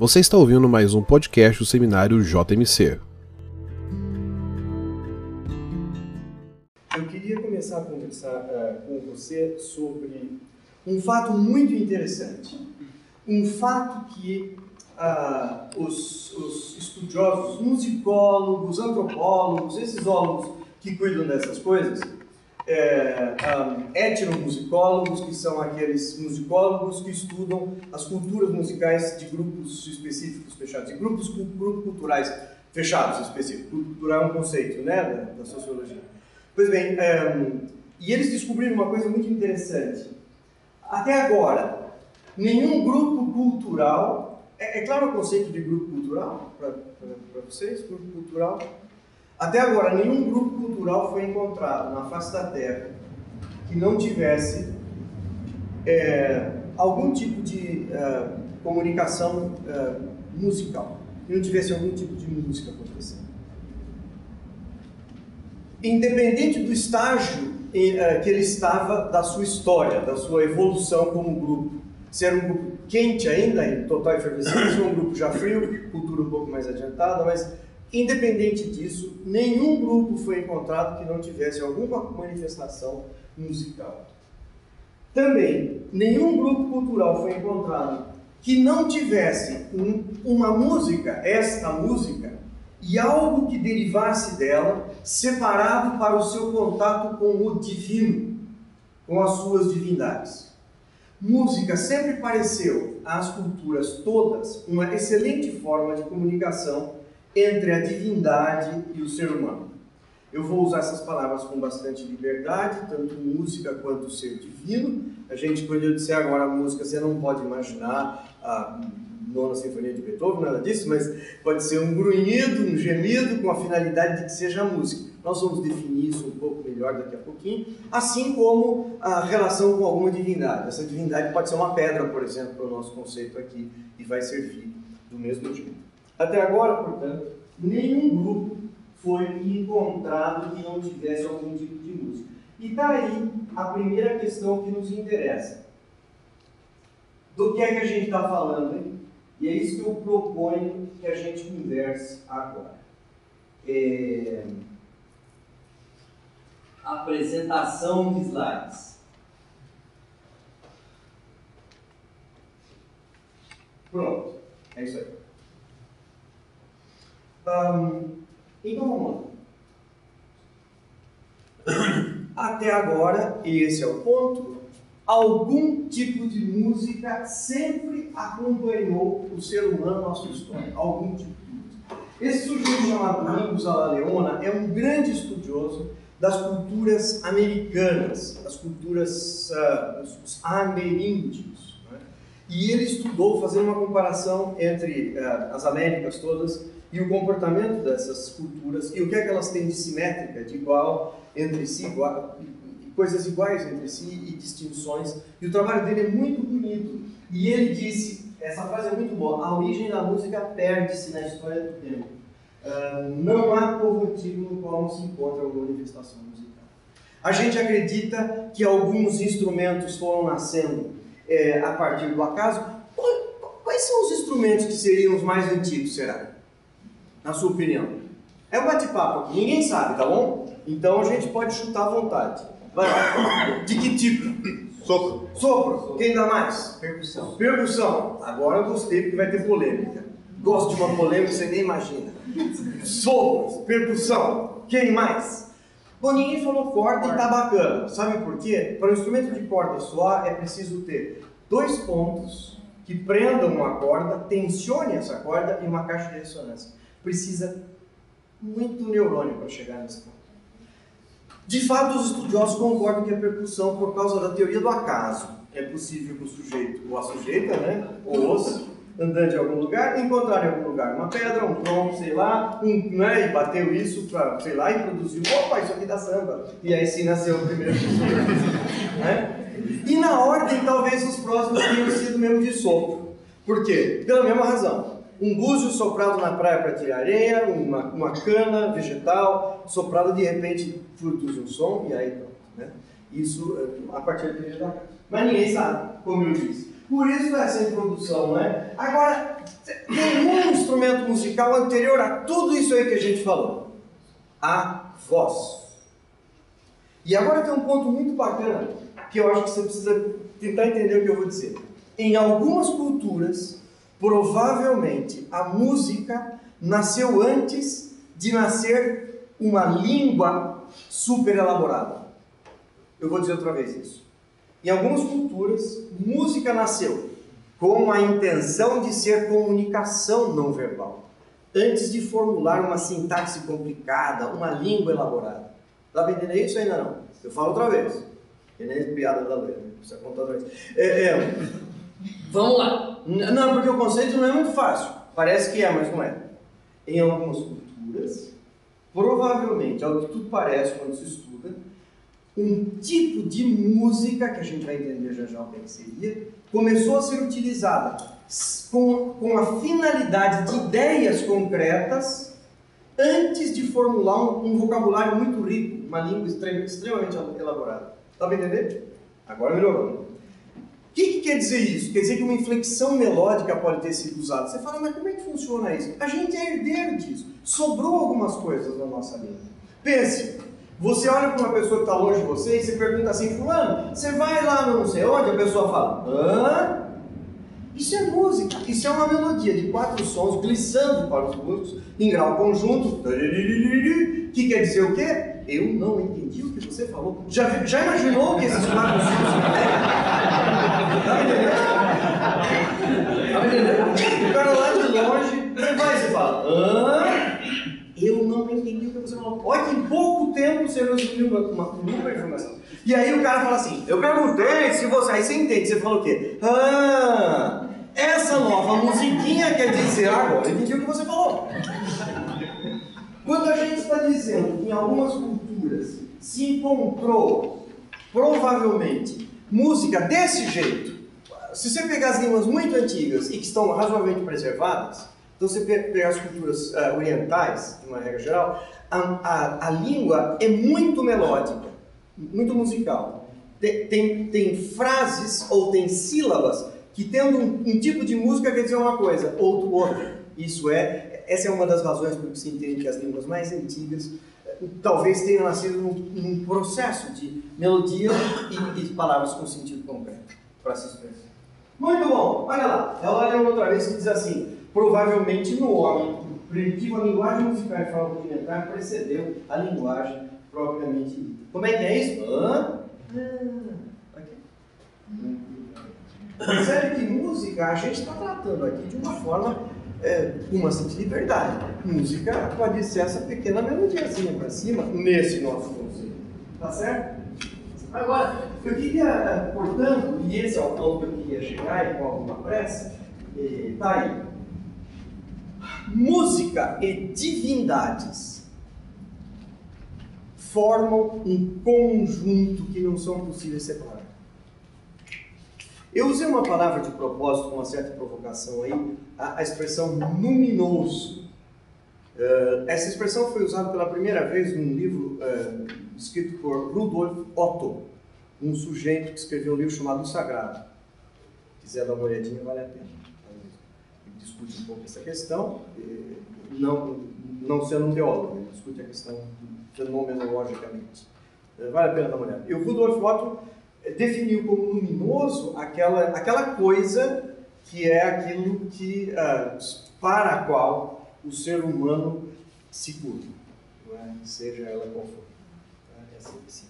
Você está ouvindo mais um podcast do seminário JMC. Eu queria começar a conversar uh, com você sobre um fato muito interessante. Um fato que uh, os, os estudiosos, musicólogos, antropólogos, esses ólogos que cuidam dessas coisas, é, um, etnomusicólogos, que são aqueles musicólogos que estudam as culturas musicais de grupos específicos fechados, grupos, grupos culturais fechados específicos. Grupo cultural é um conceito né, da, da sociologia. Pois bem, um, e eles descobriram uma coisa muito interessante. Até agora, nenhum grupo cultural, é, é claro o conceito de grupo cultural para vocês? Grupo cultural até agora, nenhum grupo cultural foi encontrado na face da Terra que não tivesse é, algum tipo de uh, comunicação uh, musical, que não tivesse algum tipo de música acontecendo. Independente do estágio em, uh, que ele estava da sua história, da sua evolução como grupo, se era um grupo quente ainda, em total efervescência, ou um grupo já frio, cultura um pouco mais adiantada, mas Independente disso, nenhum grupo foi encontrado que não tivesse alguma manifestação musical. Também, nenhum grupo cultural foi encontrado que não tivesse um, uma música, esta música, e algo que derivasse dela, separado para o seu contato com o divino, com as suas divindades. Música sempre pareceu às culturas todas uma excelente forma de comunicação entre a divindade e o ser humano. Eu vou usar essas palavras com bastante liberdade, tanto música quanto ser divino. A gente, quando eu disser agora música, você não pode imaginar a nona sinfonia de Beethoven, nada disso, mas pode ser um grunhido, um gemido com a finalidade de que seja música. Nós vamos definir isso um pouco melhor daqui a pouquinho, assim como a relação com alguma divindade. Essa divindade pode ser uma pedra, por exemplo, para o nosso conceito aqui, e vai servir do mesmo jeito. Até agora, portanto, nenhum grupo foi encontrado que não tivesse algum tipo de música. E está aí a primeira questão que nos interessa. Do que é que a gente está falando, hein? E é isso que eu proponho que a gente converse agora. É... Apresentação de slides. Pronto, é isso aí. Um, então vamos lá. Até agora, esse é o ponto, algum tipo de música sempre acompanhou o ser humano na sua história. Algum tipo de música. Esse sujeito chamado Domingos Alaleona é um grande estudioso das culturas americanas, das culturas uh, dos ameríndios. Né? E ele estudou, fazendo uma comparação entre uh, as Américas todas e o comportamento dessas culturas e o que é que elas têm de simétrica, de igual entre si, igual, coisas iguais entre si e distinções. E o trabalho dele é muito bonito. E ele disse, essa frase é muito boa, a origem da música perde-se na história do tempo. Uh, não há povo antigo no qual não se encontra alguma manifestação musical. A gente acredita que alguns instrumentos foram nascendo é, a partir do acaso. Quais são os instrumentos que seriam os mais antigos, será? Na sua opinião? É um bate-papo ninguém sabe, tá bom? Então a gente pode chutar à vontade. Vai lá. De que tipo? Sopro. Sopro. Quem dá mais? Percussão. Percussão. Agora eu gostei porque vai ter polêmica. Gosto de uma polêmica, você nem imagina. Sopro. Percussão. Quem mais? Bom, ninguém falou corda e tá bacana. Sabe por quê? Para um instrumento de corda soar é preciso ter dois pontos que prendam uma corda, tensione essa corda e uma caixa de ressonância precisa muito neurônio para chegar nesse ponto. De fato, os estudiosos concordam que a percussão, por causa da teoria do acaso, é possível que o sujeito ou a sujeita, né, ou os, andando em algum lugar, encontrar em algum lugar uma pedra, um tronco, sei lá, um, né, e bateu isso para, sei lá, e produziu, opa, isso aqui dá samba. E aí sim nasceu o primeiro né? E na ordem, talvez os próximos tenham sido mesmo de sopro. Por quê? Pela mesma razão um búzio soprado na praia para tirar areia, uma, uma cana vegetal soprada de repente produz um som e aí pronto. Né? Isso eh, a partir igreja da. Mas ninguém sabe, como eu disse. Por isso essa introdução, né? Agora, nenhum instrumento musical anterior a tudo isso aí que a gente falou. A voz. E agora tem um ponto muito bacana que eu acho que você precisa tentar entender o que eu vou dizer. Em algumas culturas, provavelmente a música nasceu antes de nascer uma língua super elaborada. Eu vou dizer outra vez isso. Em algumas culturas, música nasceu com a intenção de ser comunicação não verbal, antes de formular uma sintaxe complicada, uma língua elaborada. Está entender isso ainda não? Eu falo outra vez. Que nem piada da lei, precisa contar outra vez. É, é, vamos lá. Não, porque o conceito não é muito fácil. Parece que é, mas não é. Em algumas culturas, provavelmente, ao que tudo parece quando se estuda, um tipo de música, que a gente vai entender já já o que seria, começou a ser utilizada com, com a finalidade de ideias concretas antes de formular um, um vocabulário muito rico, uma língua extremamente, elaborada. Está me entendendo? Agora melhorou. Que, que, quer dizer isso? Quer dizer que uma inflexão melódica pode ter sido usada. Você fala, mas como é que funciona isso? A gente é herdeiro disso. Sobrou algumas coisas na nossa língua. Pense, você olha para uma pessoa que está longe de você e você pergunta assim, fulano, você vai lá não sei onde? A pessoa fala, hã? Isso é música, isso é uma melodia de quatro sons glissando para os músicos em grau conjunto. Que quer dizer o quê? Eu não entendi o que você falou. Já, já imaginou que esses quatro Tá entendendo? Tá entendendo? O cara lá de longe, você vai e você fala, hã? Eu não entendi o que você falou. Olha que em pouco tempo você resumiu uma, uma, uma informação. E aí o cara fala assim: Eu perguntei se você. Aí você entende, você falou o quê? Ah, essa nova musiquinha quer dizer agora. Eu entendi o que você falou. Quando a gente está dizendo em algumas culturas se encontrou, provavelmente, música desse jeito, se você pegar as línguas muito antigas e que estão razoavelmente preservadas, então, você pegar as culturas uh, orientais, de uma regra geral, a, a, a, língua é muito melódica, muito musical. Tem, tem, tem frases ou tem sílabas que, tendo um, um, tipo de música, quer dizer uma coisa, outro outra. Isso é, essa é uma das razões por que se entende que as línguas mais antigas talvez tenham nascido num, num processo de melodia e, e palavras com sentido concreto para se expressar. Muito bom, olha lá, ela olha outra vez que diz assim: provavelmente no homem primitivo, a linguagem musical de forma rudimentar precedeu a linguagem propriamente dita. Como é que é isso? Hã? Ah, Percebe que música a gente está tratando aqui de uma forma, é, uma simples liberdade. Música pode ser essa pequena melodiazinha para cima, nesse nosso conceito. Tá certo? Agora, eu queria, portanto, e esse é o ponto que eu queria chegar e com alguma pressa, está aí música e divindades formam um conjunto que não são possíveis separar. Eu usei uma palavra de propósito com uma certa provocação aí, a, a expressão luminoso. Uh, essa expressão foi usada pela primeira vez num livro uh, escrito por Rudolf Otto, um sujeito que escreveu um livro chamado O Sagrado. Se quiser dar uma olhadinha, vale a pena discute um pouco essa questão, não, não sendo um teólogo, ele discute a questão fenomenologicamente. Vale a pena dar uma olhada. E o Rudolf Otto definiu como luminoso aquela, aquela coisa que é aquilo que, uh, para a qual o ser humano se curva, é? seja ela qual for. É assim,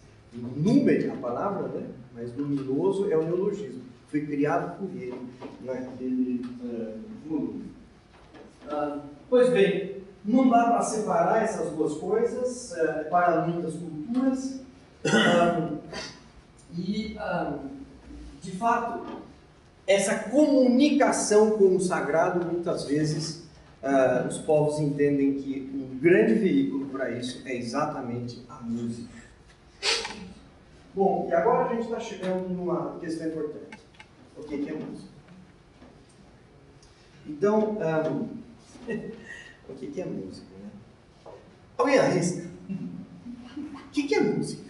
a palavra, né? mas luminoso é o neologismo foi criado por ele naquele uh, volume. Uh, pois bem, não dá para separar essas duas coisas uh, para muitas culturas e, de fato, essa comunicação com o sagrado, muitas vezes, os povos entendem que um grande veículo para isso é exatamente a música. Bom, e agora a gente está chegando numa questão importante o que, é música. Então, um, o que, é música? Né? Alguém arrisca? O que é música?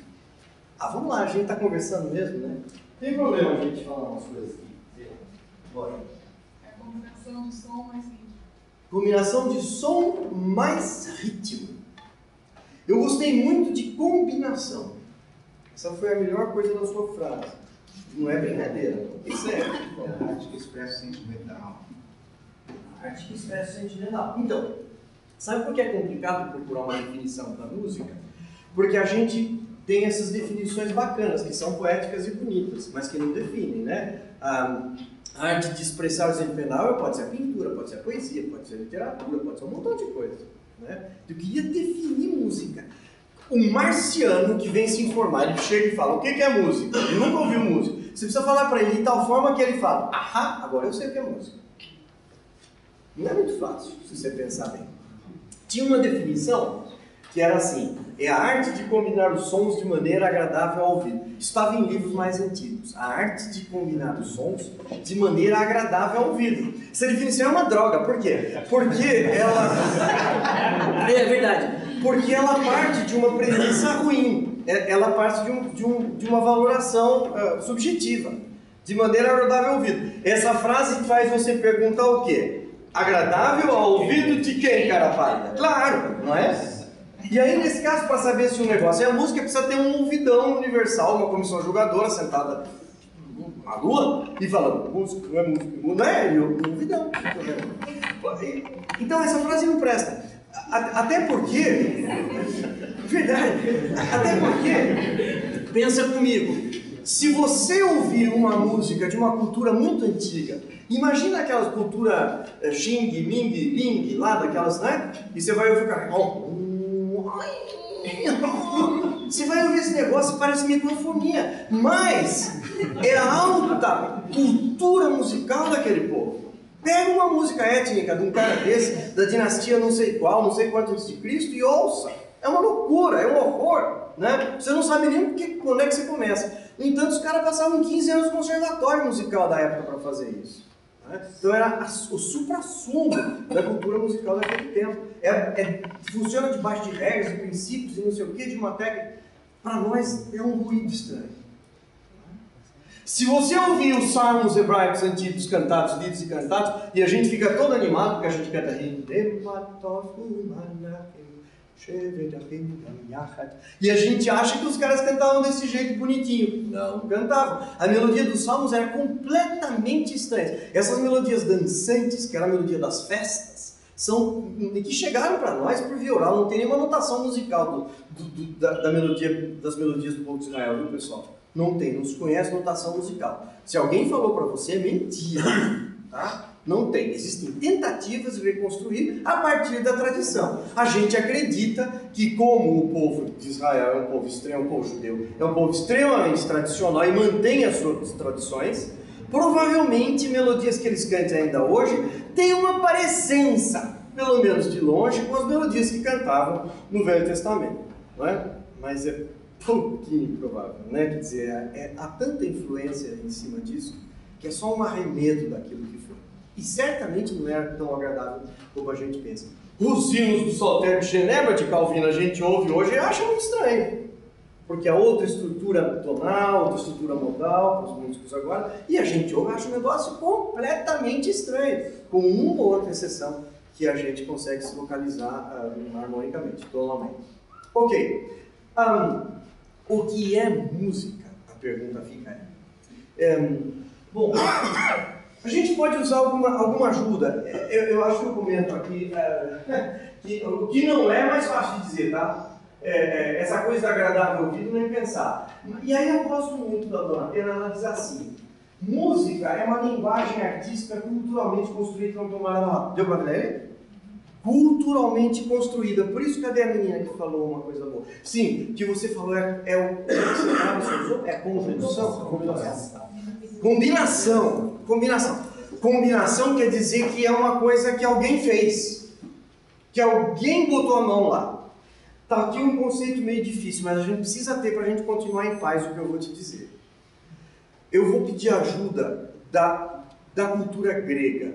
Ah, vamos lá, a gente está conversando mesmo, né? Tem problema a gente falar umas coisas aqui. Bora. combinação de som mais ritmo. Combinação de som mais ritmo. Eu gostei muito de combinação. Essa foi a melhor coisa da sua frase. Não é brincadeira. Isso é. A arte que expressa sentimental. A arte que expressa sentimental. Então, sabe por que é complicado procurar uma definição para música? Porque a gente tem essas definições bacanas, que são poéticas e bonitas, mas que não definem, né? A arte de expressar o sentimental pode ser a pintura, pode ser a poesia, pode ser a literatura, pode ser um montão de coisas. Né? Eu queria definir música. Um marciano que vem se informar, ele chega e fala: O que é música? Ele nunca ouviu música. Você precisa falar para ele de tal forma que ele fala: Ahá, agora eu sei o que é música. Não é muito fácil, se você pensar bem. Tinha uma definição que era assim: é a arte de combinar os sons de maneira agradável ao ouvido. Estava em livros mais antigos. A arte de combinar os sons de maneira agradável ao ouvido. Essa definição é uma droga, por quê? Porque ela. É verdade. Porque ela parte de uma premissa ruim. É, ela parte de, um, de, um, de uma valoração uh, subjetiva. De maneira agradável ao ouvido. Essa frase faz você perguntar o quê? Agradável ao ouvido de quem, cara pálida? Claro, não é? E aí, nesse caso, para saber se o negócio é música, precisa ter um ouvidão universal, uma comissão julgadora sentada na lua e falando, música, não é música, não é? E um ouvidão. Então, essa frase não presta. Até porque, verdade, até porque, pensa comigo, se você ouvir uma música de uma cultura muito antiga, imagina aquelas cultura eh, Xing, Ming, Ling, lá daquelas, né? E você vai ouvir o cara, oh, você vai ouvir esse negócio parece microfonia, mas é a alta cultura musical daquele povo. Pega uma música étnica de um cara desse, da dinastia não sei qual, não sei quanto antes de Cristo, e ouça. É uma loucura, é um horror. Né? Você não sabe nem que, quando é que você começa. No entanto, os caras passavam 15 anos no conservatório musical da época para fazer isso. Né? Então era o supra-sumo da cultura musical daquele tempo. É, é, funciona debaixo de regras, de princípios e não sei o que, de uma técnica. Para nós é um ruído estranho. Se você ouvir os salmos hebraicos antigos cantados, lidos e cantados, e a gente fica todo animado porque a gente canta e a gente acha que os caras cantavam desse jeito bonitinho. Não, cantavam. A melodia dos salmos era completamente estranha. Essas melodias dançantes, que era a melodia das festas, são que chegaram para nós por via oral. Não tem nenhuma notação musical do, do, do, da, da, melodia, das melodias do povo de Israel, viu pessoal? Não tem, não se conhece notação musical. Se alguém falou para você, é mentira. Tá? Não tem. Existem tentativas de reconstruir a partir da tradição. A gente acredita que, como o povo de Israel é um povo extremo, um povo judeu, é um povo extremamente tradicional e mantém as suas tradições, provavelmente melodias que eles cantam ainda hoje têm uma parecença, pelo menos de longe, com as melodias que cantavam no Velho Testamento. Não é? Mas é pouquinho provável, né? Quer dizer, é, é, há tanta influência em cima disso que é só um arremedo daquilo que foi. E certamente não era tão agradável como a gente pensa. Os hinos do Soltério de Genebra de Calvino a gente ouve hoje e acha muito estranho. Porque é outra estrutura tonal, outra estrutura modal, os músicos agora, e a gente ouve acha um negócio completamente estranho, com uma ou outra exceção que a gente consegue se localizar uh, harmonicamente, tonalmente. Ok. Um, o que é música? A pergunta fica aí. Um, bom, a gente pode usar alguma, alguma ajuda. Eu, eu acho que eu comento aqui é, que o que não é mais fácil de dizer, tá? É, é, essa coisa agradável ao ouvido nem pensar. E aí eu gosto muito da dona Pena, ela diz assim: música é uma linguagem artística culturalmente construída. Vamos tomar uma. Deu para ler? Culturalmente construída. Por isso, cadê a menina que falou uma coisa boa? Sim, que você falou é, é o. É conjunção. Combinação. Combinação. Combinação. Combinação quer dizer que é uma coisa que alguém fez, que alguém botou a mão lá. Tá aqui um conceito meio difícil, mas a gente precisa ter para a gente continuar em paz o que eu vou te dizer. Eu vou pedir ajuda da, da cultura grega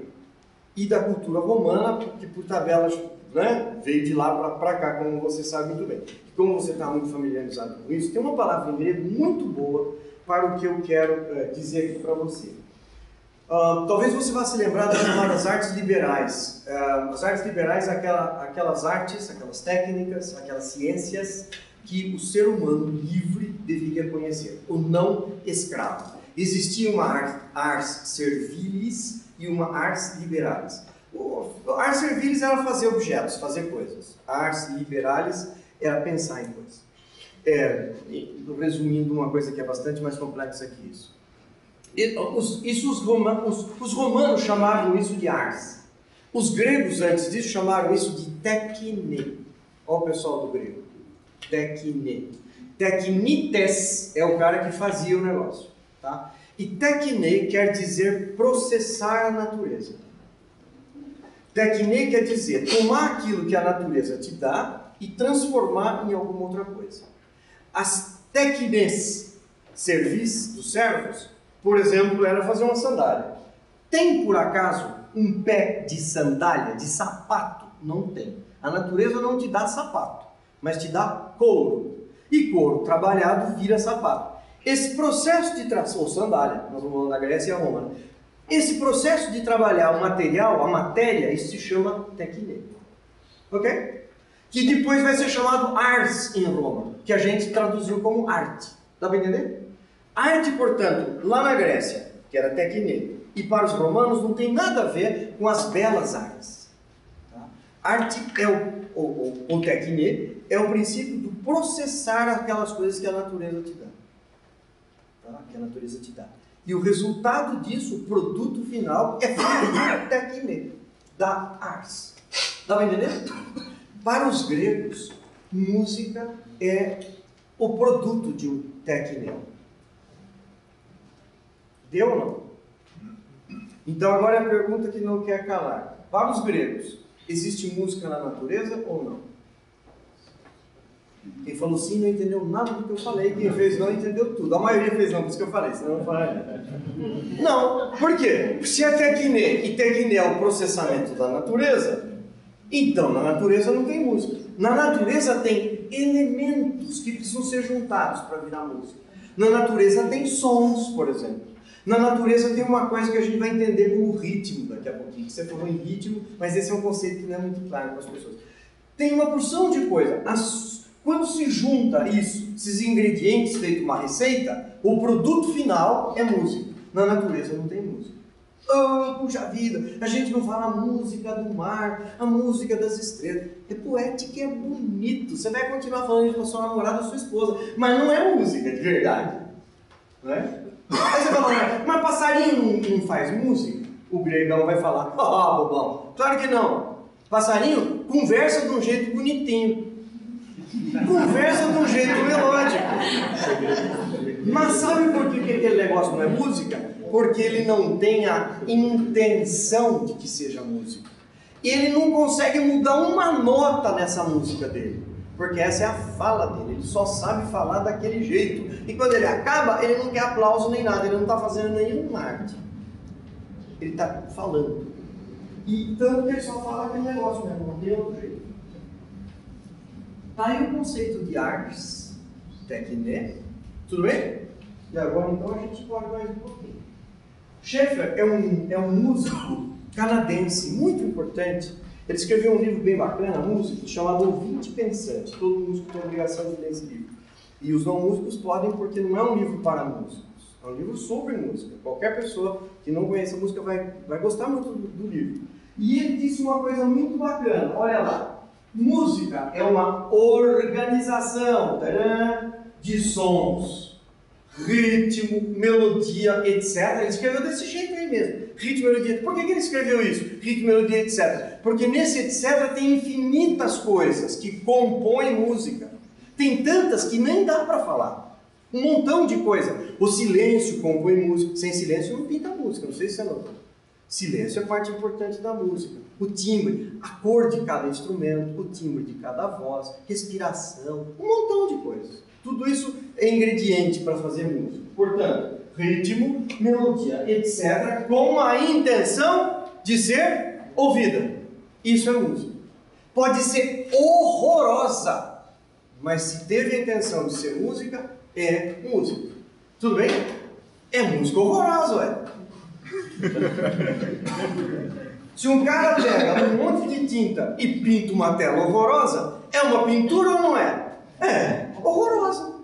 e da cultura romana, que por tabelas né, veio de lá para cá, como você sabe muito bem. Como você está muito familiarizado com isso, tem uma palavra em grego muito boa para o que eu quero é, dizer aqui para você. Uh, talvez você vá se lembrar das chamadas artes liberais. Uh, as artes liberais, aquela, aquelas artes, aquelas técnicas, aquelas ciências que o ser humano livre deveria conhecer, o não escravo. Existia uma ars servilis e uma ars liberalis. O ars servilis era fazer objetos, fazer coisas. Ars liberalis era pensar em coisas. É, resumindo uma coisa que é bastante mais complexa que isso. Os, isso os, romanos, os romanos chamavam isso de ars. Os gregos antes disso chamaram isso de tekne. Olha o pessoal do grego. Tekne. Teknites é o cara que fazia o negócio. Tá? E tekne quer dizer processar a natureza. Tekne quer dizer tomar aquilo que a natureza te dá e transformar em alguma outra coisa. As teknes, serviços dos servos, por exemplo, era fazer uma sandália. Tem por acaso um pé de sandália, de sapato? Não tem. A natureza não te dá sapato, mas te dá couro. E couro trabalhado vira sapato. Esse processo de tração, ou sandália, nós vamos falando da Grécia e a Roma, né? esse processo de trabalhar o material, a matéria, isso se chama tecne. Ok? Que depois vai ser chamado ars em Roma, que a gente traduziu como arte. Dá para entender? Arte, portanto, lá na Grécia, que era tecne, e para os romanos não tem nada a ver com as belas artes. Tá? Arte é o, o, o, o tecne, é o princípio do processar aquelas coisas que a natureza te dá. Tá? Que a natureza te dá. E o resultado disso, o produto final, é feito tecne, da ars. Dá para entender? Para os gregos, música é o produto de um tecneu. Deu ou não? Então agora é a pergunta que não quer calar. Para os gregos, existe música na natureza ou não? Quem falou sim não entendeu nada do que eu falei, quem fez não entendeu tudo. A maioria fez não, por isso que eu falei, senão eu não falaria. Não, por quê? Se é tecne e tecne é o processamento da natureza, então na natureza não tem música. Na natureza tem elementos que precisam ser juntados para virar música. Na natureza tem sons, por exemplo. Na natureza tem uma coisa que a gente vai entender como ritmo daqui a pouquinho. Você falou em ritmo, mas esse é um conceito que não é muito claro para as pessoas. Tem uma porção de coisa. As, quando se junta isso, esses ingredientes feito uma receita, o produto final é música. Na natureza não tem música. Oh, puxa vida, a gente não fala a música do mar, a música das estrelas. É poético e é bonito. Você vai continuar falando com a sua namorada ou sua esposa, mas não é música de verdade. Não é? Aí você fala, mas passarinho não, não faz música? O gregão vai falar, ah, oh, bobão, claro que não. Passarinho conversa de um jeito bonitinho. Conversa de um jeito melódico. Mas sabe por que, que aquele negócio não é música? Porque ele não tem a intenção de que seja música. Ele não consegue mudar uma nota nessa música dele. Porque essa é a fala dele, ele só sabe falar daquele jeito. E quando ele acaba, ele não quer aplauso nem nada, ele não está fazendo nenhum arte. Ele está falando. E tanto que ele só fala aquele negócio mesmo, não tem outro jeito. Tá aí o conceito de artes, tecné. Tudo bem? E agora então a gente pode mais um pouquinho. Schaeffer é um, é um músico canadense muito importante ele escreveu um livro bem bacana, músico, chamado Ouvinte Pensante. Todo músico tem a obrigação de ler esse livro. E os não músicos podem, porque não é um livro para músicos. É um livro sobre música. Qualquer pessoa que não conheça música vai, vai gostar muito do, do livro. E ele disse uma coisa muito bacana. Olha lá. Música é uma organização de sons ritmo, melodia, etc. Ele escreveu desse jeito aí mesmo. Ritmo, melodia. Por que, que ele escreveu isso? Ritmo, melodia, etc. Porque nesse etc tem infinitas coisas que compõem música. Tem tantas que nem dá para falar. Um montão de coisa. O silêncio compõe música. Sem silêncio não pinta música. Não sei se você notou. Silêncio é parte importante da música. O timbre, a cor de cada instrumento, o timbre de cada voz, respiração, um montão de coisas. Tudo isso é ingrediente para fazer música. Portanto, ritmo, melodia, etc., com a intenção de ser ouvida. Isso é música. Pode ser horrorosa, mas se teve a intenção de ser música, é música. Tudo bem? É música horrorosa, ué. Se um cara pega um monte de tinta e pinta uma tela horrorosa, é uma pintura ou não é? É, horrorosa.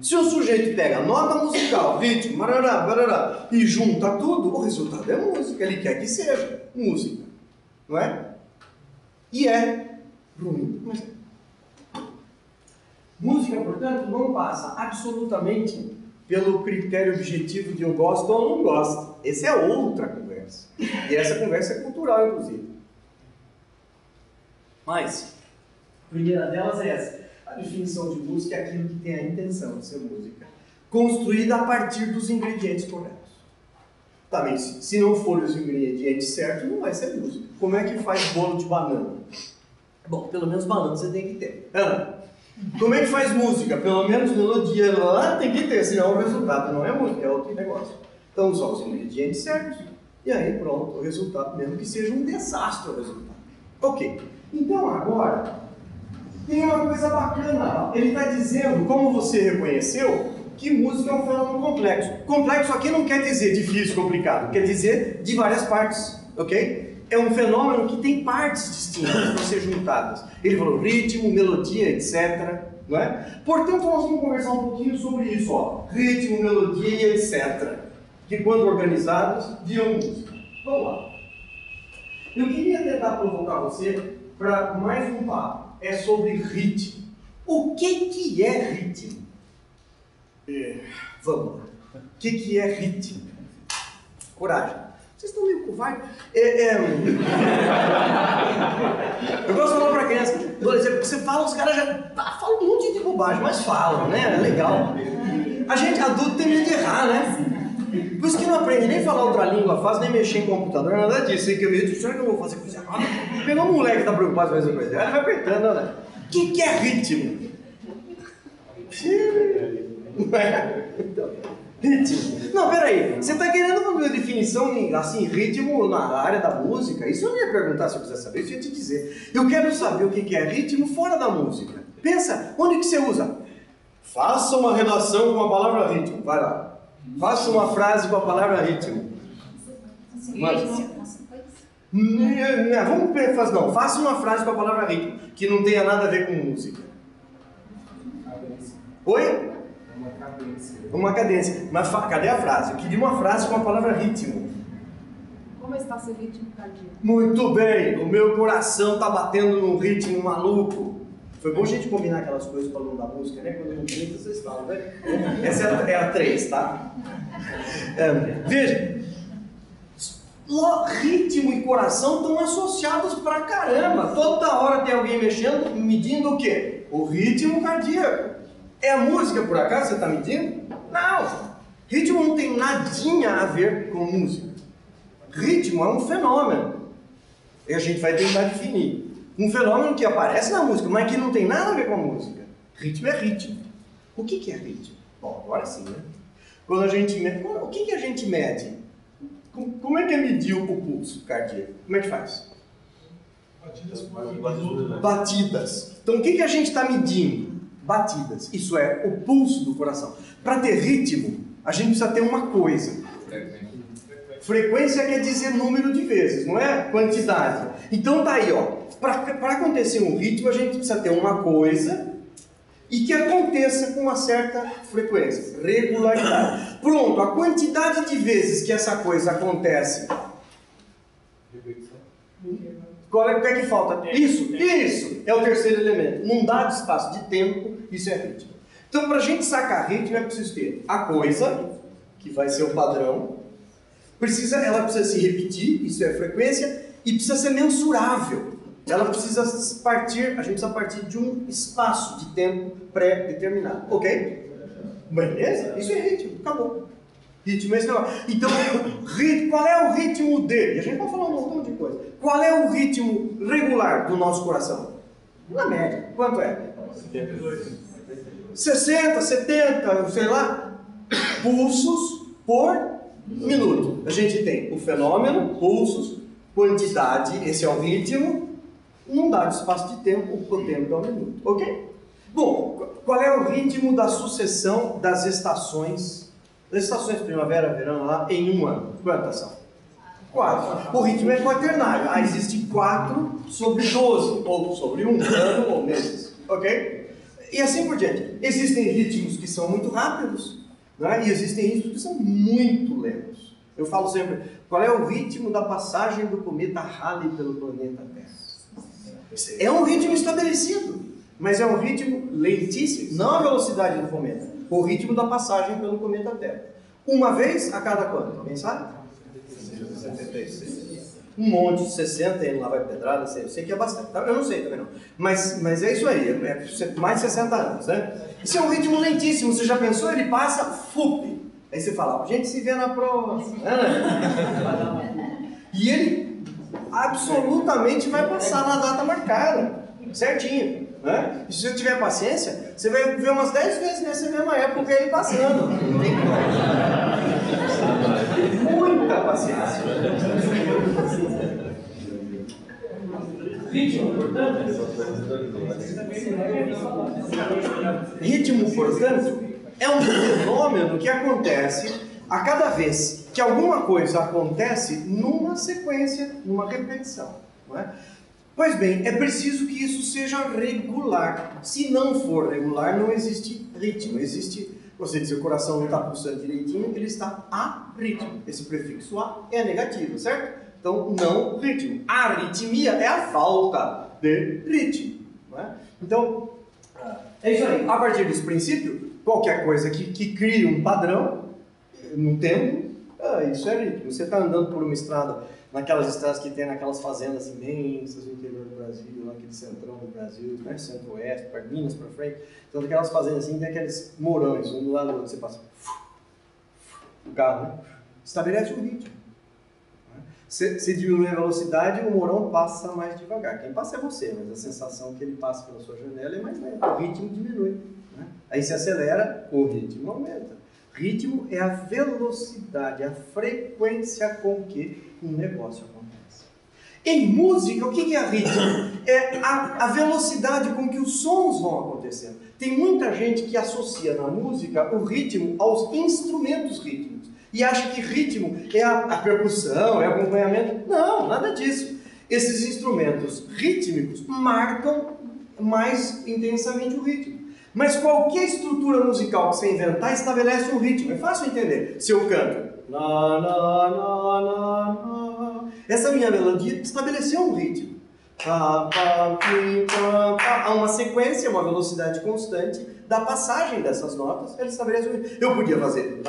Se o sujeito pega nota musical, ritmo, barará, barará, e junta tudo, o resultado é música. Ele quer que seja música. Não é? E é ruim. Mas. Música, portanto, não passa absolutamente pelo critério objetivo de eu gosto ou não gosto. Essa é outra conversa. E essa conversa é cultural, inclusive. Mas, a primeira delas é essa. A definição de música é aquilo que tem a intenção de ser música, construída a partir dos ingredientes corretos. Também, se, se não for os ingredientes certos, não vai ser música. Como é que faz bolo de banana? Bom, pelo menos banana você tem que ter. Ana, como é que faz música? Pelo menos melodia lá tem que ter, senão o resultado não é música, é outro negócio. Então, só os ingredientes certos. E aí, pronto, o resultado, mesmo que seja um desastre o resultado. Ok. Então, agora, tem uma coisa bacana. Ele está dizendo, como você reconheceu, que música é um fenômeno complexo. Complexo aqui não quer dizer difícil, complicado, quer dizer de várias partes, ok? É um fenômeno que tem partes distintas para ser juntadas. Ele falou ritmo, melodia, etc. Não é? Portanto, nós vamos conversar um pouquinho sobre isso, ó. ritmo, melodia, etc. Que quando organizados, viram música. Vamos lá. Eu queria tentar provocar você para mais um papo. É sobre ritmo. O que, que é ritmo? É, vamos lá. O que, que é ritmo? Coragem. Vocês estão meio covardes. É, é... Eu gosto de falar para criança. Por exemplo, você fala, os caras já tá, falam um monte de bobagem, mas falam, né? É legal. A gente adulto tem medo de errar, né? Por isso que não aprende nem falar outra língua fácil, nem mexer em computador, nada disso. Você que eu medo, será que eu vou fazer coisa errada? Pegou um moleque que tá preocupado com essa coisa. Ele vai apertando, né? O que, que é ritmo? Então, ritmo. Não, peraí. Você está querendo uma definição, assim, ritmo na área da música? Isso eu não ia perguntar se eu quiser saber, isso eu ia te dizer. Eu quero saber o que é ritmo fora da música. Pensa, onde que você usa? Faça uma relação com a palavra ritmo. Vai lá. Faça uma frase com a palavra ritmo. Mas, não, vamos fazer, não. Faça uma frase com a palavra ritmo, que não tenha nada a ver com música. Oi? Uma cadência. Uma cadência. Mas cadê a frase? Eu queria uma frase com a palavra ritmo. Como está seu ritmo cardíaco? Muito bem, o meu coração tá batendo num ritmo maluco. Foi bom a gente combinar aquelas coisas para o da música, né? Quando não tem, vocês falam, né? Essa é a, é a 3, tá? É, veja, ritmo e coração estão associados pra caramba. Toda hora tem alguém mexendo, medindo o quê? O ritmo cardíaco. É a música, por acaso, você está medindo? Não! Ritmo não tem nadinha a ver com música. Ritmo é um fenômeno. E a gente vai tentar definir. Um fenômeno que aparece na música, mas que não tem nada a ver com a música. Ritmo é ritmo. O que, que é ritmo? Bom, agora sim, né? Quando a gente mede, o que, que a gente mede? Como, é que é medir o pulso cardíaco? Como é que faz? Batidas. Então o que, que a gente está medindo? Batidas. Isso é o pulso do coração. Para ter ritmo, a gente precisa ter uma coisa. Frequência quer dizer número de vezes, não é quantidade. Então tá aí, ó. Para acontecer um ritmo, a gente precisa ter uma coisa e que aconteça com uma certa frequência, regularidade. Pronto, a quantidade de vezes que essa coisa acontece. Qual é, o que é que falta? Isso, isso é o terceiro elemento. Num dado espaço de tempo, isso é ritmo. Então, para a gente sacar ritmo, é preciso ter a coisa, que vai ser o padrão, precisa, ela precisa se repetir, isso é frequência, e precisa ser mensurável. Ela precisa partir, a gente precisa partir de um espaço de tempo pré-determinado. Ok? Beleza? Isso é ritmo, acabou. Ritmo é esse negócio. Então, qual é o ritmo dele? A gente pode falar um montão de coisa. Qual é o ritmo regular do nosso coração? Na média. Quanto é? 60, 70, sei lá, pulsos por minuto. A gente tem o fenômeno, pulsos, quantidade, esse é o ritmo, num dado espaço de tempo, o tempo é um minuto. Ok? Bom, qual é o ritmo da sucessão das estações As estações primavera, verão lá em um ano. Quantas são? Quatro. O ritmo é quaternário. Ah, existe quatro sobre doze, ou sobre um ano ou meses. Ok? E assim por diante. Existem ritmos que são muito rápidos, né? e existem ritmos que são muito lentos. Eu falo sempre, qual é o ritmo da passagem do cometa Halley pelo planeta Terra? É um ritmo estabelecido, mas é um ritmo lentíssimo, não a velocidade do cometa, o ritmo da passagem pelo cometa Terra. Uma vez a cada quanto? Alguém sabe? 76. Um monte de 60 e lá vai pedrada, sei, sei que é bastante. Tá? Eu não sei também não. Mas, mas é isso aí, é mais de 60 anos, né? Isso é um ritmo lentíssimo, você já pensou? Ele passa, fup. Aí você fala, a gente se vê na próxima. e ele absolutamente vai passar na data marcada, certinho. Né? E se você tiver paciência, você vai ver umas 10 vezes nessa mesma época ele passando. Muita paciência. Ritmo, portanto. Ritmo, portanto, é um fenômeno que acontece a cada vez que alguma coisa acontece numa sequência, numa repetição. Não é? Pois bem, é preciso que isso seja regular. Se não for regular, não existe ritmo. Existe, você diz, o coração não está pulsando direitinho, ele está a ritmo. Esse prefixo a é negativo, certo? Então, não ritmo. A arritmia é a falta de ritmo. É? Então, é isso aí. A partir desse princípio, qualquer coisa que, que crie um padrão no tempo, ah, isso é ritmo. Você está andando por uma estrada, naquelas estradas que tem naquelas fazendas imensas no interior do Brasil, naquele centrão do Brasil, né? centro-oeste, para Minas, para frente. Então, aquelas fazendas assim, tem aqueles morões, um do lado do outro, você passa o carro, né? estabelece um ritmo. Se, se diminui a velocidade, o morão passa mais devagar. Quem passa é você, mas a sensação que ele passa pela sua janela é mais lenta. O ritmo diminui. Né? Aí se acelera, o ritmo aumenta. Ritmo é a velocidade, a frequência com que um negócio acontece. Em música, o que é ritmo? É a, a velocidade com que os sons vão acontecendo. Tem muita gente que associa na música o ritmo aos instrumentos rítmicos e acha que ritmo é a, a percussão, é o acompanhamento. Não, nada disso. Esses instrumentos rítmicos marcam mais intensamente o ritmo. Mas qualquer estrutura musical que você inventar estabelece um ritmo. É fácil entender. Se eu canto essa minha melodia estabeleceu um ritmo. Há uma sequência, uma velocidade constante da passagem dessas notas. Ele estabelece um ritmo. Eu podia fazer.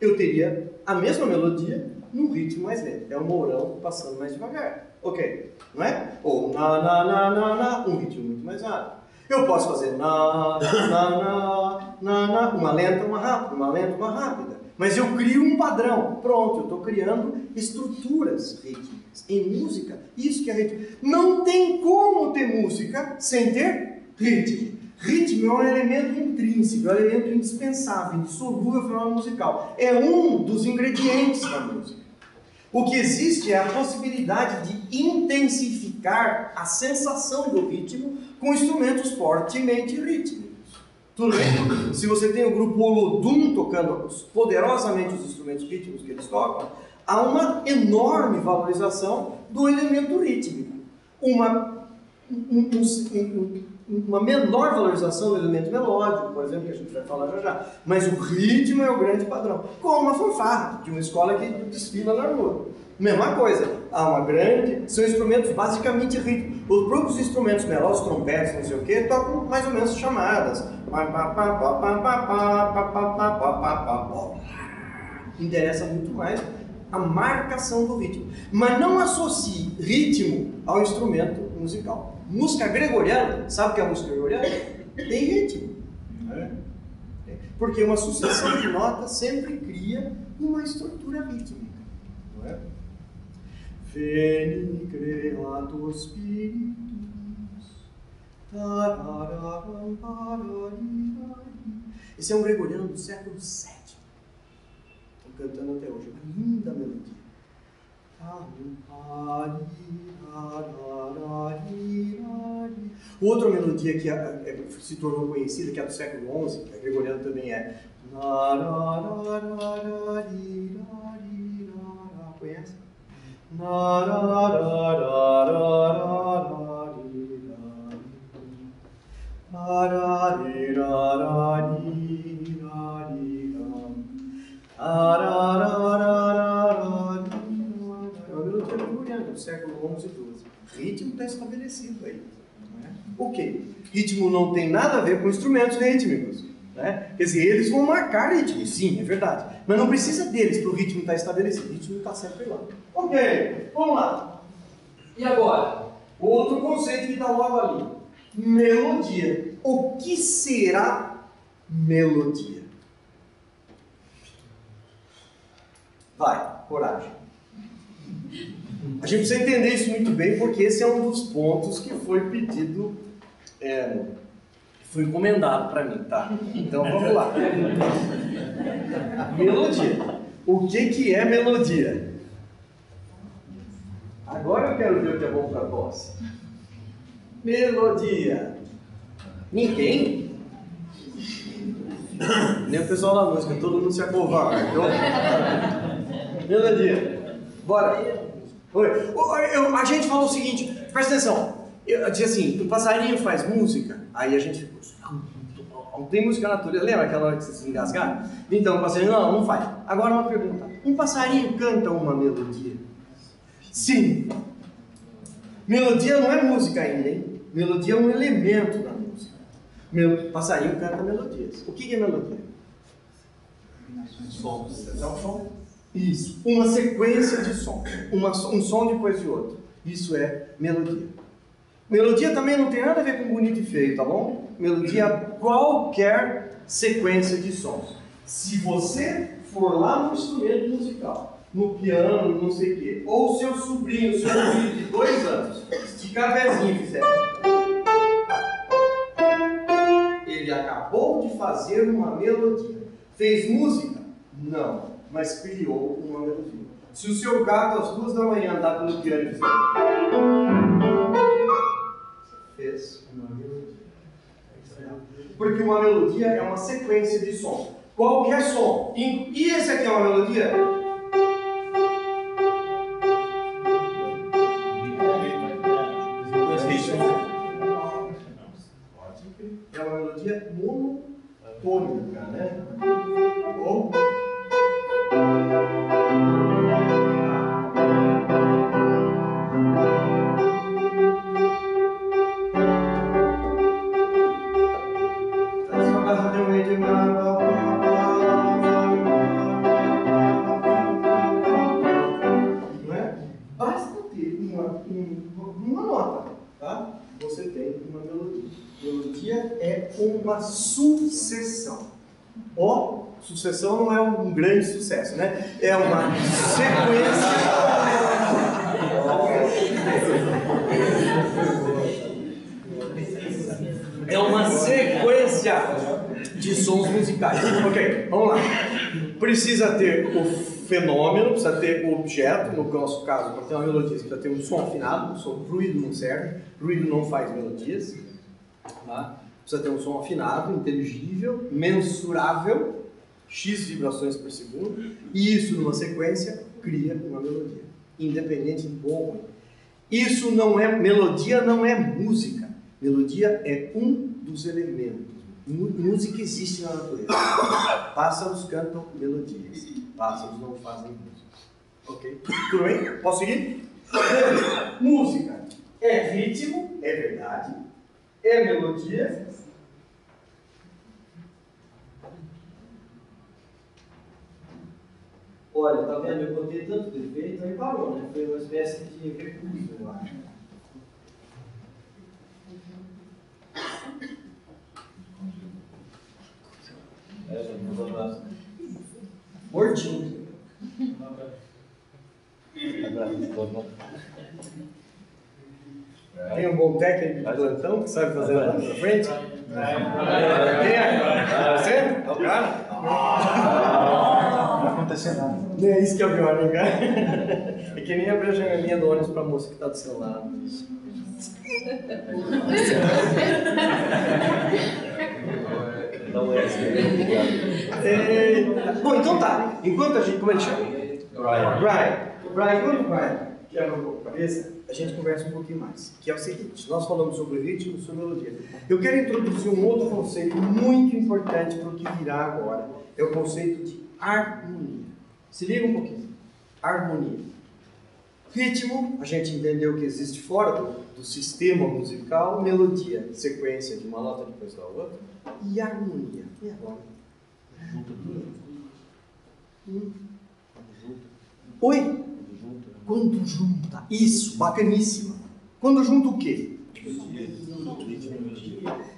Eu teria a mesma melodia num ritmo mais lento. É o mourão passando mais devagar. Ok, não é? Ou na, na, na, na, na, um ritmo muito mais rápido. Eu posso fazer na, na, na, na, na, uma lenta, uma rápida, uma lenta, uma rápida. Mas eu crio um padrão. Pronto, eu estou criando estruturas rítmicas. Em música, isso que é ritmo. Não tem como ter música sem ter ritmo. Ritmo é um elemento intrínseco, é um elemento indispensável, indissolúvel ao fenômeno musical. É um dos ingredientes da música. O que existe é a possibilidade de intensificar a sensação do ritmo com instrumentos fortemente rítmicos. Tudo bem? Se você tem o grupo Olodum tocando poderosamente os instrumentos rítmicos que eles tocam, há uma enorme valorização do elemento rítmico. Uma, um, um, uma menor valorização do elemento melódico, por exemplo, que a gente vai falar já já. Mas o ritmo é o grande padrão. Como uma fanfarra, de uma escola que desfila na rua. Mesma coisa, há uma grande. São instrumentos basicamente rítmicos. Os próprios instrumentos melódicos, trompetes, não sei o que, tocam mais ou menos chamadas. Interessa muito mais a marcação do ritmo. Mas não associe ritmo ao instrumento musical. Música gregoriana, sabe o que é música gregoriana? Tem ritmo. É. Porque uma sucessão de notas sempre cria uma estrutura rítmica. Não é? Veni creator spiritus Esse é um gregoriano do século VII. Estou cantando até hoje. Uma linda melodia. Outra melodia que é, é, se tornou conhecida, que é do século XI, que a gregoriana também é. Conhece? Do século XI e XII. Ritmo está estabelecido aí. Né? Ritmo não tem nada a ver com instrumentos rítmicos. Né? Quer dizer, eles vão marcar ritmo, sim, é verdade. Mas não precisa deles para o ritmo estar estabelecido. O ritmo está sempre lá. Ok, vamos lá. E agora? Outro conceito que está logo ali. Melodia. O que será melodia? Vai, coragem. A gente precisa entender isso muito bem, porque esse é um dos pontos que foi pedido, é, foi encomendado para mim, tá? Então vamos lá. Melodia. O que, que é melodia? Agora eu quero ver o que é bom para tosse. Melodia. Ninguém? Nem o pessoal da música, todo mundo se acovarda. Então... Melodia. Bora. A gente falou o seguinte, presta atenção. Eu, disse assim, o passarinho faz música, aí a gente ficou, não tem música natureza, lembra aquela hora que vocês engasgaram? Então o passarinho, não, não faz. Agora uma pergunta, um passarinho canta uma melodia? Sim. Melodia não é música ainda, hein? Melodia é um elemento da música. Meu, passarinho canta melodias. O que é melodia? Sons. É um som. Isso. Uma sequência de sons. Uma, um som depois de outro. Isso é melodia. Melodia também não tem nada a ver com bonito e feio, tá bom? Melodia é qualquer sequência de sons. Se você for lá no instrumento musical, no piano, não sei o quê, ou seu sobrinho, seu filho de dois anos, esticar e fizer. Ele acabou de fazer uma melodia. Fez música? Não mas criou uma melodia. Se o seu gato às duas da manhã andar pelo piano e fizer. fez uma melodia. Porque uma melodia é uma sequência de som. Qualquer som. E esse aqui é uma melodia? É uma melodia monotônica, né? Uma sequência. É uma sequência de sons musicais. Ok, vamos lá. Precisa ter o fenômeno, precisa ter o objeto, no nosso caso, para ter uma melodia, precisa ter um som afinado, um som, ruído não serve, ruído não faz melodias. Tá? Precisa ter um som afinado, inteligível, mensurável, X vibrações por segundo, e isso numa sequência cria uma melodia, independente de bom ou ruim. Isso não é, melodia não é música. Melodia é um dos elementos. Música existe na natureza. Pássaros cantam melodias. Pássaros não fazem música. Ok? Tudo bem? Posso seguir? música é ritmo, é verdade. É melodia, Olha, tá vendo? Eu botei tanto defeito, aí parou, né? Foi uma espécie de recurso, eu acho. É, Mortinho. Tem um bom técnico de plantão que sabe fazer lá na frente? Quem é? Você? É o cara? Não vai acontecer nada. Não é isso que é o pior, né, cara? É que nem abrir a janelinha do ônibus pra moça que tá do seu lado. Não é assim. É, Bom, então tá. Enquanto a gente. Como ele chama? Brian. Brian. Brian, enquanto o Brian quebra um pouco a cabeça, a gente conversa um pouquinho mais. Que é o seguinte: nós falamos sobre ritmo e sobre melodia. Eu quero introduzir um outro conceito muito importante para o que virá agora. É o conceito de harmonia. Se liga um pouquinho. Harmonia. Ritmo, a gente entendeu que existe fora do, do sistema musical, melodia, sequência de uma nota depois da outra, e harmonia. E agora? Hum. Oi? Quando junta. Isso, bacaníssima. Quando junta o quê?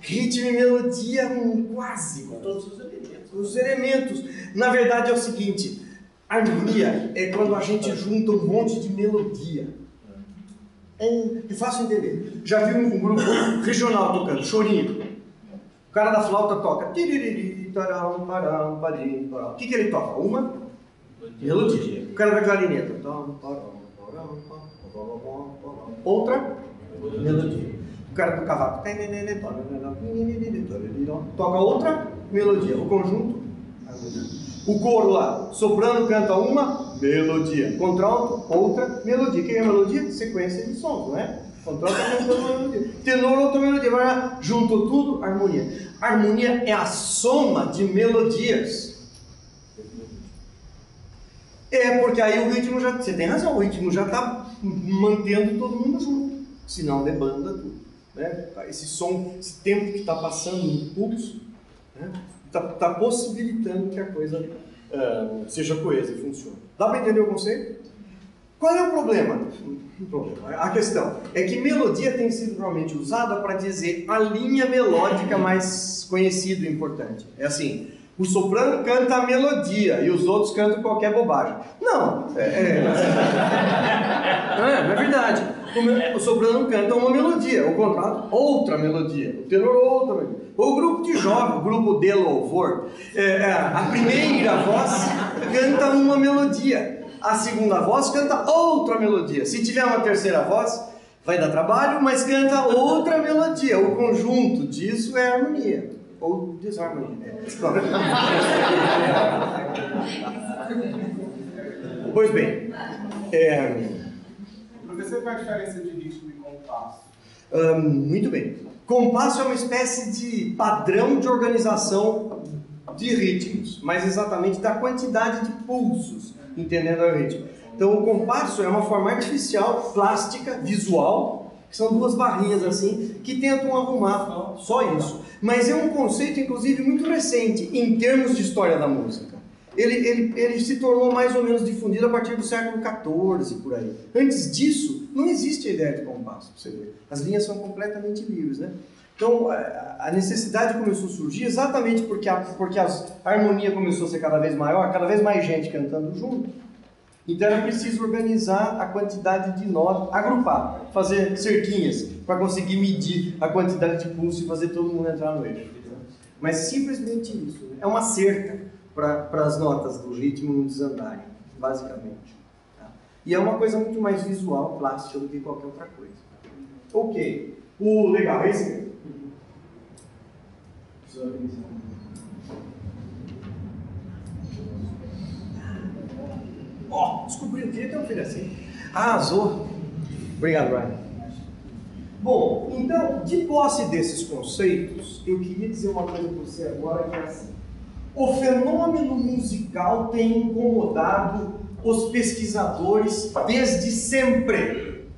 Ritmo e melodia, um quase com todos os elementos. Os elementos. Na verdade é o seguinte: harmonia é quando a gente junta um monte de melodia. É, é fácil entender. Já viu um grupo regional tocando chorinho? O cara da flauta toca. O que, que ele toca? Uma melodia. O cara da clarineta. tam, taram, param, pam, pam, pam, pam. Outra melodia. O cara do cavaco. Toca outra melodia. O conjunto. O coro lá. Soprano canta uma melodia. Contralto, outra melodia. O que é melodia? Sequência de sons, não é? Contralto é uma melodia. Tenor, outra melodia. Vai lá, Juntou tudo, harmonia. Harmonia é a soma de melodias. É, porque aí o ritmo já. Você tem razão, o ritmo já está mantendo todo mundo junto. Senão debanda tudo. Né? Esse som, esse tempo que está passando no pulso, está né? tá possibilitando que a coisa uh, seja coesa e funcione. Dá para entender o conceito? Qual é o problema? O problema? A questão é que melodia tem sido normalmente usada para dizer a linha melódica mais conhecida e importante. É assim, o soprano canta a melodia e os outros cantam qualquer bobagem. Não, é, é, é, é verdade. O, o soprano canta uma melodia, o contrato outra melodia, o tenor outra melodia. O grupo de jovem, o grupo de louvor, é, a primeira voz canta uma melodia, a segunda voz canta outra melodia. Se tiver uma terceira voz, vai dar trabalho, mas canta outra melodia. O conjunto disso é harmonia ou desarmonia. Né? pois bem, é, Professor, qual a diferença de ritmo e compasso? hum, muito bem. Compasso é uma espécie de padrão de organização de ritmos, mas exatamente da quantidade de pulsos, entendendo o ritmo. Então, o compasso é uma forma artificial, plástica, visual, que são duas barrinhas assim, que tentam arrumar só isso. Mas é um conceito, inclusive, muito recente em termos de história da música. Ele, ele, ele se tornou mais ou menos difundido a partir do século XIV, por aí. Antes disso, não existe a ideia de compasso, você vê. As linhas são completamente livres, né? Então, a necessidade começou a surgir exatamente porque a, porque a harmonia começou a ser cada vez maior, cada vez mais gente cantando junto. Então era preciso organizar a quantidade de notas, agrupar, fazer cerquinhas para conseguir medir a quantidade de pulso e fazer todo mundo entrar no eixo. Mas simplesmente isso. Né? É uma cerca para as notas do ritmo não desandarem, basicamente. Tá? E é uma coisa muito mais visual, plástica do que qualquer outra coisa. Ok. O legal é esse mesmo. Ó, oh, descobri o que tem um filho assim. Arrasou. Obrigado, Brian. Bom, então, de posse desses conceitos, eu queria dizer uma coisa para você agora que é assim. O fenômeno musical tem incomodado os pesquisadores desde sempre.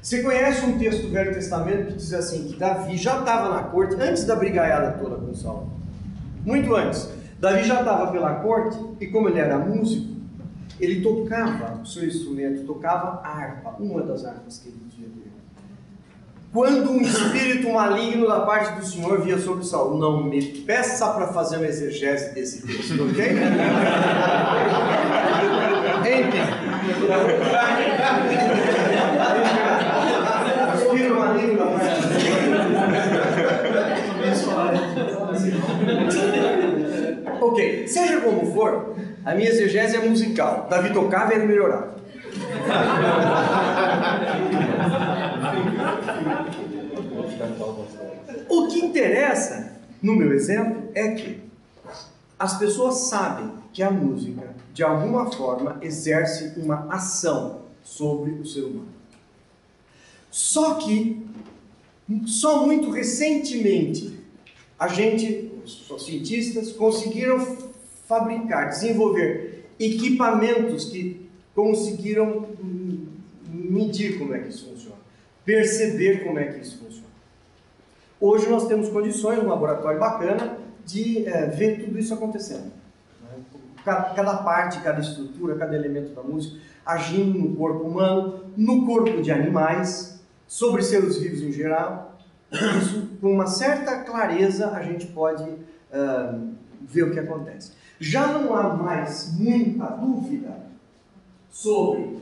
Você conhece um texto do Velho Testamento que diz assim, que Davi já estava na corte, antes da brigaiada toda com Saul. Muito antes. Davi já estava pela corte e como ele era músico, ele tocava o seu instrumento, tocava a harpa, uma das harpas que ele podia ter. Quando um espírito maligno da parte do Senhor via sobre Saul, não me peça para fazer uma exegese desse texto, ok? Enfim. Espírito maligno da parte do Ok, seja como for, a minha exegese é musical. Davi tocava e ele melhorava. O que interessa, no meu exemplo, é que as pessoas sabem que a música, de alguma forma, exerce uma ação sobre o ser humano. Só que, só muito recentemente, a gente, os cientistas, conseguiram fabricar, desenvolver equipamentos que conseguiram medir como é que isso funciona, perceber como é que isso funciona. Hoje nós temos condições, um laboratório bacana, de é, ver tudo isso acontecendo. Né? Cada parte, cada estrutura, cada elemento da música agindo no corpo humano, no corpo de animais, sobre seres vivos em geral. Isso, com uma certa clareza, a gente pode uh, ver o que acontece. Já não há mais muita dúvida sobre,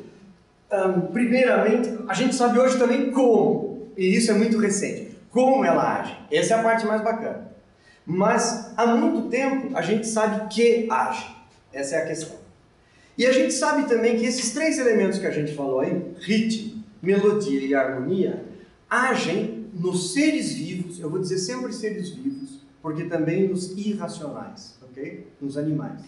um, primeiramente, a gente sabe hoje também como, e isso é muito recente, como ela age. Essa é a parte mais bacana. Mas há muito tempo a gente sabe que age. Essa é a questão. E a gente sabe também que esses três elementos que a gente falou aí, ritmo, melodia e harmonia, agem nos seres vivos, eu vou dizer sempre seres vivos, porque também nos irracionais, ok? Nos animais.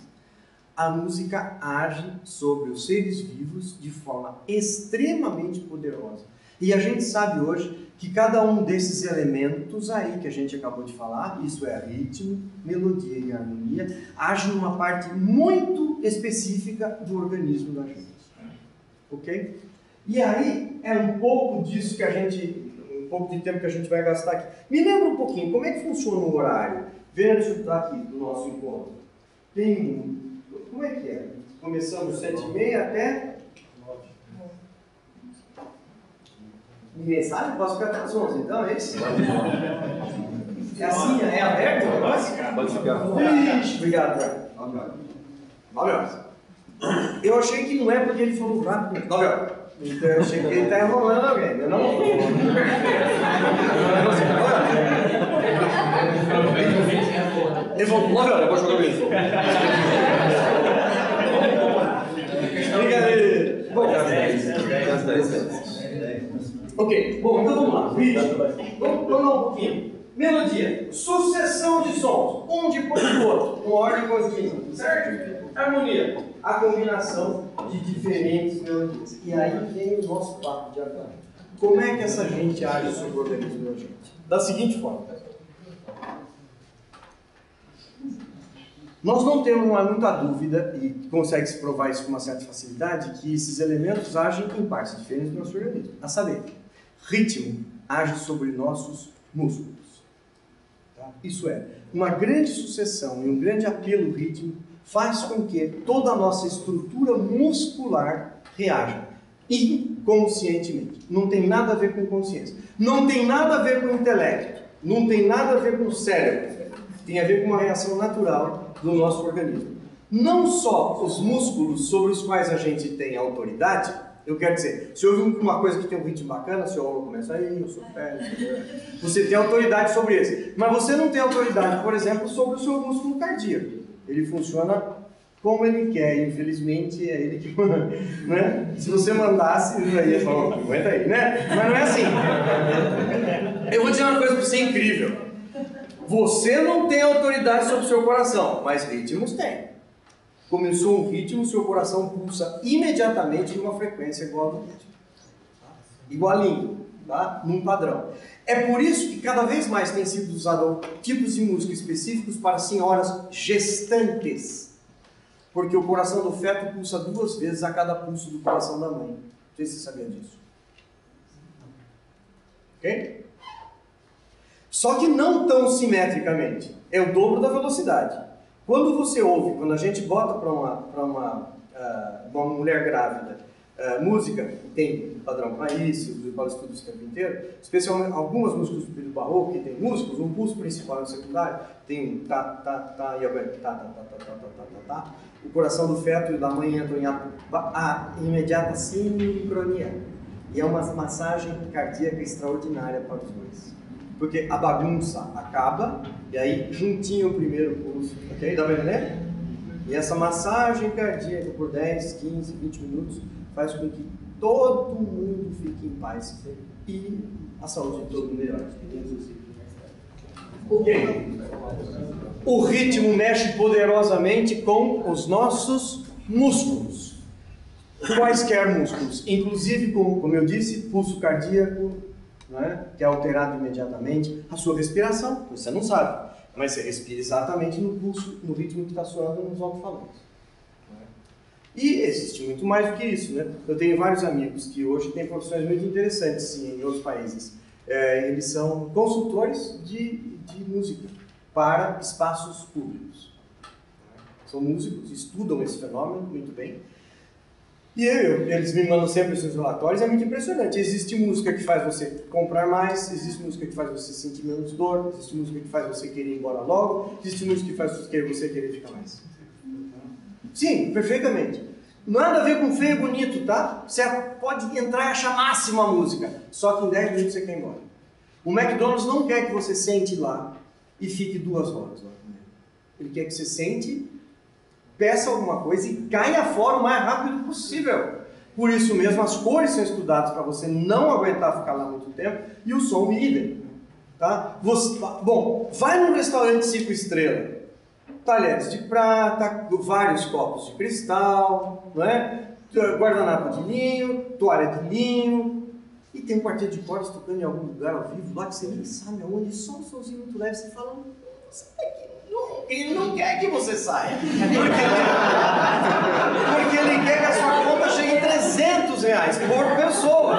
A música age sobre os seres vivos de forma extremamente poderosa. E a gente sabe hoje que cada um desses elementos aí que a gente acabou de falar, isso é ritmo, melodia e harmonia, age numa parte muito específica do organismo da gente. Ok? E aí é um pouco disso que a gente, um pouco de tempo que a gente vai gastar aqui. Me lembra um pouquinho, como é que funciona o horário? Vendo isso aqui do nosso encontro. Tem, como é que é? Começamos e meia até Ninguém sabe? Posso ficar até as 11, então é isso? É assim, é aberto o negócio? Pode ficar. Ixi, obrigado, Nove horas. Eu achei que não é porque ele falou rápido. Nove horas. Então eu achei que ele está enrolando alguém. Eu não vou. Ele falou, nove horas, eu vou jogar mesmo. Brincadeira. Bom, 10, 10, 10. Ok, bom, então vamos lá. Ritmo. Vamos, lá um pouquinho. Melodia. Sucessão de sons. Um depois do outro. Uma ordem contínua. Certo? Harmonia. A combinação de diferentes melodias. E aí vem o nosso papo de agora. Como é que essa gente age sobre o organismo da? Da seguinte forma. Nós não temos muita dúvida, e consegue se provar isso com uma certa facilidade, que esses elementos agem em partes diferentes do nosso organismo. A saber, ritmo age sobre nossos músculos. Tá? Isso é, uma grande sucessão e um grande apelo rítmico faz com que toda a nossa estrutura muscular reaja inconscientemente. Não tem nada a ver com consciência. Não tem nada a ver com intelecto. Não tem nada a ver com o cérebro. Tem a ver com uma reação natural do nosso organismo. Não só os músculos sobre os quais a gente tem autoridade, eu quero dizer, se houve uma coisa que tem um ritmo bacana, seu ombro começa aí, o seu pé, você tem autoridade sobre esse. Mas você não tem autoridade, por exemplo, sobre o seu músculo cardíaco. Ele funciona como ele quer, infelizmente é ele que manda. Né? Se você mandasse, eu ia falar, aguenta aí, né? Mas não é assim. Eu vou dizer uma coisa para você incrível. Você não tem autoridade sobre o seu coração, mas ritmos tem começou um ritmo, seu coração pulsa imediatamente numa frequência igual ao do ritmo. Igualinho, tá? num padrão. É por isso que cada vez mais tem sido usado tipos de música específicos para senhoras gestantes. Porque o coração do feto pulsa duas vezes a cada pulso do coração da mãe. Não sei se você sabia disso. Ok? Só que não tão simetricamente. É o dobro da velocidade. Quando você ouve, quando a gente bota para uma, uma, uh, uma mulher grávida uh, música, tem padrão para isso, estuda isso o tempo inteiro, especialmente algumas músicas do período barroco que tem músicos, um pulso principal e um secundário, tem um tá, tá, tá, e agora tá, tá, tá, tá, tá, tá, tá, tá, o coração do feto e da mãe entram em a, a imediata sincronia. E é uma massagem cardíaca extraordinária para os dois. Porque a bagunça acaba, e aí juntinho o primeiro pulso, ok? Dá pra entender? E essa massagem cardíaca por 10, 15, 20 minutos faz com que todo mundo fique em paz e a saúde de todo mundo melhore. O ritmo mexe poderosamente com os nossos músculos. Quaisquer músculos, inclusive, como, como eu disse, pulso cardíaco, né, que é alterado imediatamente, a sua respiração, você não sabe, mas você respira exatamente no pulso, no ritmo que está soando nos alto-falantes. E existe muito mais do que isso, né? Eu tenho vários amigos que hoje têm profissões muito interessantes, sim, em outros países. É, eles são consultores de, de música para espaços públicos. São músicos, estudam esse fenômeno muito bem. E eu, eles me mandam sempre esses relatórios, é muito impressionante. Existe música que faz você comprar mais, existe música que faz você sentir menos dor, existe música que faz você querer ir embora logo, existe música que faz você querer ficar mais. Sim, perfeitamente. Nada a ver com feio e bonito, tá? Você pode entrar e achar máxima a música, só que em 10 minutos você quer ir embora. O McDonald's não quer que você sente lá e fique duas horas lá Ele quer que você sente, peça alguma coisa e caia fora o mais rápido possível. Por isso mesmo, as cores são estudadas para você não aguentar ficar lá muito tempo e o som idem. Tá? Você, bom, vai num restaurante cinco estrelas talheres de prata, vários copos de cristal, não é? guardanapo de linho, toalha de linho, e tem um quarteto de cordas tocando em algum lugar ao vivo lá que você nem sabe aonde, só um somzinho muito leve, você fala, ele não quer que você saia. Porque ele, porque ele quer que a sua conta chegue em 300 reais por pessoa.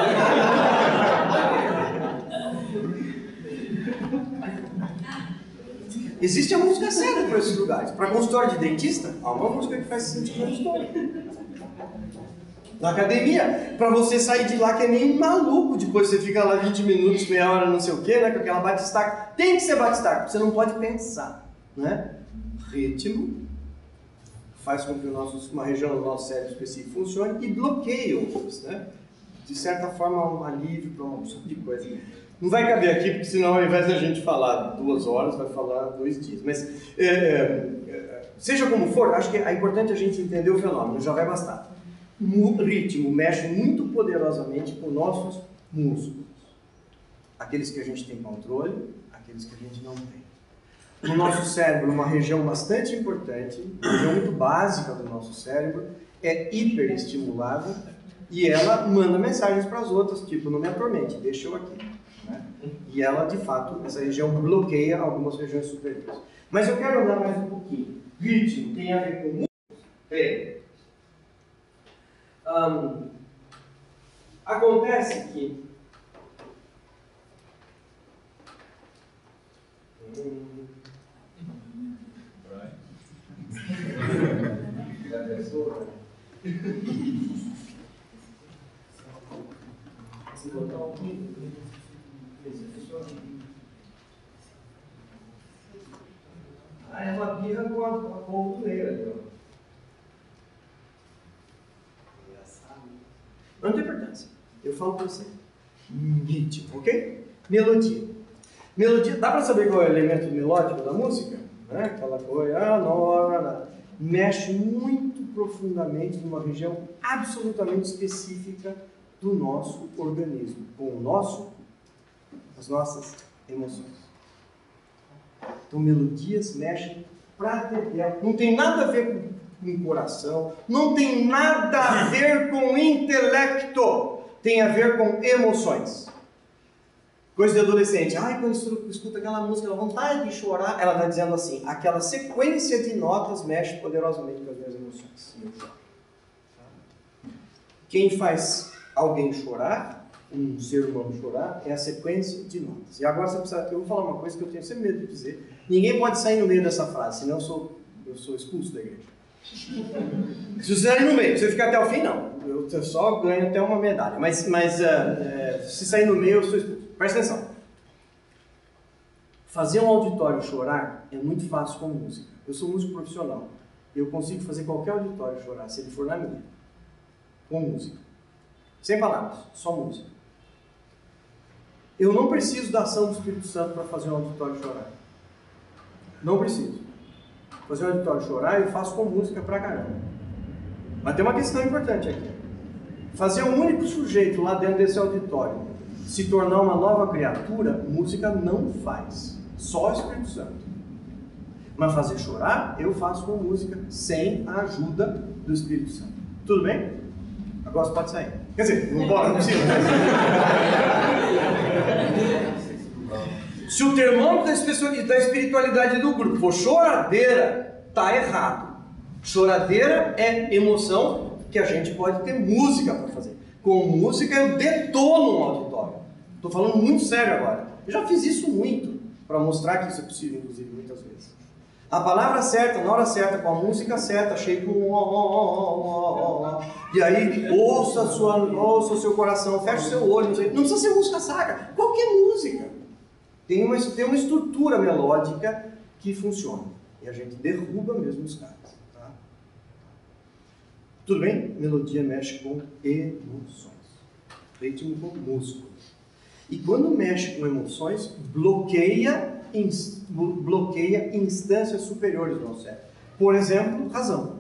Existe a música séria para esses lugares. Para consultório de dentista, há uma música que faz sentido na história. Na academia, para você sair de lá que é nem maluco, depois você fica lá 20 minutos, meia hora, não sei o quê, né, com aquela batistaca. Tem que ser batistaca, você não pode pensar, né? Ritmo faz com que o nosso, uma região do nosso cérebro específico funcione e bloqueia outras, né? De certa forma, um alívio para uma opção de coisa. Não vai caber aqui, porque senão ao invés da gente falar duas horas, vai falar dois dias. Mas, é, é, seja como for, acho que é importante a gente entender o fenômeno, já vai bastar. O ritmo mexe muito poderosamente com nossos músculos. Aqueles que a gente tem controle, aqueles que a gente não tem. No nosso cérebro, uma região bastante importante, uma região muito básica do nosso cérebro, é hiperestimulada e ela manda mensagens para as outras, tipo, não me atormente, deixa eu aqui. E ela, de fato, essa região bloqueia algumas regiões superiores. Mas eu quero andar mais um pouquinho. Ritmo tem a ver com músculo? Um, acontece que hum, Se botar um ah, é uma birra com a, a polvoreira ali, ó. Não tem importância. Eu falo para você. Ritmo, ok? Melodia. Melodia, dá para saber qual é o elemento melódico da música? Né? Aquela coisa, ah, não, mexe muito profundamente numa região absolutamente específica do nosso organismo, com o nosso as nossas emoções. Então, melodias mexem para dentro. Não tem nada a ver com, coração, não tem nada a ver com intelecto, tem a ver com emoções. Coisa de adolescente, ai, quando escuta aquela música, ela vontade de chorar. Ela está dizendo assim: aquela sequência de notas mexe poderosamente com as minhas emoções. Quem faz alguém chorar um ser humano chorar é a sequência de notas. E agora você precisa, eu vou falar uma coisa que eu tenho sempre medo de dizer. Ninguém pode sair no meio dessa frase, senão eu sou, eu sou expulso da igreja. Se você sair no meio, você ficar até o fim, não. Eu só ganho até uma medalha. Mas, mas uh, se sair no meio, eu sou expulso. Presta atenção. Fazer um auditório chorar é muito fácil com música. Eu sou músico profissional. Eu consigo fazer qualquer auditório chorar, se ele for na minha. Com música. Sem palavras, só música. Eu não preciso da ação do Espírito Santo para fazer um auditório chorar. Não preciso. Fazer um auditório chorar eu faço com música pra caramba. Mas tem uma questão importante aqui. Fazer um único sujeito lá dentro desse auditório se tornar uma nova criatura, música não faz. Só o Espírito Santo. Mas fazer chorar, eu faço com música sem a ajuda do Espírito Santo. Tudo bem? Agora você pode sair. Quer dizer, não pode, não precisa. Se o termômetro da espiritualidade do grupo for choradeira, tá errado. Choradeira é emoção que a gente pode ter música para fazer. Com música eu detono um auditório. Estou falando muito sério agora. Eu já fiz isso muito para mostrar que isso é possível, inclusive, muitas vezes. A palavra certa, na hora certa, com a música certa, cheio ó, ó, E aí, ouça, sua, ouça o seu coração, feche o seu olho. Não precisa ser música saga, qualquer música. Tem uma, tem uma estrutura melódica que funciona. E a gente derruba mesmo os caras. Tá? Tudo bem? Melodia mexe com emoções. Ritmo com músculos. E quando mexe com emoções, bloqueia bloqueia instâncias superiores do nosso cérebro. Por exemplo, razão.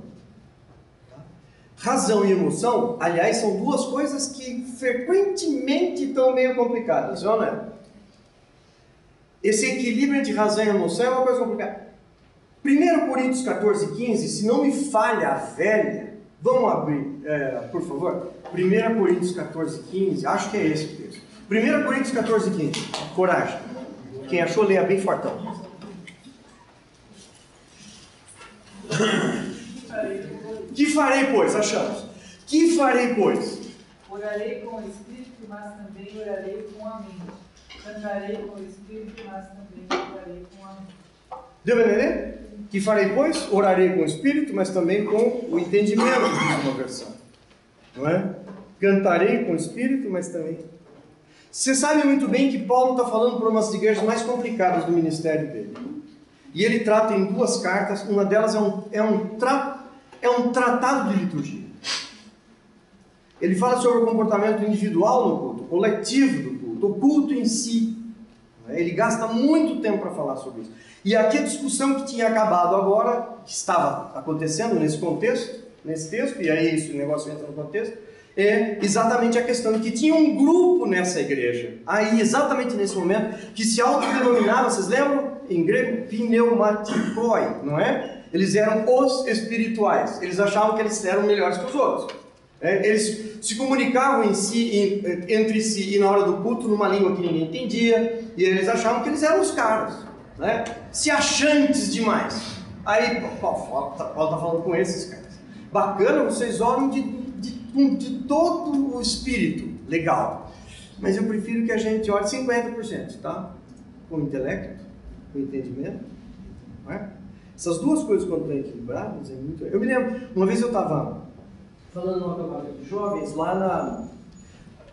Razão e emoção, aliás, são duas coisas que frequentemente estão meio complicadas, não é? Esse equilíbrio entre razão e emoção é uma coisa complicada. 1 Coríntios 14, 15, se não me falha a velha, vamos abrir, é, por favor? 1 Coríntios 14, 15, acho que é esse o texto. 1 Coríntios 14, 15, coragem. Quem achou, leia bem fortão. Que farei, pois? Achamos. Que farei, pois? Orarei com o Espírito, mas também orarei com a mente. Cantarei com o Espírito, mas também orarei com a mente. Deu para entender? Que farei, pois? Orarei com o Espírito, mas também com o entendimento, diz uma versão. Não é? Cantarei com o Espírito, mas também você sabe muito bem que Paulo está falando para uma das igrejas mais complicadas do ministério dele. E ele trata em duas cartas, uma delas é um, é um, tra, é um tratado de liturgia. Ele fala sobre o comportamento individual no culto, coletivo do culto, o culto em si. Ele gasta muito tempo para falar sobre isso. E aqui a discussão que tinha acabado agora, que estava acontecendo nesse contexto, nesse texto, e aí esse negócio entra no contexto, é exatamente a questão que tinha um grupo nessa igreja, aí exatamente nesse momento, que se autodenominava, vocês lembram? Em grego, pneumatikoi, não é? Eles eram os espirituais, eles achavam que eles eram melhores que os outros. É, eles se comunicavam si, em, entre si e na hora do culto numa língua que ninguém entendia, e eles achavam que eles eram os caras, né? se achantes demais. Aí Paulo está falando com esses caras. Bacana, vocês oram de de todo o espírito, legal. Mas eu prefiro que a gente olhe 50%, tá? Com o intelecto, com o entendimento. Não é? Essas duas coisas, quando estão equilibradas, é muito. Eu me lembro, uma vez eu estava falando numa acampamento de jovens lá na,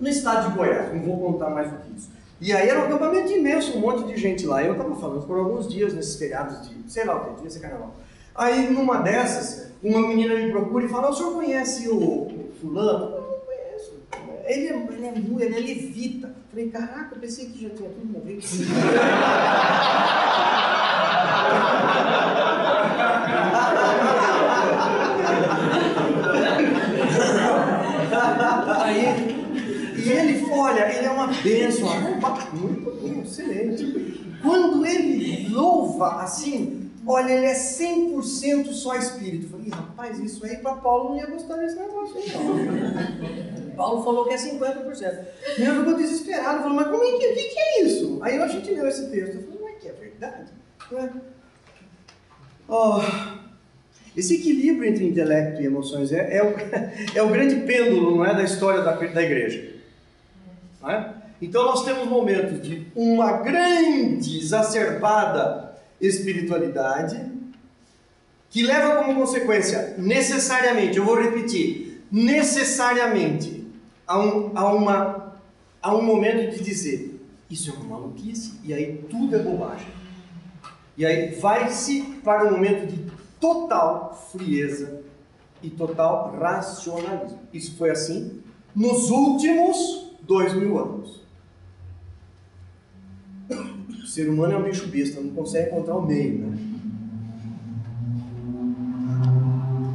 no estado de Goiás, não vou contar mais do que isso. E aí era um acampamento imenso, um monte de gente lá. Eu estava falando por alguns dias nesses feriados de, sei lá o que, devia ser carnaval. Aí numa dessas, uma menina me procura e fala: O senhor conhece o, fulano? Eu não conheço. Ele é, ele é ele é levita. Falei, caraca, pensei que já tinha tudo morrido. Aí, e ele, olha, ele é uma bênção, muito bom, excelente. Quando ele louva assim, Olha, ele é 100% só espírito. Eu falei, rapaz, isso aí para Paulo não ia gostar desse negócio aí, não. Paulo falou que é 50%. E eu ficou desesperado, falou, mas como é que, que, que é isso? Aí a gente leu esse texto, eu falei, não é que é verdade? É? Oh, esse equilíbrio entre intelecto e emoções é, é, o, é o grande pêndulo não é, da história da, da igreja. É? Então nós temos momentos de uma grande exacerbada espiritualidade, que leva como consequência, necessariamente, eu vou repetir, necessariamente, a um, a uma, a um momento de dizer: Isso é uma maluquice, e aí tudo é bobagem. E aí vai-se para um momento de total frieza e total racionalismo. Isso foi assim nos últimos dois mil anos. Ser humano é um bicho besta, não consegue encontrar o meio, né?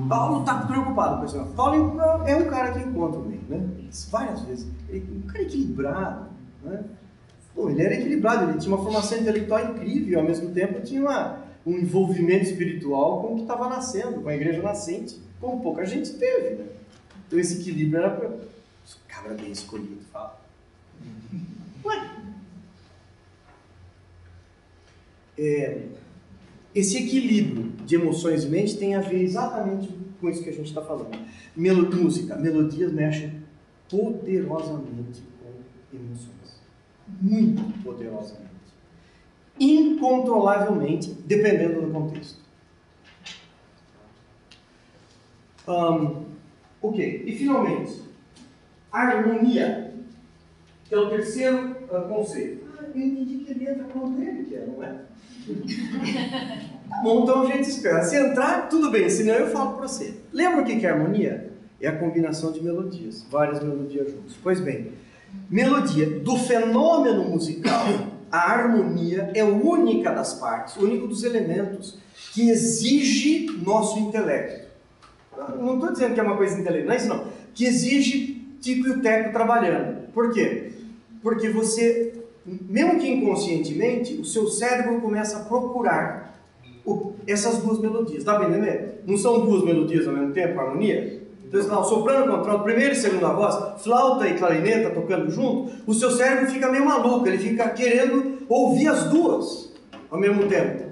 Paulo está preocupado com isso. Paulo é um cara que encontra o meio, né? Várias vezes. Ele, um cara equilibrado, né? Pô, ele era equilibrado, ele tinha uma formação intelectual incrível, ao mesmo tempo tinha uma, um envolvimento espiritual com o que estava nascendo, com a igreja nascente, como pouca gente teve, né? Então esse equilíbrio era para cabra bem escolhido, fala. Ué. É, esse equilíbrio de emoções e mente tem a ver exatamente com isso que a gente está falando. Melo, música, melodias mexem poderosamente com emoções. Muito poderosamente. Incontrolavelmente, dependendo do contexto. Um, ok, e finalmente, harmonia, que é o terceiro uh, conceito. Eu entendi que ele entra com dele, que é, não é? Bom, então a gente espera. Se entrar, tudo bem, senão eu falo para você. Lembra o que é harmonia? É a combinação de melodias, várias melodias juntas. Pois bem, melodia do fenômeno musical, a harmonia é única das partes, o único dos elementos que exige nosso intelecto. Não estou dizendo que é uma coisa intelectual, não é isso não. Que exige Tico e o Teco trabalhando. Por quê? Porque você, mesmo que inconscientemente, o seu cérebro começa a procurar essas duas melodias. Tá bem, né? Não são duas melodias ao mesmo tempo, harmonia? Então, lá, o soprano contralto, primeira e segunda voz, flauta e clarineta tocando junto, o seu cérebro fica meio maluco, ele fica querendo ouvir as duas ao mesmo tempo.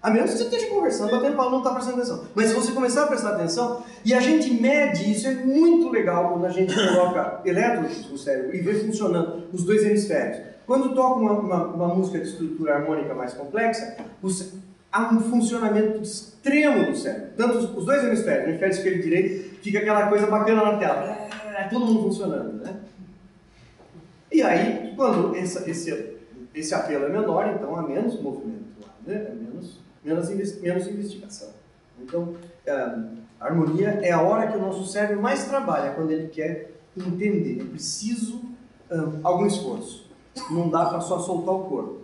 A menos que você esteja conversando, batendo palma, não está prestando atenção. Mas se você começar a prestar atenção, e a gente mede isso, é muito legal quando a gente coloca elétrons no cérebro e vê funcionando os dois hemisférios. Quando toca uma, uma, uma música de estrutura harmônica mais complexa, os, há um funcionamento extremo do cérebro. Tanto os, dois hemisférios, o hemisfério esquerdo e direito, fica aquela coisa bacana na tela. É, todo mundo funcionando, né? E aí, quando esse, esse, esse apelo é menor, então há menos movimento lá, né? Menos, menos, menos investigação. Então, é, a harmonia é a hora que o nosso cérebro mais trabalha, quando ele quer entender. É preciso um, algum esforço. Não dá para só soltar o corpo.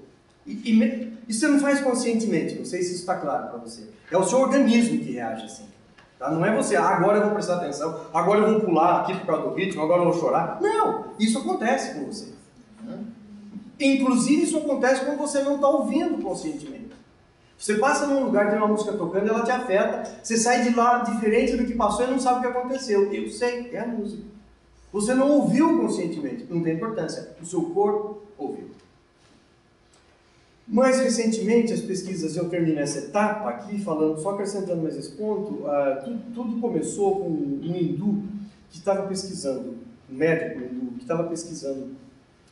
E, e isso você não faz conscientemente, não sei se isso está claro para você. É o seu organismo que reage assim. Tá? Não é você, ah, agora eu vou prestar atenção, agora eu vou pular aqui por causa do ritmo, agora eu vou chorar. Não, isso acontece com você. Inclusive, isso acontece quando você não está ouvindo conscientemente. Você passa num lugar, tem uma música tocando, ela te afeta, você sai de lá diferente do que passou e não sabe o que aconteceu. Eu sei, é a música. Você não ouviu conscientemente, não tem importância. O seu corpo ouviu. Mais recentemente, as pesquisas, eu termino essa etapa aqui, falando, só acrescentando mais esse ponto, uh, tudo, tudo, começou com um hindu que estava pesquisando, um médico hindu, que estava pesquisando,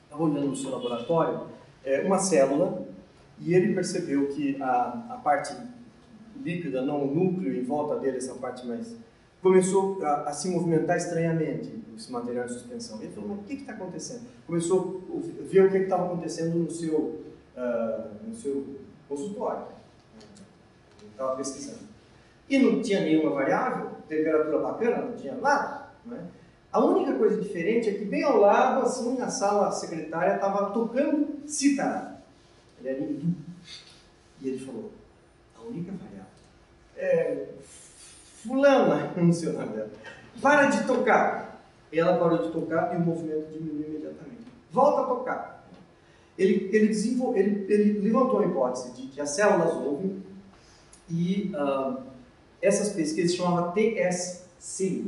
estava olhando no seu laboratório, é, uma célula, e ele percebeu que a, a parte líquida, não o núcleo em volta dele, essa parte mais, começou a, a se movimentar estranhamente, esse material de suspensão. Ele falou, mas o que está acontecendo? Começou a ver o que estava acontecendo no seu uh, no seu consultório. Estava pesquisando. E não tinha nenhuma variável, temperatura bacana, não tinha nada. Não é? A única coisa diferente é que bem ao lado, assim, na sala secretária, estava tocando citar. Ele era hindu. E ele falou, a única variável é fulana, não sei o nome dela, para de tocar. Ela parou de tocar e o movimento diminuiu imediatamente. Volta a tocar ele, ele, desenvol... ele, ele levantou a hipótese de que as células ouvem e uh, essas pesquisas chamavam TSC,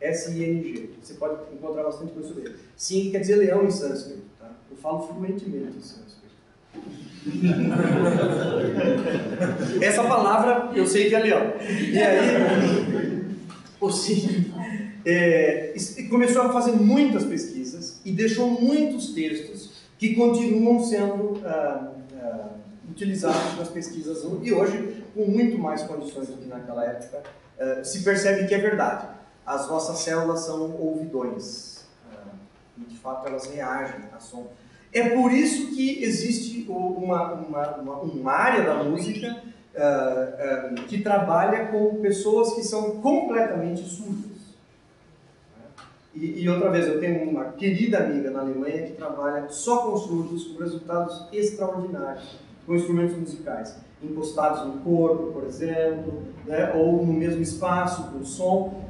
S-I-N-G. Você pode encontrar bastante coisa sobre ele. Sim quer dizer leão em sânscrito. Tá? Eu falo fluentemente em sânscrito. Essa palavra eu sei que é leão. E aí, o é, começou a fazer muitas pesquisas e deixou muitos textos que continuam sendo uh, uh, utilizados nas pesquisas e hoje, com muito mais condições do que naquela época, uh, se percebe que é verdade. As nossas células são ouvidões e, de fato, elas reagem a som. É por isso que existe uma, uma, uma, uma área da música que trabalha com pessoas que são completamente surdas. E, e, outra vez, eu tenho uma querida amiga na Alemanha que trabalha só com surdos, com resultados extraordinários, com instrumentos musicais, encostados no corpo, por exemplo, né, ou no mesmo espaço, com som.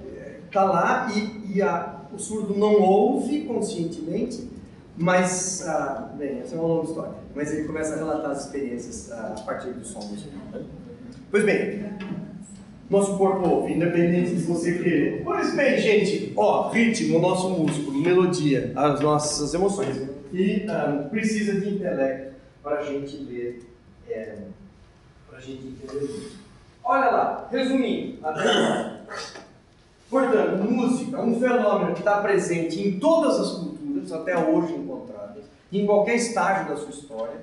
Está lá e, e a, o surdo não ouve conscientemente, mas, ah, bem, essa é uma longa história, mas ele começa a relatar as experiências ah, a partir do som musical. Né? Pois bem, nosso corpo independente de você querer. Pois bem, gente, ó, ritmo, nosso músculo, melodia, as nossas emoções. E um, precisa de intelecto para a gente ver, é, para a gente entender isso. Olha lá, resumindo, Portanto, música é um fenômeno que está presente em todas as culturas, até hoje encontradas, em qualquer estágio da sua história.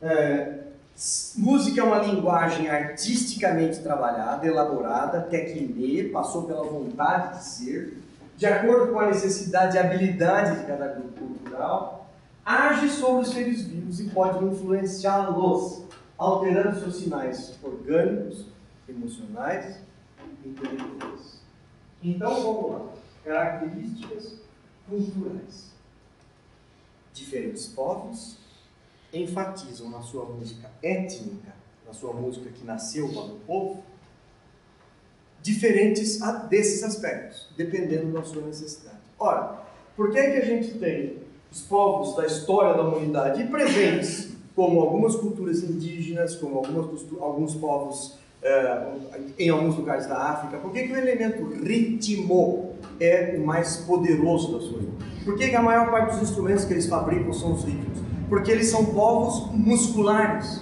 É, Música é uma linguagem artisticamente trabalhada, elaborada, tecne, passou pela vontade de ser, de acordo com a necessidade e habilidade de cada grupo cultural, age sobre os seres vivos e pode influenciá-los, alterando seus sinais orgânicos, emocionais e intelectuais. Então vamos lá. Características culturais. Diferentes povos, enfatizam na sua música étnica, na sua música que nasceu para o povo, diferentes desses aspectos, dependendo da sua necessidade. Ora, por que, é que a gente tem os povos da história da humanidade presentes, como algumas culturas indígenas, como algumas, alguns povos é, em alguns lugares da África? Por que, que o elemento ritmo é o mais poderoso da sua vida? Por que, que a maior parte dos instrumentos que eles fabricam são os ritmos? porque eles são povos musculares.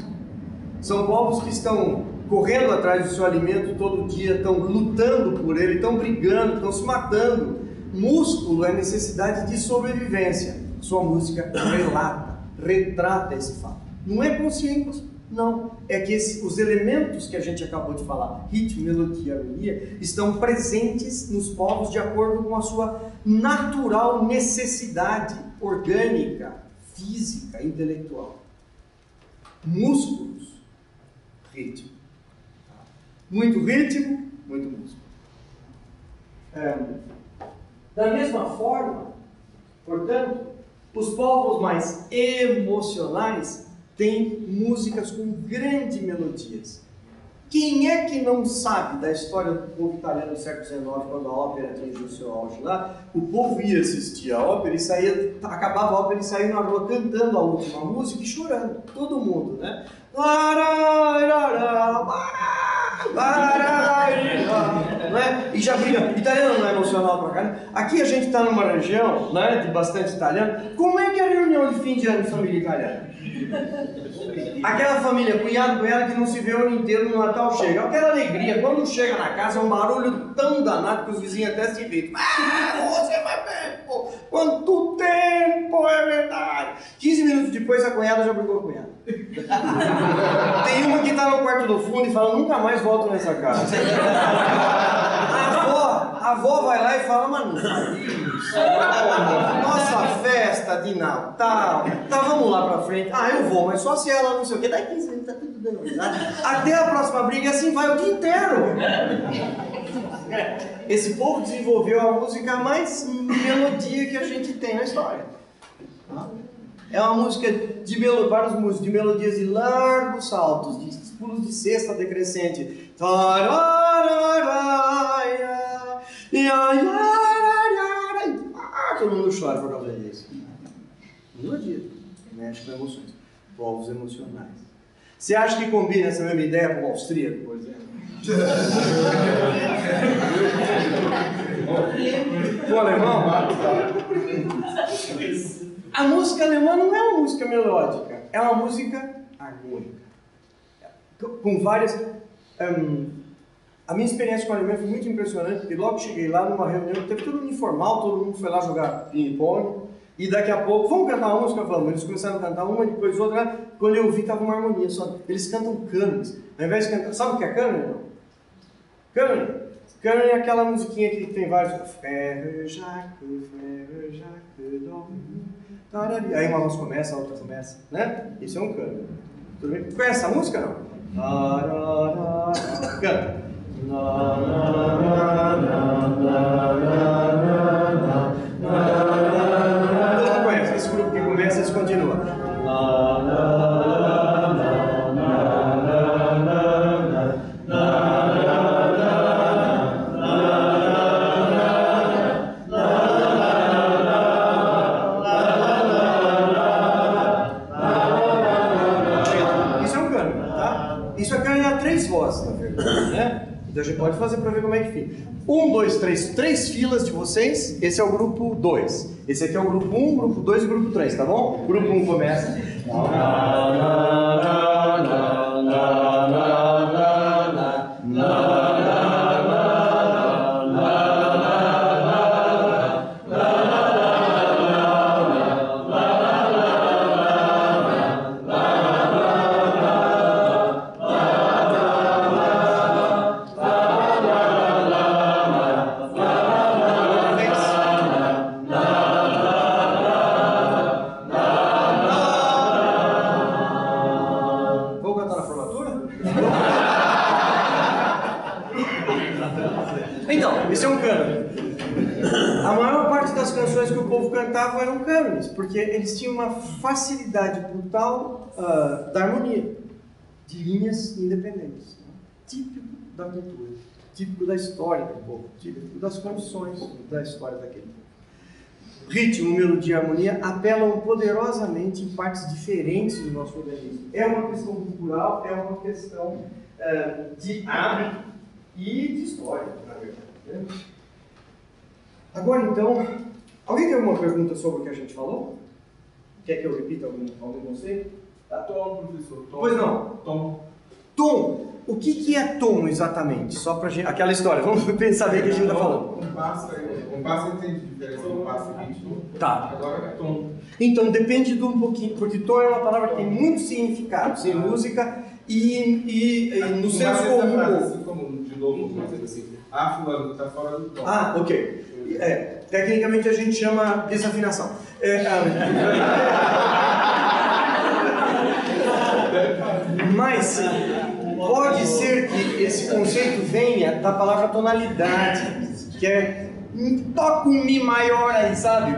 São povos que estão correndo atrás do seu alimento todo dia, estão lutando por ele, estão brigando, estão se matando. Músculo é necessidade de sobrevivência. Sua música relata, retrata esse fato. Não é consciente, não. É que os elementos que a gente acabou de falar, ritmo, melodia, harmonia, estão presentes nos povos de acordo com a sua natural necessidade orgânica, física, intelectual. Músculos, ritmo. Muito ritmo, muito músculo. É, da mesma forma, portanto, os povos mais emocionais têm músicas com grandes melodias quem é que não sabe da história do povo italiano do século XIX, quando a ópera atingiu seu auge lá? O povo ia assistir a ópera e saía, acabava a ópera e saía na rua cantando a última música e chorando, todo mundo, né? Né? E já briga. Italiano não é emocional pra caramba. Aqui a gente está numa região né, de bastante italiano. Como é que é a reunião de fim de ano de família italiana? Aquela família, cunhado, cunhada que não se vê o ano inteiro no Natal chega. Aquela alegria, quando chega na casa é um barulho tão danado que os vizinhos até se irritam. Ah, você vai pô, quanto tempo, é verdade. 15 minutos depois a cunhada já brigou com a cunhada. Tem uma que tá no quarto do fundo e fala, nunca mais volto nessa casa. A avó, a avó vai lá e fala, mano, nossa festa de Natal. Tá, vamos lá pra frente. Ah, eu vou, mas só se ela não sei o quê. Daí 15 minutos tá tudo dando. Até a próxima briga e assim vai o dia inteiro. Esse povo desenvolveu a música mais melodia que a gente tem na história. É uma música de melo, vários músicos, de melodias de largos saltos, de pulos de sexta decrescente. Todo mundo chora por causa disso. Melodia. Mexe com emoções. Povos emocionais. Você acha que combina essa mesma ideia com o austríaco, por exemplo? com o alemão? A música alemã não é uma música melódica, é uma música harmônica. Com várias. Um, a minha experiência com o alemão foi muito impressionante, porque logo cheguei lá numa reunião, teve tudo informal, todo mundo foi lá jogar ping-pong, e daqui a pouco, vamos cantar uma música? Vamos. Eles começaram a cantar uma, depois outra, né? quando eu vi, estava uma harmonia só. Eles cantam cânones. Ao invés de cantar. Sabe o que é cânone? Não? Cânone. Cânone é aquela musiquinha que tem vários. Jaco, Aí uma voz começa, a outra começa, né? Isso é um cânone. Tudo bem? Conhece essa música não? Canta. Então, Todo mundo conhece, esse grupo que começa, esse continua. Fazer para ver como é que fica. Um, dois, três, três filas de vocês. Esse é o grupo 2. Esse aqui é o grupo 1, um, grupo 2 e grupo 3, tá bom? Grupo 1 um começa. Vou facilidade brutal ah, da harmonia, de linhas independentes. né? Típico da cultura, típico da história do povo, típico das condições da história daquele povo. Ritmo, melodia e harmonia apelam poderosamente em partes diferentes do nosso organismo. É uma questão cultural, é uma questão eh, de hábito e de história, na verdade. né? Agora então, alguém tem alguma pergunta sobre o que a gente falou? Quer que eu repita algum, algum conceito? Tom, professor. Tom. Pois não. Tom. Tom. O que, que é tom exatamente? Só pra gente. Aquela história, vamos pensar bem o que a gente está falando. Compasso, compasso entende a diferença do compasso e ritmo. Tá. Agora é tom. Então depende de um pouquinho, porque tom é uma palavra que tem muito significado, sem música e, e, e no senso é essa frase, comum. assim como, de novo, dizer assim, ah, fulano, tá fora do tom. Ah, ok. É, tecnicamente a gente chama desafinação. É, mas pode ser que esse conceito venha da palavra tonalidade, que é "Hum, toca um Mi maior aí, sabe?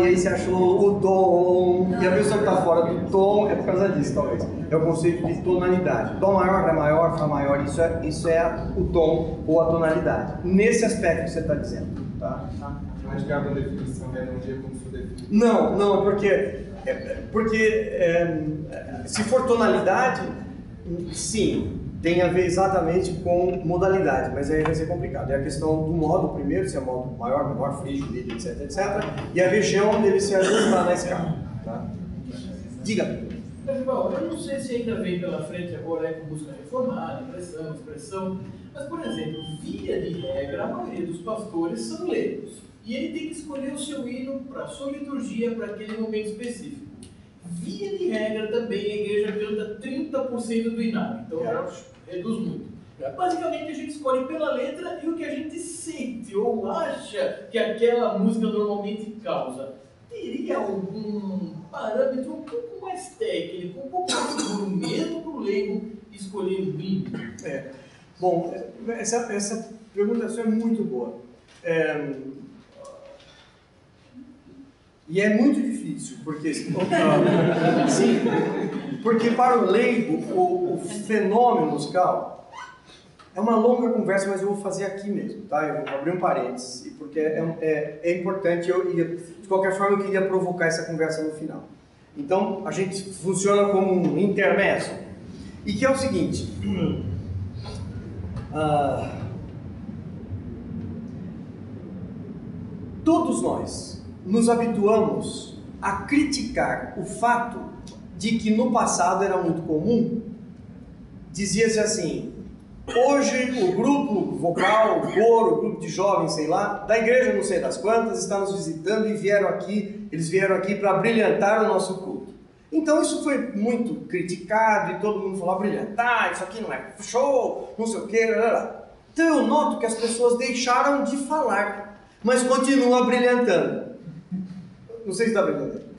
E aí você achou o Dom, e a pessoa que está fora do tom é por causa disso, talvez. É o conceito de tonalidade. Dó maior, Ré maior, Fá maior, isso é, isso é o tom ou a tonalidade. Nesse aspecto que você está dizendo. Tá? Mas cabe a definição, melodia como se define. Não, não, porque, é, porque é, se for tonalidade, sim, tem a ver exatamente com modalidade, mas aí vai ser complicado. É a questão do modo primeiro, se é modo maior, menor, frígio, médio, etc, etc, e a região onde ele se ajusta na escala. Tá? Diga. Bom, eu não sei se ainda vem pela frente agora aí com música reformada, impressão, expressão, mas, por exemplo, via de regra, a maioria dos pastores são leigos. E ele tem que escolher o seu hino para a sua liturgia, para aquele momento específico. Via de regra também a igreja canta 30% do inário, então já reduz muito. Basicamente a gente escolhe pela letra e o que a gente sente ou acha que aquela música normalmente causa. Teria algum parâmetro um pouco mais técnico, um pouco mais seguro mesmo para o leigo escolher o hino? É. Bom, essa, essa pergunta é muito boa. É, e é muito difícil, porque sim, porque para o leigo o, o fenômeno musical é uma longa conversa, mas eu vou fazer aqui mesmo, tá? Eu vou abrir um parênteses, porque é, é, é importante. Eu, de qualquer forma, eu queria provocar essa conversa no final. Então, a gente funciona como um intermédio, e que é o seguinte. Ah, todos nós nos habituamos a criticar o fato de que no passado era muito comum, dizia-se assim, hoje o grupo vocal, o coro, o grupo de jovens, sei lá, da igreja não sei das quantas, está nos visitando e vieram aqui, eles vieram aqui para brilhantar o nosso culto. Então isso foi muito criticado e todo mundo falou, brilhantar, isso aqui não é show, não sei o que, lá, lá. Então eu noto que as pessoas deixaram de falar, mas continuam brilhantando. Não sei se está brilhantando.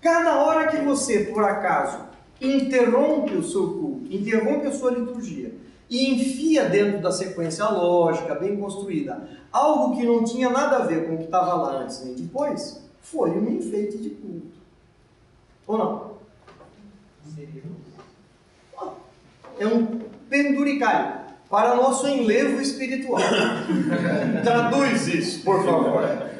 Cada hora que você, por acaso, interrompe o seu culto, interrompe a sua liturgia e enfia dentro da sequência lógica, bem construída, algo que não tinha nada a ver com o que estava lá antes nem depois, foi um enfeite de culto. Ou não? É um penduricalho para nosso enlevo espiritual. Traduz isso, por favor.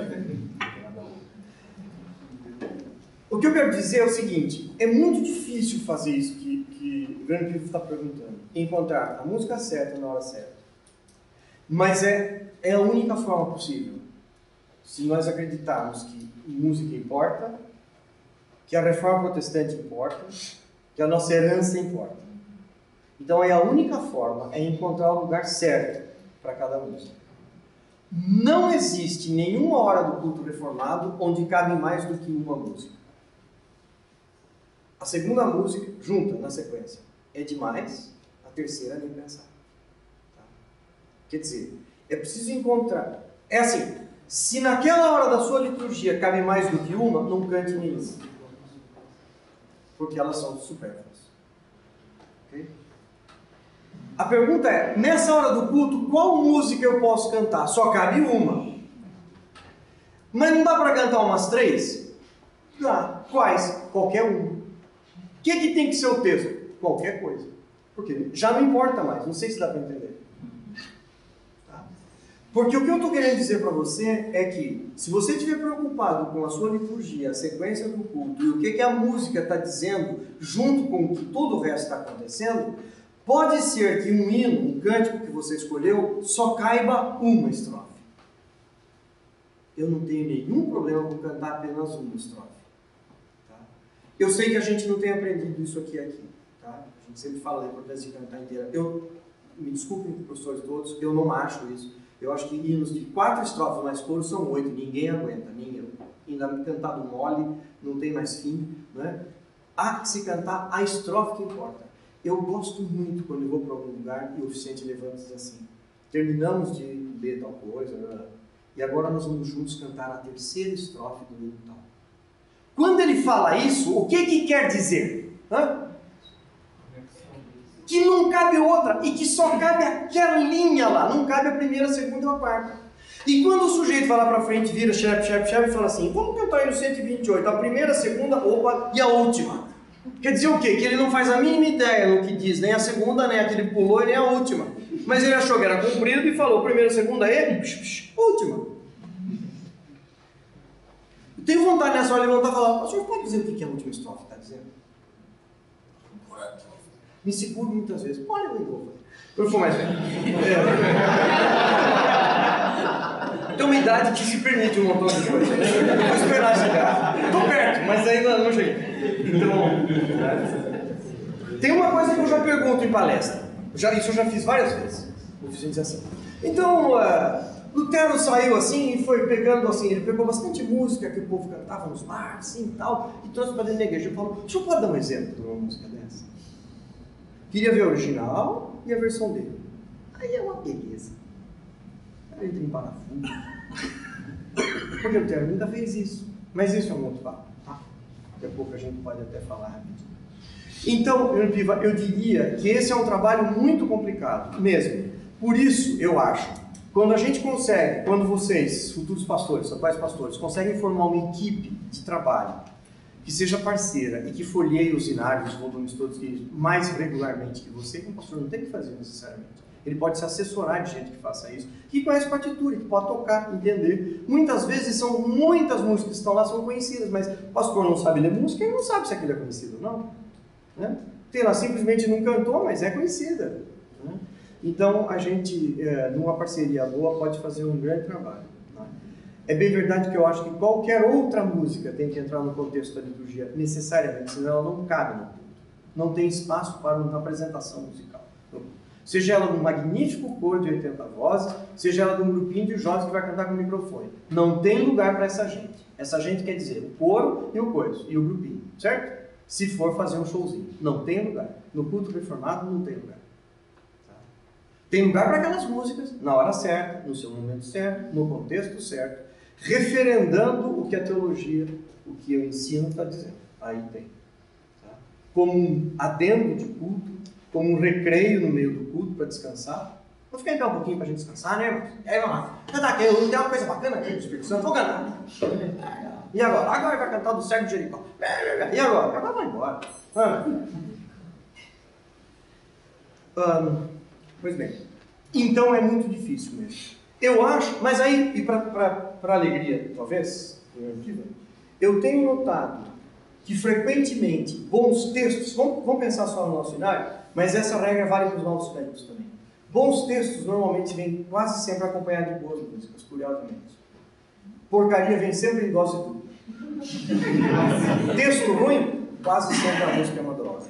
O que eu quero dizer é o seguinte: é muito difícil fazer isso que, que grande livro está perguntando. Encontrar a música certa na hora certa. Mas é, é a única forma possível. Se nós acreditarmos que música importa, que a reforma protestante importa, que a nossa herança importa. Então é a única forma é encontrar o lugar certo para cada música. Não existe nenhuma hora do culto reformado onde cabe mais do que uma música. A segunda música, junta na sequência, é demais, a terceira nem pensar. Tá? Quer dizer, é preciso encontrar. É assim, se naquela hora da sua liturgia cabe mais do que uma, não cante nenhuma. Porque elas são supérfluas. Okay? A pergunta é: nessa hora do culto, qual música eu posso cantar? Só cabe uma. Mas não dá para cantar umas três? Dá. Quais? Qualquer um. O que, que tem que ser o texto? Qualquer coisa. Porque já não importa mais. Não sei se dá para entender. Tá? Porque o que eu estou querendo dizer para você é que, se você estiver preocupado com a sua liturgia, a sequência do culto e o que, que a música está dizendo, junto com o que todo o resto está acontecendo, Pode ser que um hino, um cântico que você escolheu, só caiba uma estrofe. Eu não tenho nenhum problema com cantar apenas uma estrofe. Eu sei que a gente não tem aprendido isso aqui aqui. Tá? A gente sempre fala da importância de cantar inteira. Eu, me desculpem, professores todos, eu não acho isso. Eu acho que hinos de quatro estrofes mais coro são oito. Ninguém aguenta, nem eu. Ainda cantado mole, não tem mais fim. Né? Há que se cantar a estrofe que importa. Eu gosto muito quando eu vou para algum lugar e o oficiante levanta e diz assim: terminamos de ler tal coisa, né? e agora nós vamos juntos cantar a terceira estrofe do hino tal. Quando ele fala isso, o que, que quer dizer? Hã? Que não cabe outra e que só cabe aquela linha lá, não cabe a primeira, a segunda ou a quarta. E quando o sujeito vai lá para frente, vira chefe, chefe, chefe e fala assim: vamos cantar aí no 128, a primeira, a segunda, opa, e a última. Quer dizer o quê? Que ele não faz a mínima ideia no que diz, nem a segunda, nem a que ele pulou, nem a última. Mas ele achou que era comprido e falou primeira, segunda, e última. Eu tenho vontade nessa hora de levantar e falar, o senhor pode dizer o que a última estrofe está dizendo? Me seguro muitas vezes. Pode, eu vou. Eu for mais velho. É. Tem uma idade que se permite um montão de coisa. Vou esperar chegar. Estou perto, mas ainda não cheguei. Então, tem uma coisa que eu já pergunto em palestra. Já, isso eu já fiz várias vezes. O diz assim. Então, uh, Lutero saiu assim e foi pegando assim, ele pegou bastante música que o povo cantava nos bares, assim e tal, e trouxe para dentro da igreja e falou: senhor pode dar um exemplo de uma música dessa? Queria ver a original e a versão dele. Aí é uma beleza. Aí entra em parafuso. Porque o Lutero nunca fez isso. Mas isso é um outro papo. Daqui a pouco a gente pode até falar rapidinho. Então, eu diria que esse é um trabalho muito complicado, mesmo. Por isso, eu acho, quando a gente consegue, quando vocês, futuros pastores, atuais pastores, conseguem formar uma equipe de trabalho que seja parceira e que folheie os inários, os volumes todos mais regularmente que você, que um pastor não tem que fazer necessariamente ele pode se assessorar de gente que faça isso, que conhece partitura, que pode tocar, entender. Muitas vezes são muitas músicas que estão lá são conhecidas, mas o pastor não sabe ler música, ele não sabe se aquilo é conhecido ou não. Né? Tem lá simplesmente não cantou, mas é conhecida. Então a gente, é, numa parceria boa, pode fazer um grande trabalho. Né? É bem verdade que eu acho que qualquer outra música tem que entrar no contexto da liturgia, necessariamente, senão ela não cabe no culto. Não tem espaço para uma apresentação musical. Seja ela num magnífico coro de 80 vozes, seja ela de um grupinho de jovens que vai cantar com o microfone. Não tem lugar para essa gente. Essa gente quer dizer o coro e o coiso, e o grupinho, certo? Se for fazer um showzinho. Não tem lugar. No culto reformado não tem lugar. Tá? Tem lugar para aquelas músicas, na hora certa, no seu momento certo, no contexto certo, referendando o que a teologia, o que o ensino está dizendo. Aí tem. Tá? Como um adendo de culto, como um recreio no meio do culto para descansar. Vou ficar então um pouquinho para a gente descansar, né, irmãos? E aí, vamos lá. Cantar aqui, tem uma coisa bacana aqui do Espírito Santo, vou cantar. E agora? Agora vai cantar do de Jericó. E agora? Agora vai embora. Um, pois bem, então é muito difícil mesmo. Eu acho, mas aí, e para alegria, talvez, eu tenho notado que frequentemente bons textos, vamos, vamos pensar só no nosso cenário, Mas essa regra vale para os novos cânticos também. Bons textos normalmente vêm quase sempre acompanhados de boas músicas, curiosamente. Porcaria vem sempre em dose dupla. Texto ruim, quase sempre a música é uma droga.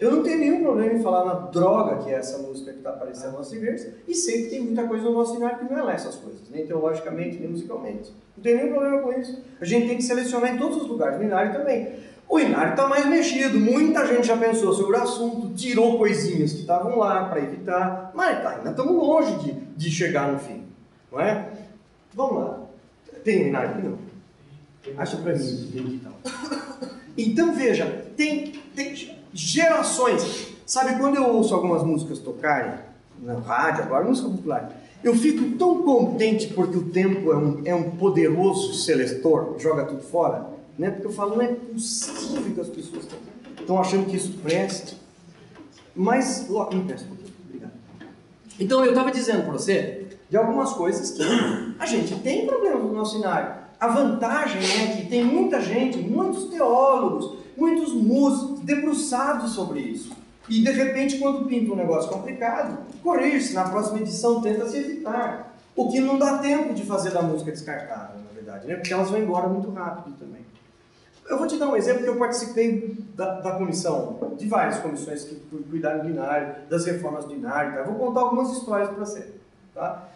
Eu não tenho nenhum problema em falar na droga que é essa música que está aparecendo na nossa igreja, e sei que tem muita coisa no nosso cenário que não é lá essas coisas, nem teologicamente, nem musicalmente. Não tem nenhum problema com isso. A gente tem que selecionar em todos os lugares, no Inário também. O Inário está mais mexido, muita gente já pensou sobre o assunto, tirou coisinhas que estavam lá para evitar, mas tá, ainda estamos longe de, de chegar no fim, não é? Vamos lá. Tem Inário aqui? Não. Acha para mim, então. Então veja, tem, tem gerações. Sabe quando eu ouço algumas músicas tocarem na rádio, agora música popular, eu fico tão contente porque o tempo é um, é um poderoso seletor, joga tudo fora, né? Porque eu falo, não é possível que as pessoas estão achando que isso presta. Mas, logo, me pouquinho, obrigado. Então eu estava dizendo para você de algumas coisas que a gente tem problemas no nosso cenário. A vantagem é que tem muita gente, muitos teólogos, muitos músicos debruçados sobre isso. E de repente, quando pinta um negócio complicado, corrige-se, na próxima edição tenta se evitar. O que não dá tempo de fazer da música descartável, na verdade, né? porque elas vão embora muito rápido também. Eu vou te dar um exemplo que eu participei da, da comissão, de várias comissões que cuidaram do binário, das reformas do binário. Tá? Vou contar algumas histórias para você. Tá?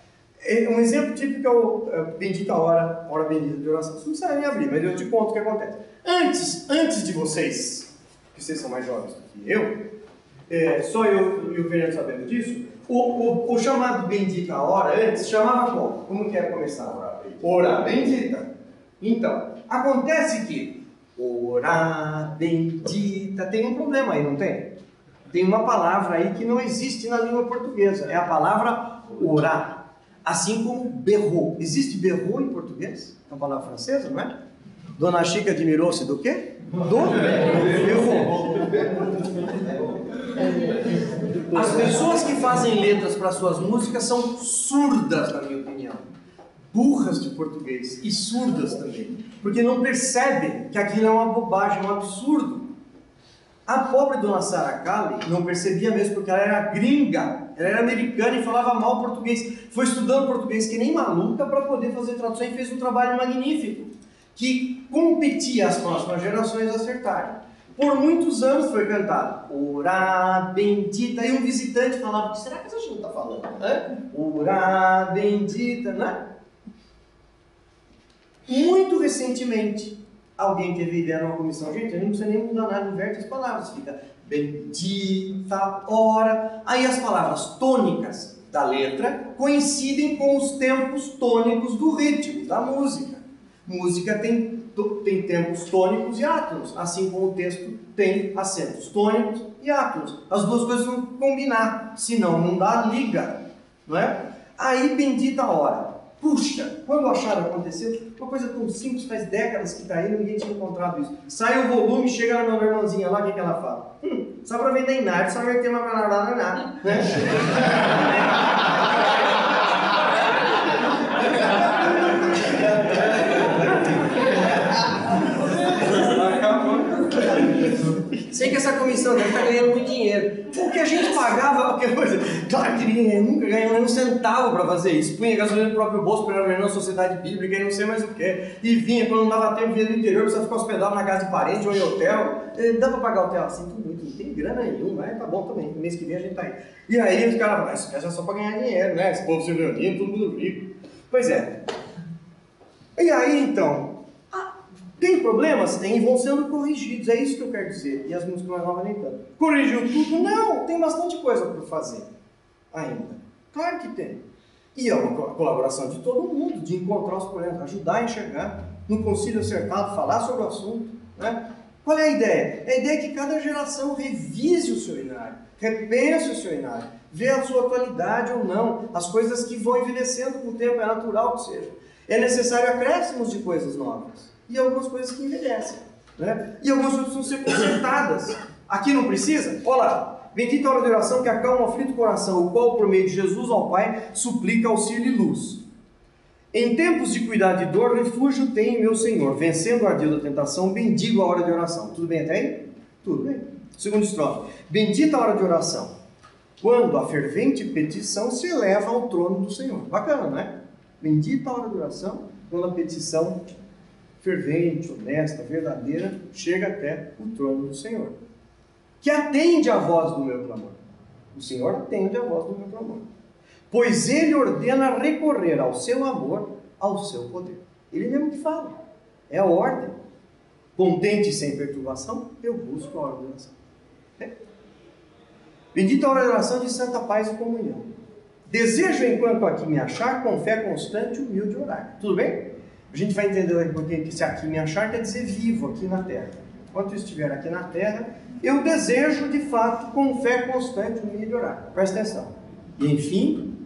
É, um exemplo típico é o é, Bendita Hora, Hora Bendita de Oração. Você não precisa nem abrir, mas eu te conto o que acontece. Antes, antes de vocês, que vocês são mais jovens do que eu, é, só eu e o Fernando sabendo disso, o, o, o, chamado Bendita Hora antes chamava como? Como que era começar? Hora Bendita. Hora Bendita. Então, acontece que Hora Bendita tem um problema aí, não tem? Tem uma palavra aí que não existe na língua portuguesa. É a palavra orar. Assim como berrou. Existe berrou em português? É uma palavra francesa, não é? Dona Chica admirou-se do quê? Do berrou. As pessoas que fazem letras para suas músicas são surdas, na minha opinião. Burras de português e surdas também. Porque não percebem que aquilo é uma bobagem, um absurdo. A pobre dona Sarah Kali não percebia mesmo porque ela era gringa, ela era americana e falava mal português. Foi estudando português que nem maluca para poder fazer tradução e fez um trabalho magnífico que competia as próximas gerações acertarem. Por muitos anos foi cantado Ora bendita, e um visitante falava: será que essa gente está falando? Ora bendita, né? Muito recentemente, alguém teve ideia numa comissão: gente, a gente não precisa nem mudar nada, inverte as palavras, fica bendita, ora. Aí as palavras tônicas da letra coincidem com os tempos tônicos do ritmo, da música. Música tem, tem tempos tônicos e átonos, assim como o texto tem acentos tônicos e átonos. As duas coisas vão combinar, senão não dá liga, não é? Aí bendita hora. Puxa, quando acharam aconteceu, uma coisa tão simples, faz décadas que está aí, ninguém tinha encontrado isso. Sai o volume, chega na minha irmãzinha lá, o que, que ela fala? Hum, só para vender em nada, só vai ter uma palavra nada, né? Sei que essa comissão deve estar ganhando muito dinheiro. O que a gente pagava, qualquer coisa. Claro que ninguém nunca ganhou nem um centavo para fazer isso. Punha gasolina no próprio bolso ir na sociedade bíblica e não sei mais o que. E vinha, quando não dava tempo, vinha do interior, precisava ficar hospedado na casa de parente ou em hotel. Dá para pagar hotel assim, tudo muito, não tem grana nenhuma, mas tá bom também. Mês que vem a gente tá aí. E aí os caras falam, isso é só para ganhar dinheiro, né? Esse povo se reunindo, todo mundo rico. Pois é. E aí então, tem problemas? Tem, e vão sendo corrigidos, é isso que eu quero dizer. E as músicas mais novas nem tanto. Corrigiu tudo? Não, tem bastante coisa para fazer ainda. Claro que tem. E é uma colaboração de todo mundo, de encontrar os problemas, ajudar a enxergar, no concílio acertado, falar sobre o assunto. Né? Qual é a ideia? A ideia é que cada geração revise o seu inário, repense o seu inário, vê a sua atualidade ou não, as coisas que vão envelhecendo com o tempo, é natural que seja. É necessário acréscimos de coisas novas e algumas coisas que envelhecem. Né? E algumas coisas precisam ser consertadas. Aqui não precisa? Olha lá. Bendita a hora de oração que acalma o aflito coração, o qual, por meio de Jesus ao Pai, suplica auxílio e luz. Em tempos de cuidado e dor, refúgio tem meu Senhor. Vencendo o ardil da tentação, bendigo a hora de oração. Tudo bem até aí? Tudo bem. Segunda estrofe. Bendita a hora de oração, quando a fervente petição se eleva ao trono do Senhor. Bacana, né? Bendita a hora de oração, quando a petição fervente, honesta, verdadeira, chega até o trono do Senhor. Que atende a voz do meu clamor. O Senhor atende a voz do meu clamor. Pois ele ordena recorrer ao seu amor, ao seu poder. Ele mesmo que fala. É a ordem. Contente sem perturbação, eu busco a oração. É. Bendita a oração de santa paz e comunhão. Desejo, enquanto aqui me achar, com fé constante e humilde orar. Tudo bem? A gente vai entender pouquinho que esse aqui me achar quer dizer vivo aqui na terra. Enquanto eu estiver aqui na terra, eu desejo de fato, com fé constante, humilde orar. Presta atenção. E enfim,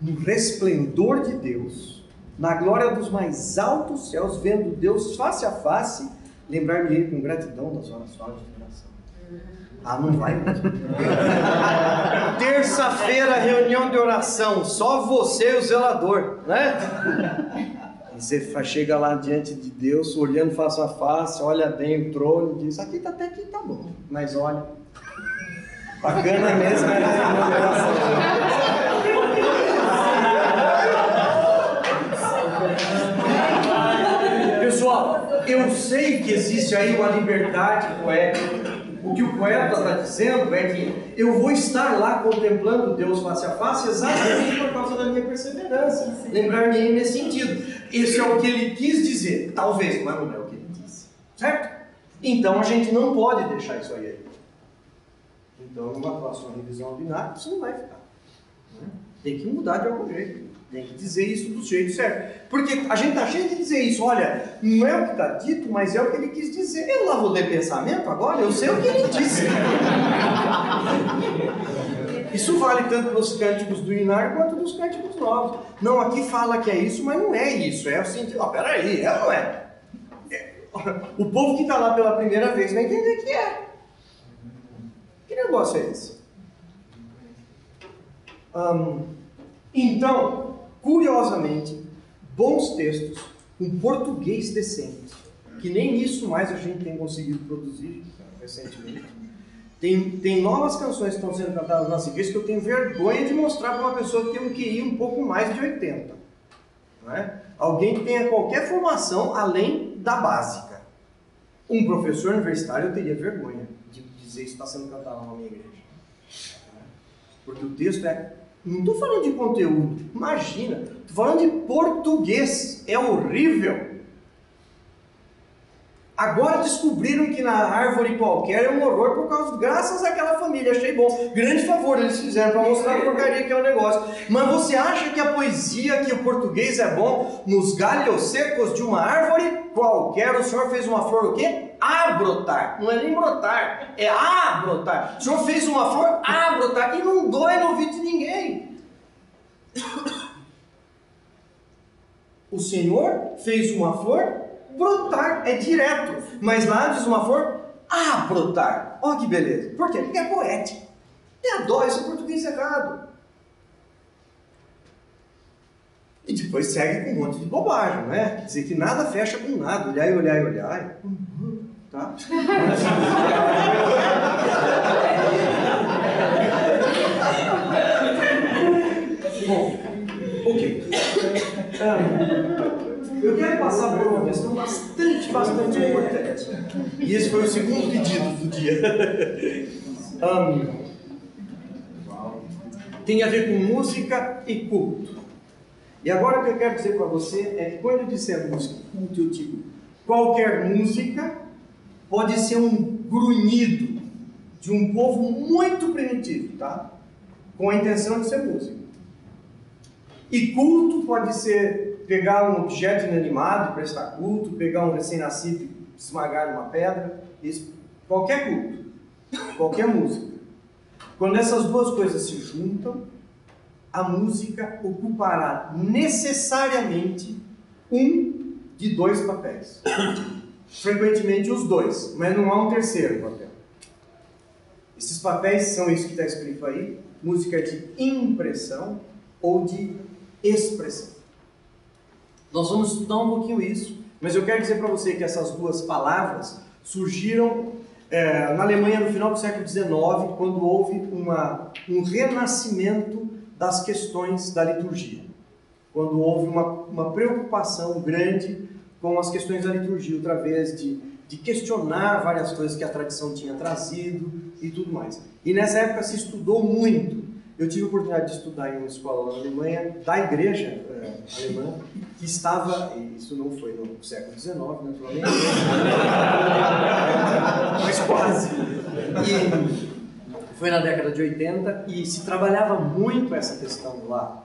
no resplendor de Deus, na glória dos mais altos céus, vendo Deus face a face, lembrar-me com gratidão das horas suaves de oração. Ah, não vai mesmo. Terça-feira, reunião de oração, só você e o zelador, né? Você chega lá diante de Deus, olhando face a face, olha bem o trono e diz: Aqui tá, até aqui tá bom, mas olha, bacana mesmo é. Pessoal, eu sei que existe aí uma liberdade poética. O que o poeta está dizendo é que eu vou estar lá contemplando Deus face a face exatamente por causa da minha perseverança. Lembrar-me nesse sentido. Esse é o que ele quis dizer. Talvez, mas não é o que ele disse. Certo? Então a gente não pode deixar isso aí. Então, numa próxima revisão ordinária, isso não vai ficar. Né? Tem que mudar de algum jeito. Tem que dizer isso do jeito certo. Porque a gente está cheio de dizer isso. Olha, não é o que está dito, mas é o que ele quis dizer. Eu lá vou ler pensamento agora, eu sei o que ele disse. Isso vale tanto para os cânticos do Inar quanto dos cânticos novos. Não, aqui fala que é isso, mas não é isso. É o sentido. Ah, peraí, é ou não é? é? O povo que está lá pela primeira vez vai entender que é. Que negócio é esse? Então, curiosamente, bons textos, um português decente, que nem isso mais a gente tem conseguido produzir recentemente. Tem, tem novas canções que estão sendo cantadas na igreja que eu tenho vergonha de mostrar para uma pessoa que tem um QI um pouco mais de 80. Não é? Alguém que tenha qualquer formação além da básica. Um professor universitário eu teria vergonha de dizer isso está sendo cantado na minha igreja. Porque o texto é não estou falando de conteúdo, imagina, estou falando de português, é horrível. Agora descobriram que na árvore qualquer é um horror por causa, graças àquela família, achei bom. Grande favor eles fizeram para mostrar a porcaria que é o negócio. Mas você acha que a poesia, que o português é bom, nos galhos secos de uma árvore qualquer, o senhor fez uma flor o quê? A brotar. Não é nem brotar, é a brotar. O senhor fez uma flor a brotar e não dói no ouvido ninguém. O Senhor fez uma flor brotar, é direto. Mas lá diz uma flor a brotar. Olha que beleza. Por quê? Porque é poético. Tem a dó, esse é português errado. E depois segue com um monte de bobagem, né? Quer dizer que nada fecha com nada. Olhar e olhar e olhar. Tá? Bom, ok. Eu quero passar por uma questão bastante, bastante importante. E esse foi o segundo pedido do dia. Um, tem a ver com música e culto. E agora o que eu quero dizer para você é que quando eu disser música culto, eu digo qualquer música pode ser um grunhido de um povo muito primitivo, tá? Com a intenção de ser música. E culto pode ser pegar um objeto inanimado prestar culto, pegar um recém-nascido e esmagar uma pedra, isso, qualquer culto, qualquer música. Quando essas duas coisas se juntam, a música ocupará necessariamente um de dois papéis. Frequentemente os dois, mas não há um terceiro papel. Esses papéis são isso que está escrito aí: música de impressão ou de expressão. Nós vamos estudar um pouquinho isso, mas eu quero dizer para você que essas duas palavras surgiram é, na Alemanha no final do século XIX, quando houve uma, um renascimento das questões da liturgia. Quando houve uma, uma preocupação grande com as questões da liturgia, outra vez de, de questionar várias coisas que a tradição tinha trazido e tudo mais. E nessa época se estudou muito. Eu tive a oportunidade de estudar em uma escola na Alemanha, da igreja é, alemã, que estava, isso não foi no século XIX, naturalmente, mas quase. E foi na década de 80 e se trabalhava muito essa questão lá.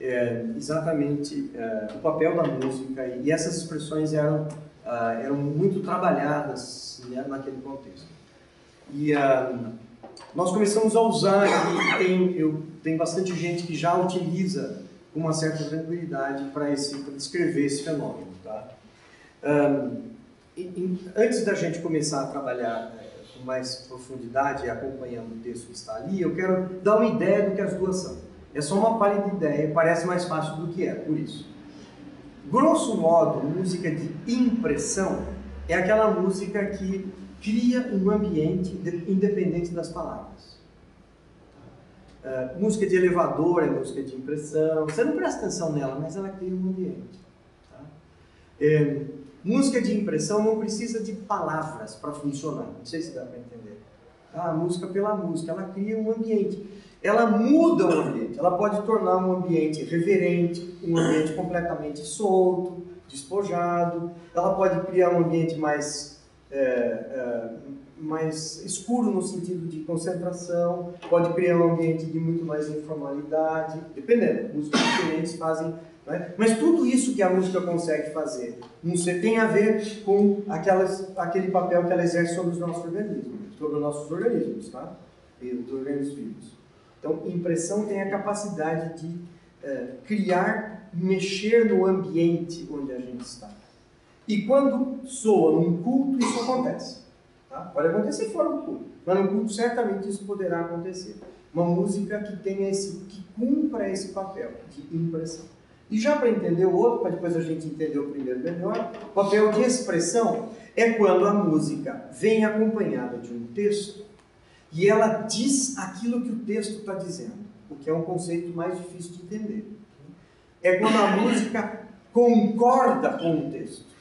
É, exatamente é, o papel da música e essas expressões eram, ah, eram muito trabalhadas né, naquele contexto. E ah, nós começamos a usar, e tem, eu, tem bastante gente que já utiliza com uma certa tranquilidade para descrever esse fenômeno. Tá? Um, e, e, antes da gente começar a trabalhar é, com mais profundidade, acompanhando o texto que está ali, eu quero dar uma ideia do que as duas são. É só uma pálida ideia, parece mais fácil do que é, por isso. Grosso modo, música de impressão é aquela música que cria um ambiente independente das palavras. Uh, música de elevador é música de impressão. Você não presta atenção nela, mas ela cria um ambiente. Tá? É, música de impressão não precisa de palavras para funcionar. Não sei se dá para entender. Ah, a música pela música, ela cria um ambiente. Ela muda o ambiente. Ela pode tornar um ambiente reverente, um ambiente completamente solto, despojado. Ela pode criar um ambiente mais é, é, mais escuro no sentido de concentração, pode criar um ambiente de muito mais informalidade, dependendo, músicas diferentes fazem. Né? Mas tudo isso que a música consegue fazer você tem a ver com aquelas, aquele papel que ela exerce sobre os nossos organismos, sobre os nossos organismos, tá? E os organismos vivos. Então, impressão tem a capacidade de é, criar, mexer no ambiente onde a gente está. E quando soa num culto, isso acontece. Tá? Pode acontecer fora do culto, mas no culto certamente isso poderá acontecer. Uma música que tenha esse, que cumpra esse papel de impressão. E já para entender o outro, para depois a gente entender o primeiro melhor, o papel de expressão é quando a música vem acompanhada de um texto e ela diz aquilo que o texto está dizendo, o que é um conceito mais difícil de entender. É quando a música concorda com o texto.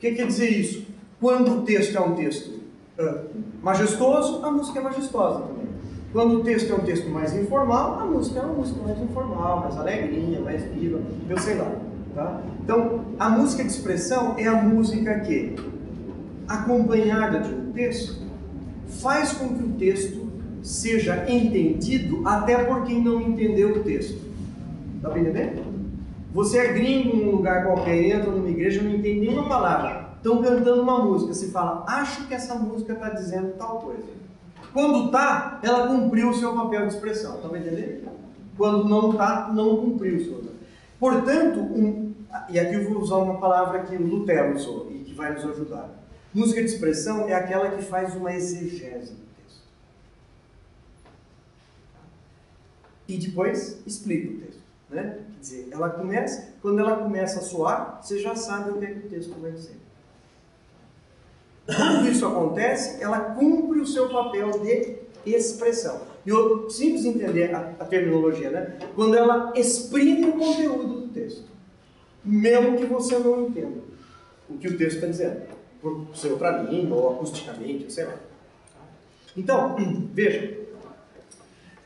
O que quer dizer isso? Quando o texto é um texto uh, majestoso, a música é majestosa também. Quando o texto é um texto mais informal, a música é uma música mais informal, mais alegrinha, mais viva, eu sei lá. Tá? Então, a música de expressão é a música que, acompanhada de um texto, faz com que o texto seja entendido até por quem não entendeu o texto. Está entendendo? Você é gringo num lugar qualquer, entra numa igreja, não entende nenhuma palavra. Estão cantando uma música, se fala, acho que essa música está dizendo tal coisa. Quando está, ela cumpriu o seu papel de expressão. Estão entendendo? Quando não está, não cumpriu o seu papel. Portanto, um, e aqui eu vou usar uma palavra que o Lutero usou e que vai nos ajudar. Música de expressão é aquela que faz uma exegese do texto. E depois explica o texto. Né? Quer dizer, ela começa, quando ela começa a soar, você já sabe o que, é que o texto vai dizer. Quando isso acontece, ela cumpre o seu papel de expressão. E eu simples entender a, a, terminologia, né? Quando ela exprime o conteúdo do texto, mesmo que você não entenda o que o texto está dizendo, por ser outra língua ou acusticamente, sei lá. Então, veja,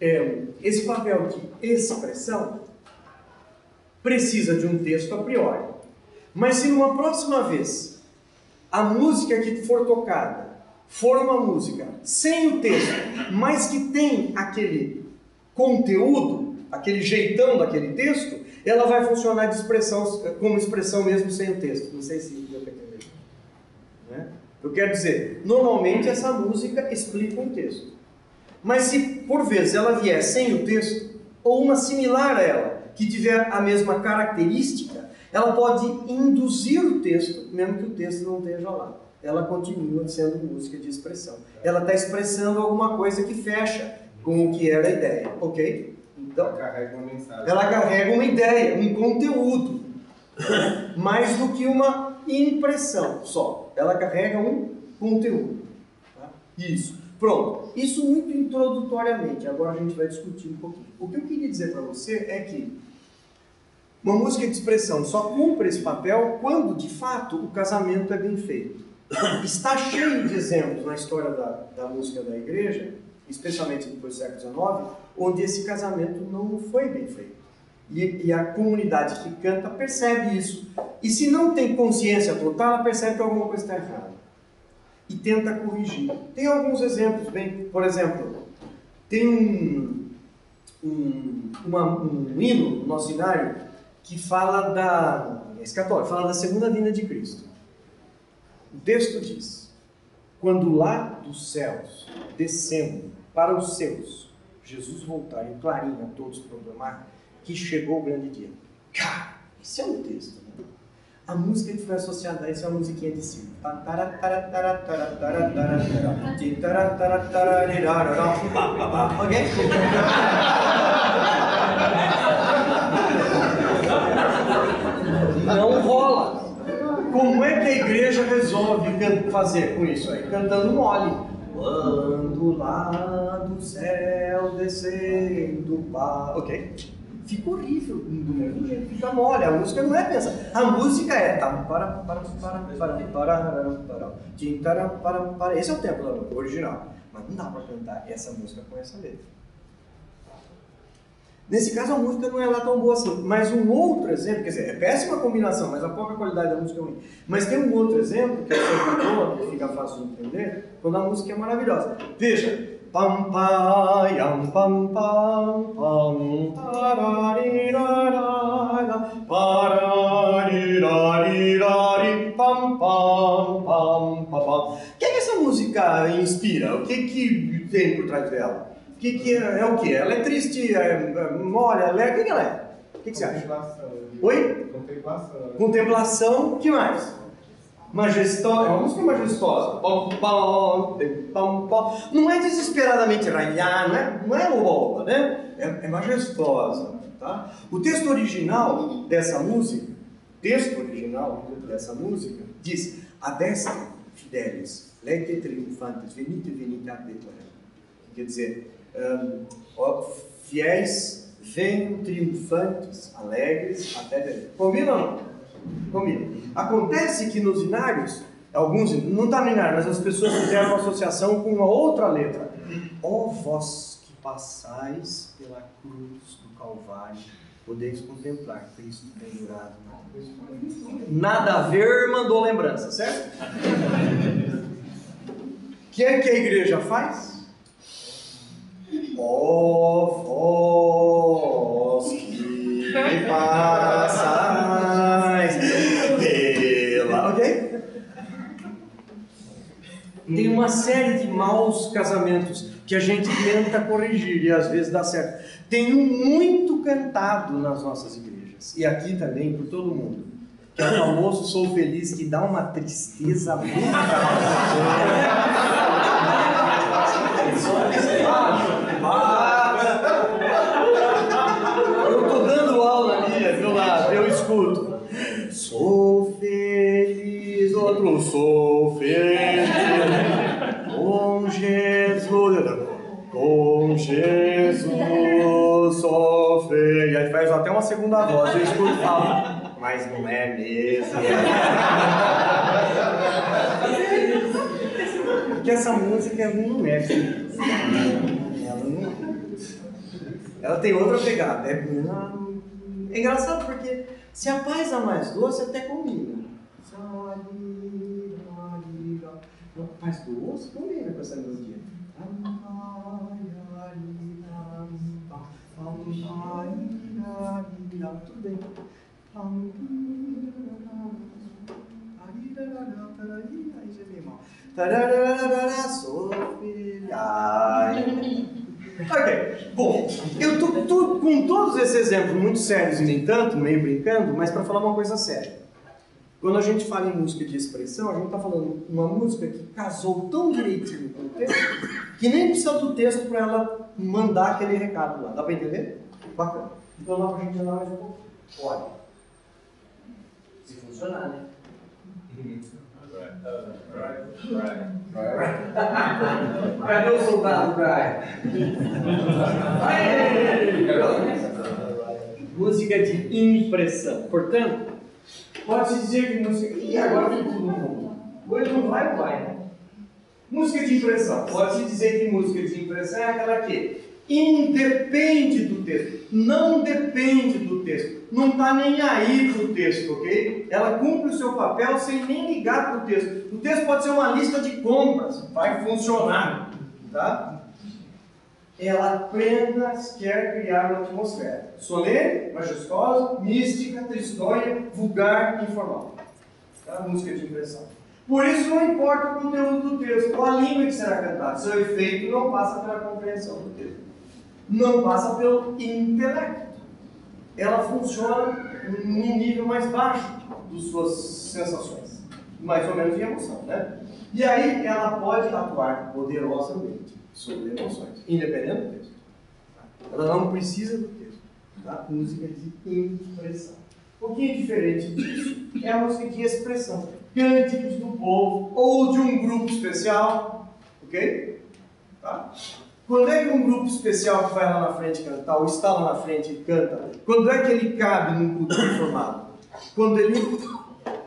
é, esse papel de expressão precisa de um texto a priori. Mas se numa próxima vez a música que for tocada for uma música sem o texto, mas que tem aquele conteúdo, aquele jeitão daquele texto, ela vai funcionar de expressão, como expressão mesmo sem o texto. Não sei se deu para entender. Né? Eu quero dizer, normalmente essa música explica um texto. Mas se por vezes ela vier sem o texto, ou uma similar a ela, que tiver a mesma característica, ela pode induzir o texto, mesmo que o texto não esteja lá. Ela continua sendo música de expressão. Ela está expressando alguma coisa que fecha com o que era a ideia, ok? Então, ela carrega uma mensagem. Ela carrega uma ideia, um conteúdo, mais do que uma impressão só. Ela carrega um conteúdo. Tá? Isso. Pronto. Isso muito introdutoriamente. Agora a gente vai discutir um pouquinho. O que eu queria dizer para você é que uma música de expressão só cumpre esse papel quando, de fato, o casamento é bem feito. Está cheio de exemplos na história da, da música da igreja, especialmente depois do século XIX, onde esse casamento não foi bem feito. E, e, a comunidade que canta percebe isso. E se não tem consciência total, ela percebe que alguma coisa está errada. E tenta corrigir. Tem alguns exemplos, bem, por exemplo, tem um, um, uma, um hino no nosso cenário que fala da. escatória, fala da segunda vinda de Cristo. O texto diz: Quando lá dos céus descendo para os seus, Jesus voltar e clarim a todos proclamar que chegou o grande dia. Cara, esse é um texto, né? A música que foi associada a isso é uma musiquinha de circo. Ok? Não rola. Como é que a igreja resolve fazer com isso aí? Cantando mole. Quando lá do céu descendo para. Ok? Fica horrível é do mesmo jeito, fica mole. A música não é pensa. A música é. Tá, para, para, para, para, para, para, para. Esse é o tempo da original. Mas não dá para cantar essa música com essa letra. Nesse caso, a música não é lá tão boa assim. Mas um outro exemplo, quer dizer, é péssima combinação, mas a pouca qualidade da música é ruim. Mas tem um outro exemplo, que é boa, que fica fácil de entender, quando a música é maravilhosa. Veja, pam pam pam pam pam tararirarara pararirirari pam pam pam pam O que, é que essa música inspira? O que que tem por trás dela? Que, que é, é o que? Ela é triste, é, é mole, alegre? O que, ela é? O que, que você acha? Oi? Contemplação. Contemplação, o que mais? Majestosa, é uma música majestosa. Não é desesperadamente raiar, não é, não é oba, né? É, é, majestosa. Tá? O texto original dessa música, texto original dessa música, diz: Adestra, fidelis, lete triunfantes, venite, venite ad. Quer dizer, um, fiéis, venham triunfantes, alegres até Belém. Combina ou não? Combina. Acontece que nos inários, alguns, não está no inário, mas as pessoas fizeram uma associação com uma outra letra. Ó oh, vós que passais pela cruz do Calvário, podeis contemplar Cristo pendurado. Nada a ver, mandou lembrança, certo? O que é que a igreja faz? Ó oh, vós que passais pela. Ok? Tem uma série de maus casamentos que a gente tenta corrigir e às vezes dá certo. Tem um muito cantado nas nossas igrejas e aqui também por todo mundo. Que é o famoso Sou Feliz, que dá uma tristeza muito eu estou dando aula ali, viu lá, eu escuto. Sou feliz, outro sou feliz com Jesus, com Jesus sou feliz. Aí faz até uma segunda voz, eu escuto falo, mas não é mesmo. Porque essa música é. Ela, não... Ela tem outra pegada. É... é engraçado porque se a paz é mais doce, até combina. Não, paz doce combina com essa melodia. Tudo bem. Aí já vem mal. Ok, bom, eu tô, tô, com todos esses exemplos muito sérios e nem tanto, meio brincando, mas para falar uma coisa séria. Quando a gente fala em música de expressão, a gente está falando uma música que casou tão direitinho com o texto que nem precisa do texto para ela mandar aquele recado lá. Dá para entender? Bacana. Então dá para a gente andar um pouco? Pode. Se funcionar, né? Cadê o soldado Brian? música de impressão. Portanto, pode-se dizer que música. E agora tudo mundo. Hoje não vai, vai, né? Música de impressão. Pode-se dizer que música de impressão é aquela que independe do texto, não depende do texto, não está nem aí para o texto, ok? Ela cumpre o seu papel sem nem ligar para o texto. O texto pode ser uma lista de compras, vai funcionar, tá? Ela apenas quer criar uma atmosfera solene, majestosa, mística, tristonha, vulgar, informal. Tá? Música de impressão. Por isso não importa o conteúdo do texto, ou a língua que será cantada, seu efeito não passa pela compreensão do texto não passa pelo intelecto. Ela funciona num nível mais baixo das suas sensações, mais ou menos de emoção, né? E aí ela pode atuar poderosamente sobre emoções, independente do texto. Ela não precisa do texto. Tá? Música de impressão. Um pouquinho diferente disso é a música de expressão. Cânticos do povo ou de um grupo especial, ok? Tá? Quando é que um grupo especial que vai lá na frente cantar, ou está lá na frente e canta, quando é que ele cabe num culto formado? Quando ele,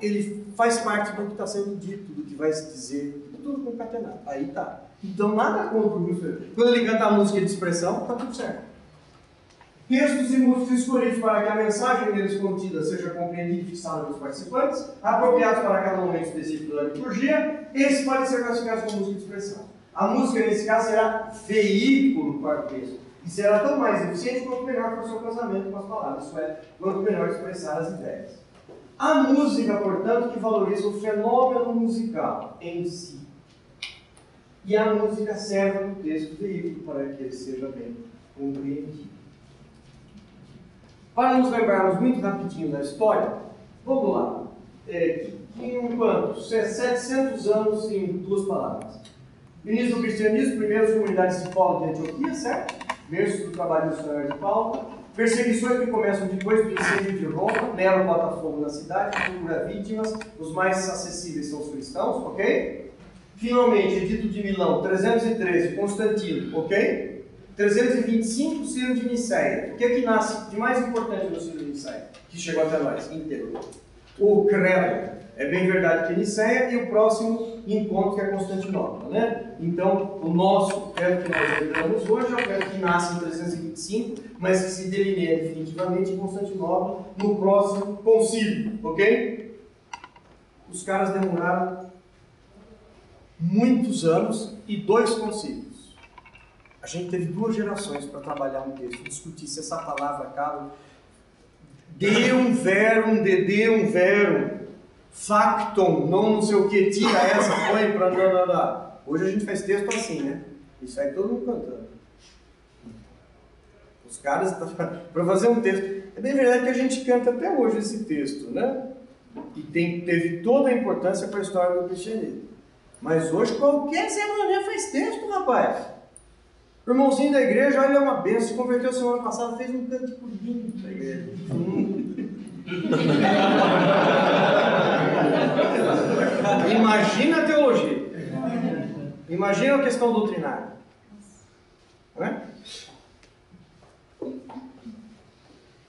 ele faz parte do que está sendo dito, do que vai se dizer, tudo concatenado. Aí tá. Então nada contra o grupo. Quando ele canta a música de expressão, está tudo certo. Textos e músicas escolhidos para que a mensagem deles contida seja compreendida e fixada pelos participantes, apropriados para cada momento específico da liturgia, esses podem ser classificados como música de expressão. A música, nesse caso, será veículo para o texto. E será tão mais eficiente quanto melhor for o seu casamento com as palavras, isso é, quanto melhor expressar as ideias. A música, portanto, que valoriza o fenômeno musical em si. E a música serve no texto veículo para que ele seja bem compreendido. Para nos lembrarmos muito rapidinho da história, vamos lá. É, em quanto? 700 anos em duas palavras. Início do cristianismo, primeiras comunidades de Paulo de Antioquia, certo? Verso do trabalho missionário de Paulo. Perseguições que começam depois do incêndio de Roma, Nero bota fogo na cidade, procura vítimas, os mais acessíveis são os cristãos, ok? Finalmente, Edito de Milão, 313, Constantino, ok? 325, Ciro de Niceia. O que é que nasce de mais importante no Ciro de Niceia? Que chegou até nós, inteiro. O credo. É bem verdade que é Niceia e o próximo encontro que é Constantinopla, né? Então, o nosso credo que nós lembramos hoje é o credo que nasce em 325, mas que se delineia definitivamente em Constantinopla no próximo concílio, ok? Os caras demoraram muitos anos e dois concílios. A gente teve duas gerações para trabalhar um texto, discutir se essa palavra cabe. Deum verum, de deum verum factum, não não sei o que, tira essa, põe para não, não, não. Hoje a gente faz texto assim, né? Isso aí todo mundo cantando. Os caras, para fazer um texto. É bem verdade que a gente canta até hoje esse texto, né? E tem, teve toda a importância para a história do cristianismo. Mas hoje qualquer semana faz texto, rapaz. O irmãozinho da igreja, olha, é uma benção, se converteu semana passada, fez um canto lindo para a igreja. Imagina a teologia. Imagina a questão doutrinária. Não é?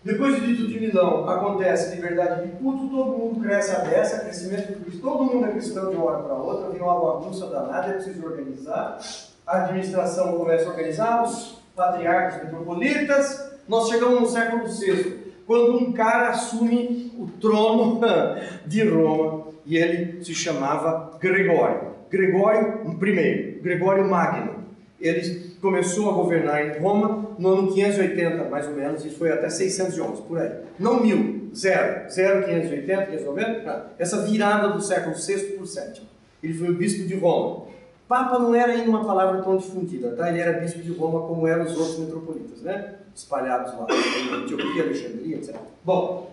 Depois do dito de Milão, acontece liberdade de culto, todo mundo cresce a dessa, crescimento de Cristo, todo mundo é cristão de uma hora para outra, vem uma bagunça danada, é preciso organizar. A administração começa a organizar, os patriarcas metropolitas. Nós chegamos no século VI, quando um cara assume o trono de Roma e ele se chamava Gregório. Gregório I, Gregório Magno. Ele começou a governar em Roma no ano 580, mais ou menos, e foi até 611, por aí. Não mil, zero, zero, 580, 590, essa virada do século VI por VII. Ele foi o bispo de Roma. Papa não era ainda uma palavra tão difundida, tá? Ele era bispo de Roma como eram os outros metropolitas, né? Espalhados lá, em Etiópia, Alexandria, etc. Bom,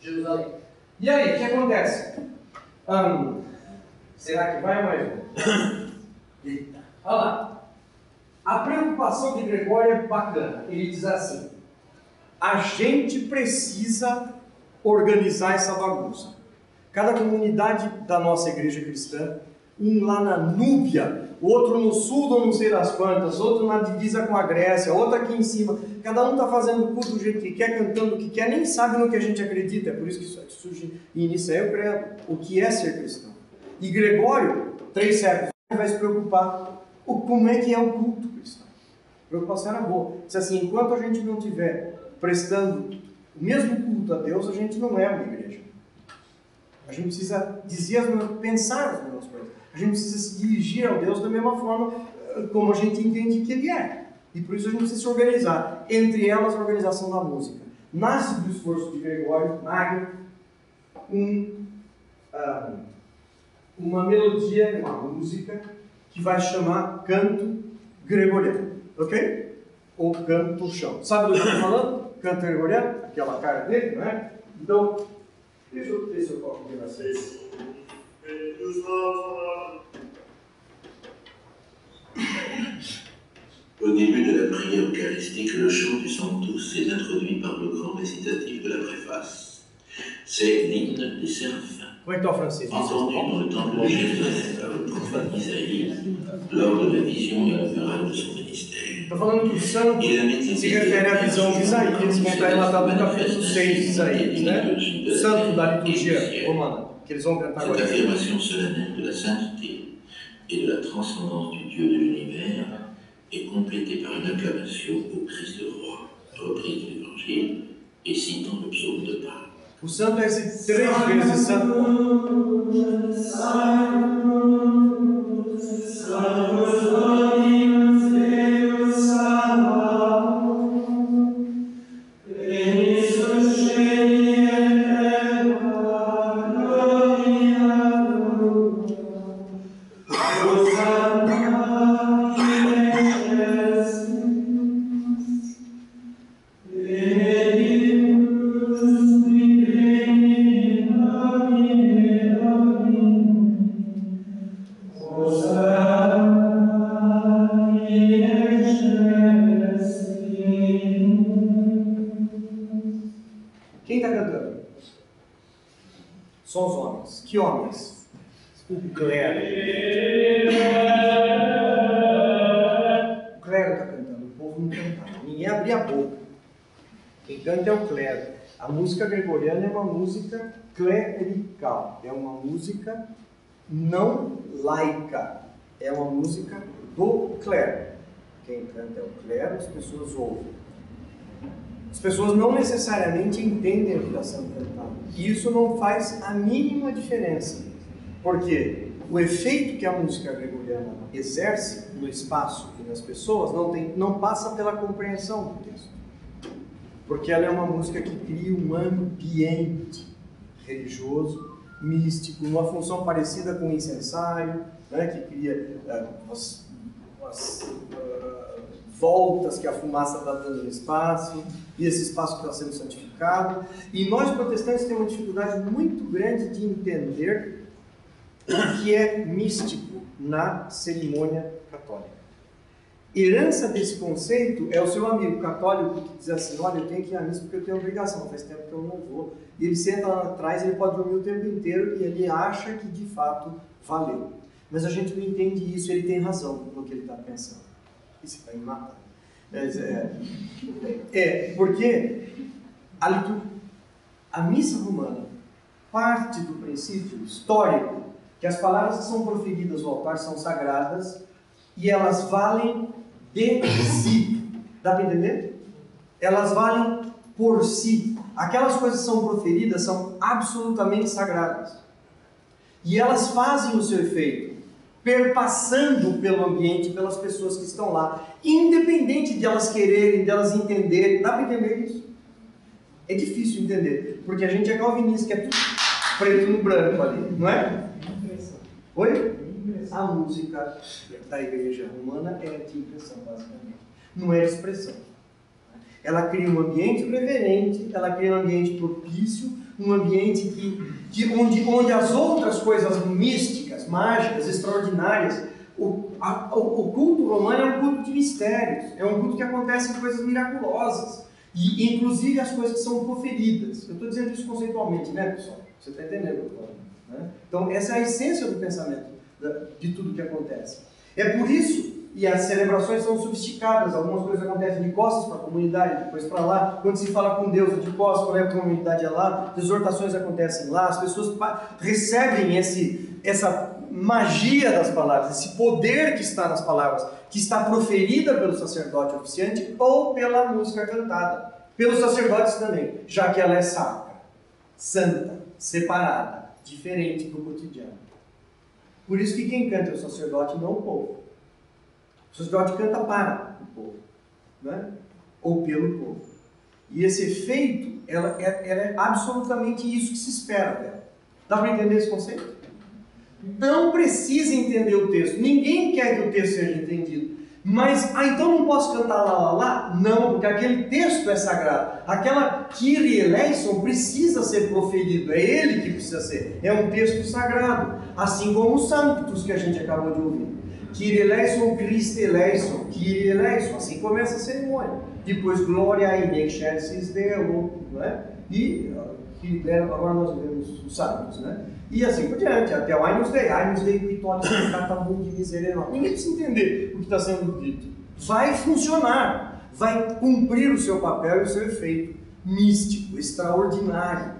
Jerusalém. E aí, o que acontece? Será que vai mais um? Eita. Olha lá. A preocupação de Gregório é bacana. Ele diz assim: a gente precisa organizar essa bagunça. Cada comunidade da nossa igreja cristã, um lá na Núbia, outro no sul do não sei das quantas, outro na divisa com a Grécia, outro aqui em cima. Cada um está fazendo o culto do jeito que quer, cantando o que quer, nem sabe no que a gente acredita. É por isso que isso surge e inicia aí o credo. O que é ser cristão? E Gregório, três séculos, vai se preocupar o, como é que é o culto cristão. A preocupação era boa. Se assim, enquanto a gente não tiver prestando o mesmo culto a Deus, a gente não é uma igreja. A gente precisa dizer as mesmas, pensar as mesmas. A gente precisa se dirigir ao Deus da mesma forma eh, como a gente entende que Ele é. E por isso a gente precisa se organizar. Entre elas, a organização da música. Nasce do esforço de Gregório Magno um, ah, uma melodia, uma música que vai chamar canto gregoriano. Ok? Ou canto chão. Sabe do que eu estou falando? Canto gregoriano? Aquela cara dele, não é? Então, deixa eu ver se eu coloco aqui vocês. Au début de la prière eucharistique, le chant du Sanctus est introduit par le grand récitatif de la préface. C'est l'hymne des séraphins. Entendu dans le temple de Jérusalem par le prophète Isaïe lors de la vision inaugurale de son ministère. Estou falando que o santo se refere à visão de Isaías, que está relatado no capítulo 6 de Isaías, né? O santo da liturgia romana, Cette affirmation solennelle de la sainteté et de la transcendance du Dieu de l'univers est complétée par une acclamation au Christ roi, reprise de l'Évangile et citant le psaume de Pâques. O santo é esse três vezes santo. Quem O clero. O clero está cantando, o povo não cantava. Ninguém abria a boca. Quem canta é o clero. A música gregoriana é uma música clerical, é uma música não laica, é uma música do clero. Quem canta é o clero, as pessoas ouvem. As pessoas não necessariamente entendem o que está sendo cantado. E isso não faz a mínima diferença. Porque o efeito que a música gregoriana exerce no espaço e nas pessoas não, tem, não passa pela compreensão do texto. Porque ela é uma música que cria um ambiente religioso, místico, uma função parecida com o incensário, né, que cria eh, umas, ah, voltas que a fumaça está dando no espaço, e esse espaço está sendo santificado. E nós protestantes temos uma dificuldade muito grande de entender o que é místico na cerimônia católica. Herança desse conceito é o seu amigo católico que diz assim: Olha, eu tenho que ir à missa porque eu tenho obrigação, faz tempo que eu não vou. E ele senta lá atrás, ele pode dormir o tempo inteiro e ele acha que de fato valeu. Mas a gente não entende isso, ele tem razão no que ele está pensando. Isso vai me matar. É, é, porque a, a missa romana parte do princípio histórico que as palavras que são proferidas no altar são sagradas e elas valem de si. Dá para entender? Elas valem por si. Aquelas coisas que são proferidas são absolutamente sagradas. E elas fazem o seu efeito, perpassando pelo ambiente, pelas pessoas que estão lá, independente de elas quererem, de elas entenderem. Dá para entender isso? É difícil entender, porque a gente é calvinista, que é tudo preto no branco ali, não é? Oi? A música da igreja romana é de impressão, basicamente. Não é expressão. Ela cria um ambiente reverente, ela cria um ambiente propício, um ambiente que, que onde, onde as outras coisas místicas, mágicas, extraordinárias, o, a- o, o culto romano é um culto de mistérios, é um culto que acontecem coisas miraculosas, e inclusive as coisas que são proferidas. Eu estou dizendo isso conceitualmente, né, pessoal? Você está entendendo o que eu estou falando? Né? Então, essa é a essência do pensamento, de tudo que acontece. É por isso, e as celebrações são sofisticadas, algumas coisas acontecem de costas para a comunidade, depois para lá. Quando se fala com Deus, de costas, quando é a comunidade é lá, as exortações acontecem lá, as pessoas recebem esse, essa magia das palavras, esse poder que está nas palavras, que está proferida pelo sacerdote oficiante ou pela música cantada. Pelos sacerdotes também, já que ela é sacra, santa, separada, diferente do cotidiano. Por isso que quem canta é o sacerdote, não o povo. O sacerdote canta para o povo, né? ou pelo povo. E esse efeito, ela, é, ela é absolutamente isso que se espera dela. Dá para entender esse conceito? Não precisa entender o texto. Ninguém quer que o texto seja entendido. Mas, ah, então não posso cantar lá, lá, lá? Não, porque aquele texto é sagrado. Aquela Kyrie eleison precisa ser proferido. É ele que precisa ser. É um texto sagrado. Assim como os Sanctus que a gente acabou de ouvir. Kyrie eleison, Christe eleison, Kyrie eleison. Assim começa a cerimônia. Depois, Glória in excelsis Deo. É? E agora nós vemos os Santos, né? E assim por diante, até o Ainus Dei, Ainus Dei Pitolis Catamundo de Miserere. Ninguém precisa entender o que está sendo dito. Vai funcionar, vai cumprir o seu papel e o seu efeito místico, extraordinário.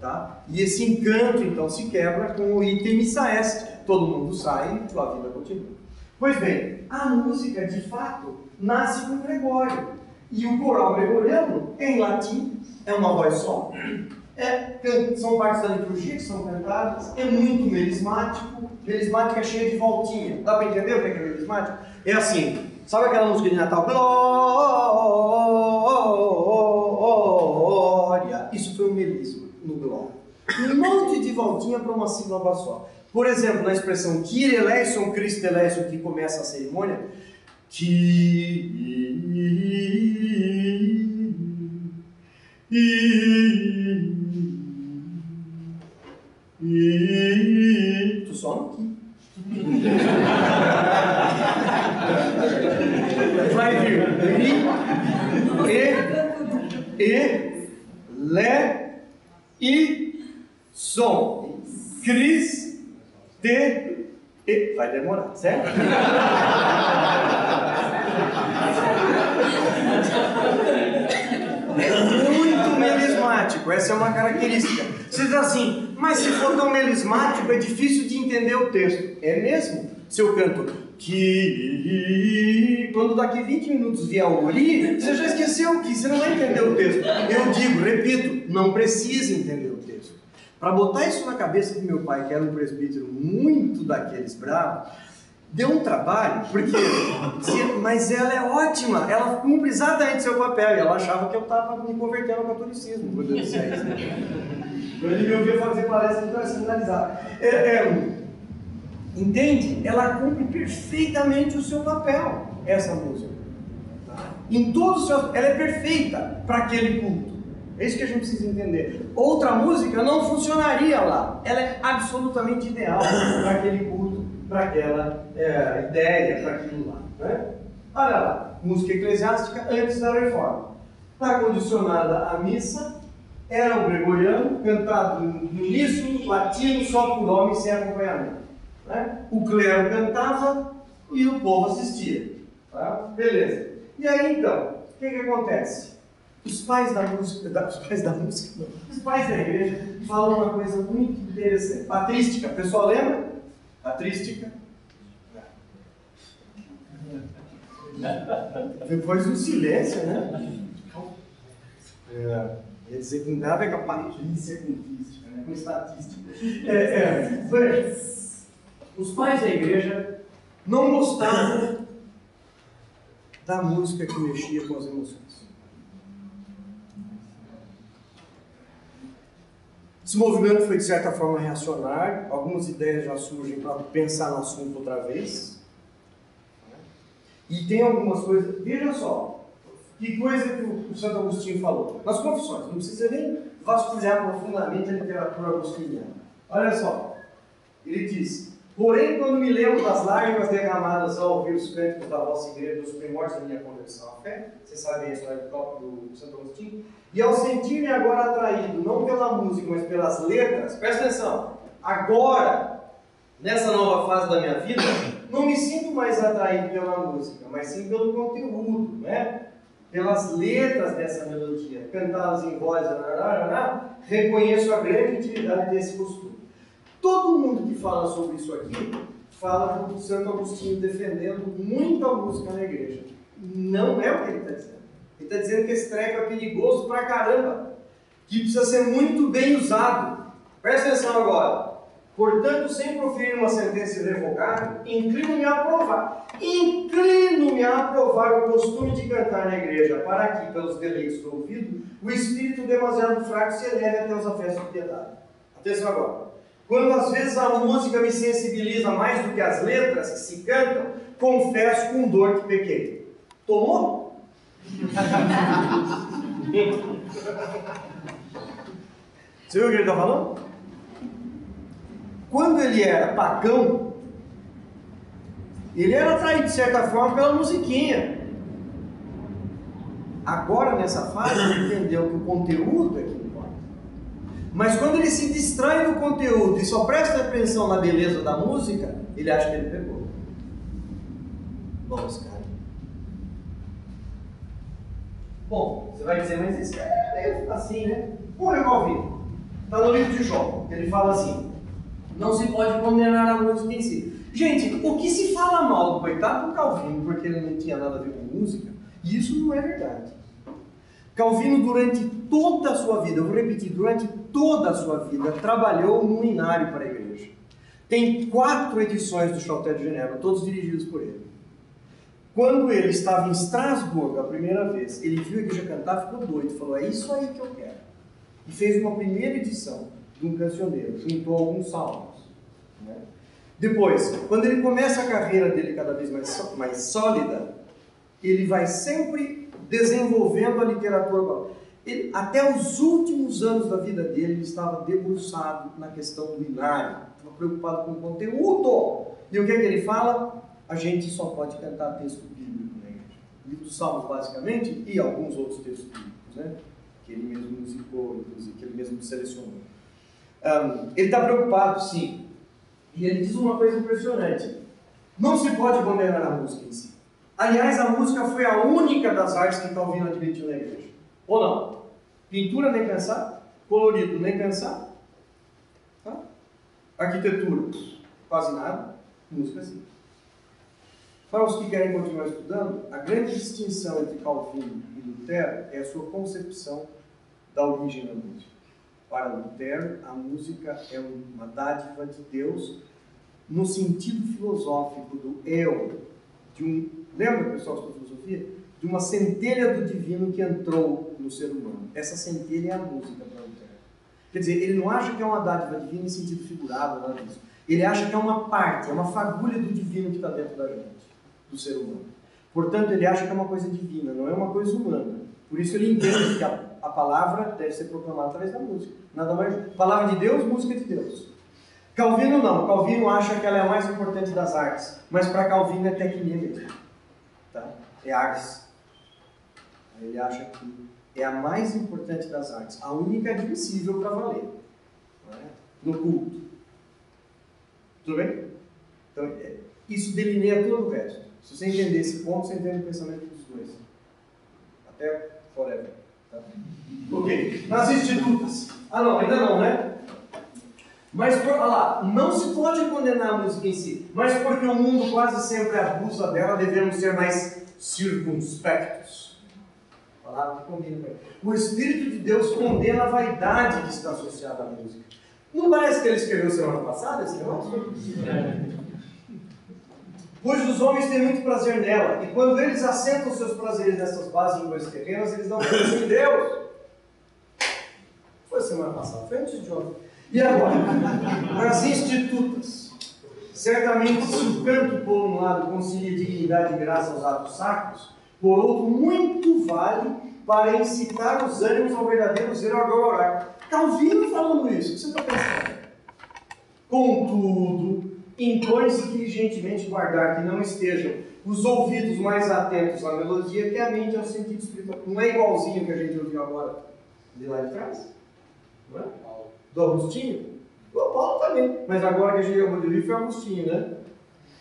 Tá? E esse encanto então se quebra com o item missa. Todo mundo sai e a vida continua. Pois bem, a música de fato nasce com Gregório. E o coral gregoriano, em latim, é uma voz só. É, são partes da liturgia que são cantadas, é muito melismático, melismático é cheio de voltinha. Dá para entender o que é, que é melismático? É assim, sabe aquela música de Natal? Glória! Isso foi um melisma no glória. Um monte de voltinha para uma sílaba só. Por exemplo, na expressão Kyrie eleison, Christ eleison, que começa a cerimônia, Kyrie e tu só Ki. Vai vir E, E, Lé, I, Som. Cris, T, E. Vai demorar, certo? É muito melismático, essa é uma característica. Você diz assim, mas se for tão melismático é difícil de entender o texto. É mesmo? Se eu canto que quando daqui 20 minutos vier o ri, você já esqueceu que você não vai entender o texto. Eu digo, repito, não precisa entender o texto. Para botar isso na cabeça do meu pai, que era um presbítero muito daqueles bravos, Deu um trabalho, porque. Mas ela é ótima, ela cumpre exatamente seu papel. E ela achava que eu estava me convertendo ao catolicismo quando eu disse isso. Quando ele me ouvia fazer palestra, ele estava sinalizado. É, é, entende? Ela cumpre perfeitamente o seu papel, essa música. Em todos os seus. Ela é perfeita para aquele culto. É isso que a gente precisa entender. Outra música não funcionaria lá. Ela é absolutamente ideal para aquele culto para aquela é, ideia, para aquilo lá. Né? Olha lá, música eclesiástica antes da reforma. Está condicionada à missa, era o gregoriano, cantado no início, latino, só por homem sem acompanhamento. Né? O clero cantava e o povo assistia. Tá? Beleza. E aí então, o que, que acontece? Os pais da música, da, os pais da música, não, os pais da igreja falam uma coisa muito interessante. Patrística, o pessoal lembra? Patrística. Depois um silêncio, né? É, ia dizer que não dá a patrícia com física, né? com estatística. É, é, foi, os pais da igreja não gostavam da música que mexia com as emoções. Esse movimento foi de certa forma reacionário, algumas ideias já surgem para pensar no assunto outra vez. E tem algumas coisas, veja só, que coisa que o Santo Agostinho falou. Nas confissões, não precisa nem vasculhar profundamente a literatura agostiniana. Olha só, ele diz Porém, quando me lembro das lágrimas derramadas ao ouvir os cânticos da vossa igreja dos primórdios da minha conversão à fé, vocês sabem a história do do Santo Agostinho, e ao sentir-me agora atraído, não pela música, mas pelas letras, presta atenção, agora, nessa nova fase da minha vida, não me sinto mais atraído pela música, mas sim pelo conteúdo, né? pelas letras dessa melodia, cantadas em voz, reconheço a grande utilidade desse costume. Todo mundo que fala sobre isso aqui fala do Santo Agostinho defendendo muito a música na igreja. Não é o que ele está dizendo. Ele está dizendo que esse treco é perigoso pra caramba, que precisa ser muito bem usado. Presta atenção agora. Portanto, sem proferir uma sentença irrevogável, inclino-me a aprovar. Inclino-me a aprovar o costume de cantar na igreja, para que, pelos deleites do ouvido, o espírito demasiado fraco se eleve até os afetos de piedade. Atenção agora. Quando às vezes a música me sensibiliza mais do que as letras que se cantam, confesso com dor que pequei. Tomou? Você viu o que ele está falando? Quando ele era pagão, ele era atraído de certa forma pela musiquinha. Agora, nessa fase, ele entendeu que o conteúdo é que importa. Mas quando ele se distrai do conteúdo e só presta atenção na beleza da música, ele acha que ele pegou. Vamos, cara. Bom, você vai dizer, mas é assim, né? Pô, eu ouvi. Está no livro de Jó. Ele fala assim: não se pode condenar a música em si. Gente, o que se fala mal do coitado do Calvino, porque ele não tinha nada a ver com música, isso não é verdade. Calvino, durante toda a sua vida, eu vou repetir, durante toda a sua vida, trabalhou no inário para a igreja. Tem quatro edições do Chauté de Genebra, todos dirigidos por ele. Quando ele estava em Estrasburgo a primeira vez, ele viu a igreja cantar, ficou doido, falou: É isso aí que eu quero. E fez uma primeira edição de um cancioneiro, juntou alguns salmos. Né? Depois, quando ele começa a carreira dele cada vez mais, mais sólida, ele vai sempre desenvolvendo a literatura. Ele, até os últimos anos da vida dele, ele estava debruçado na questão do binário, estava preocupado com o conteúdo. E o que, é que ele fala? A gente só pode cantar texto bíblico na igreja. O livro dos Salmos, basicamente, e alguns outros textos bíblicos, né? que ele mesmo musicou, inclusive, que ele mesmo selecionou. Um, ele está preocupado, sim. E ele diz uma coisa impressionante: não se pode condenar a música em si. Aliás, a música foi a única das artes que Calvino admitiu na igreja. Ou não? Pintura nem pensar, colorido nem pensar, tá? arquitetura quase nada, música sim. Para os que querem continuar estudando, a grande distinção entre Calvino e Lutero é a sua concepção da origem da música. Para Lutero, a música é uma dádiva de Deus no sentido filosófico do eu, de um, lembra pessoal da filosofia? De uma centelha do divino que entrou no ser humano. Essa centelha é a música para Lutero. Quer dizer, ele não acha que é uma dádiva divina em sentido figurado, nada disso. Ele acha que é uma parte, é uma fagulha do divino que está dentro da gente, do ser humano. Portanto, ele acha que é uma coisa divina, não é uma coisa humana. Por isso ele entende que a, a palavra deve ser proclamada através da música. Nada mais. Palavra de Deus, música de Deus. Calvino não. Calvino acha que ela é a mais importante das artes. Mas para Calvino é tecnia mesmo. Tá? É ars. Ele acha que é a mais importante das artes. A única admissível para valer. É? No culto. Tudo bem? Então, é, isso delineia todo o resto. Se você entender esse ponto, você entende o pensamento dos dois. Até forever. Tá? Ok. Nas institutas. Ah, não, ainda não, né? Mas, por, olha lá, não se pode condenar a música em si, mas porque o mundo quase sempre abusa dela, devemos ser mais circunspectos. Palavra que combina O Espírito de Deus condena a vaidade que está associada à música. Não parece que ele escreveu semana passada esse negócio? Pois os homens têm muito prazer nela, e quando eles assentam seus prazeres nessas bases em coisas terrenas, eles não pensam em Deus. Foi semana passada, foi antes de ontem. E agora? As institutas. Certamente, se o canto, por um lado, concilia dignidade e graça aos atos sacros, por outro, muito vale para incitar os ânimos ao verdadeiro zelo agora. Calvino falando isso, o que você está pensando? Contudo, impõe-se diligentemente guardar que não estejam os ouvidos mais atentos à melodia que a mente ao sentido espiritual. Não é igualzinho que a gente ouviu agora de lá de trás? Não é? Do Agostinho? O Paulo também. Mas agora que a gente acabou de ouvir foi Agostinho, né?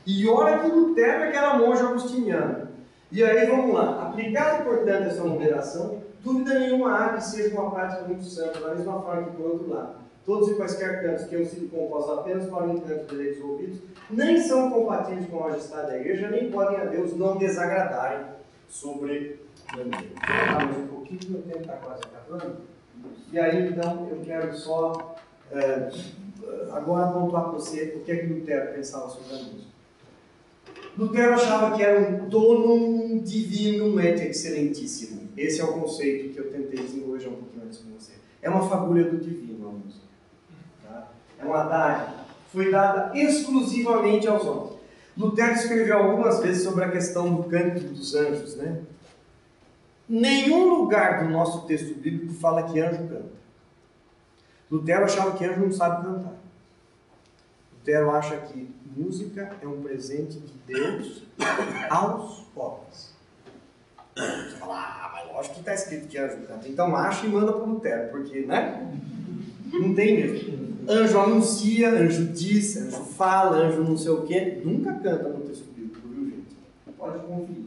E olha que Lutero é que era monge agostiniano. E aí vamos lá. Aplicada, portanto, essa moderação, dúvida nenhuma há que seja uma prática muito santa, da mesma forma que por outro lado. Todos e quaisquer cantos que eu sido compostos apenas para o encanto de direitos ouvidos, nem são compatíveis com a majestade da igreja, nem podem a Deus não desagradarem sobre o Vou mais um pouquinho, meu tempo está quase acabando. E aí, então, eu quero só é, agora pontuar para você o que é que Lutero pensava sobre a música. Lutero achava que era um donum divinum et excelentíssimo. Esse é o conceito que eu tentei desenvolver um pouquinho antes com você. É uma fagulha do divino a música. Tá? É uma dádiva. Foi dada exclusivamente aos homens. Lutero escreveu algumas vezes sobre a questão do canto dos anjos. Né? Nenhum lugar do nosso texto bíblico fala que anjo canta. Lutero achava que anjo não sabe cantar. Lutero acha que música é um presente de Deus aos pobres. Você fala, ah, mas lógico que está escrito que anjo canta. Então acha e manda para Lutero, porque, né? Não tem mesmo. Anjo anuncia, anjo diz, anjo fala, anjo não sei o quê. Nunca canta no texto bíblico, viu, gente? Pode conferir.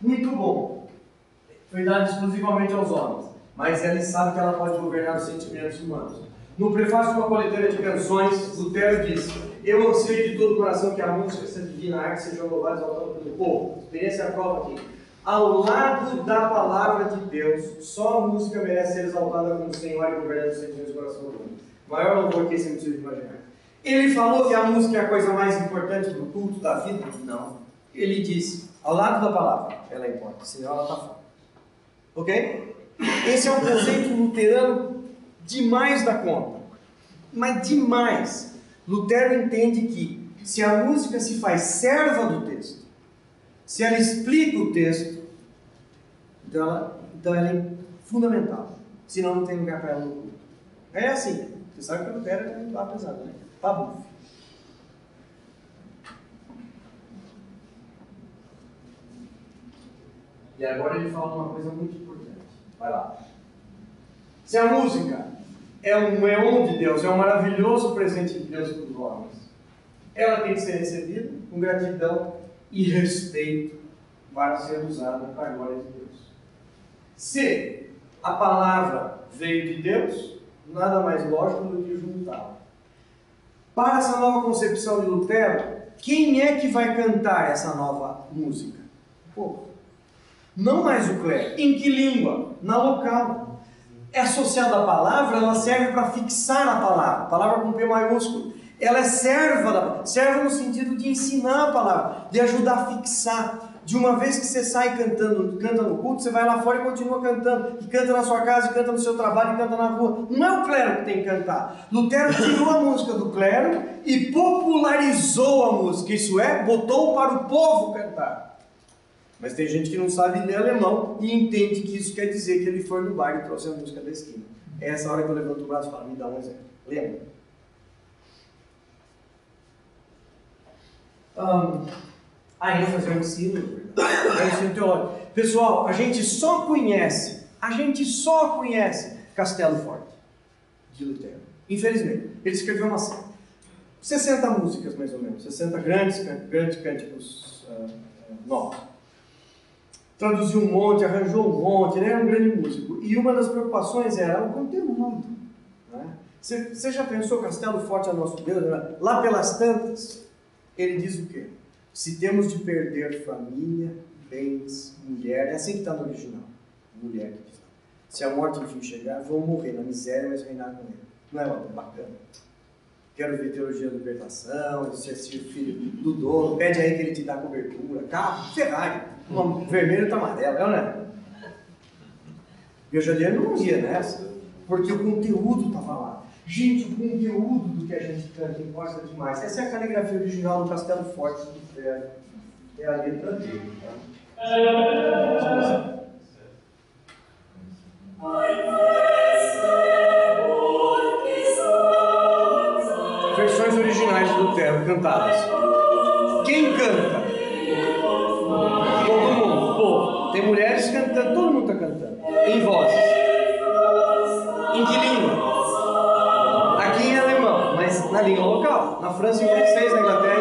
Muito bom. Foi dado exclusivamente aos homens, mas ele sabe que ela pode governar os sentimentos humanos. No prefácio de uma coletânea de canções, Lutero disse: Eu anseio de todo o coração que a música, essa divina arte, sejam louvadas ao nome do povo. Experiência prova aqui. Ao lado da palavra de Deus, só a música merece ser exaltada como Senhor e governando os sentimentos do coração do homem. Maior louvor que esse não precisa imaginar. Ele falou que a música é a coisa mais importante do culto da vida? Não. Ele disse: Ao lado da palavra, ela importa, senão ela está fora. Ok? Esse é um conceito luterano demais da conta. Mas demais. Lutero entende que se a música se faz serva do texto, se ela explica o texto, então ela, então ela é fundamental. Senão não tem lugar para ela no culto. É assim. Você sabe que Lutero é lá pesado, né? Pabuf. E agora ele fala uma coisa muito importante. Vai lá. Se a música é um eon de Deus, é um maravilhoso presente de Deus para os homens, ela tem que ser recebida com gratidão e respeito para ser usada para a glória de Deus. Se a palavra veio de Deus, nada mais lógico do que juntá-la. Para essa nova concepção de Lutero, quem é que vai cantar essa nova música? O povo. Não mais o clero. Em que língua? Na local. É associada à palavra, ela serve para fixar a palavra. A palavra com P maiúsculo. Ela é serva, no sentido de ensinar a palavra, de ajudar a fixar. De uma vez que você sai cantando, canta no culto, você vai lá fora e continua cantando. E canta na sua casa, e canta no seu trabalho, e canta na rua. Não é o clero que tem que cantar. Lutero tirou a música do clero e popularizou a música. Isso é, botou para o povo cantar. Mas tem gente que não sabe ler alemão e entende que isso quer dizer que ele foi no bar e trouxe a música da esquina. É essa hora que eu levanto o braço e falo, me dá um exemplo. Lembra? Um, a ênfase é o ensino, é o ensino teológico. Pessoal, a gente só conhece, a gente só conhece Castelo Forte, de Lutero. Infelizmente, ele escreveu uma série. 60 músicas, mais ou menos, 60 grandes, grandes cânticos uh, novos. Traduziu um monte, arranjou um monte, ele era um grande músico. E uma das preocupações era o conteúdo. Né? Você, você já pensou Castelo Forte é nosso Deus? Né? Lá pelas tantas, ele diz o quê? Se temos de perder família, bens, mulher, é assim que está no original. Mulher que diz. Se a morte enfim chegar, vão morrer na miséria, mas reinar com ele. Não é bacana? Quero ver teologia da libertação, ser filho do dono, pede aí que ele te dá cobertura, carro, Ferrari, uma vermelho e amarelo, é ou não é? E o Juliano não ia nessa, porque o conteúdo estava lá. Gente, o conteúdo do que a gente canta importa demais. Essa é a caligrafia original do Castelo Forte do Ferro. É a letra dele. Tá? Versões originais de Lutero cantadas. Tem mulheres cantando, todo mundo está cantando. Em vozes. Em que língua? Aqui em alemão, mas na língua local. Na França em francês, na Inglaterra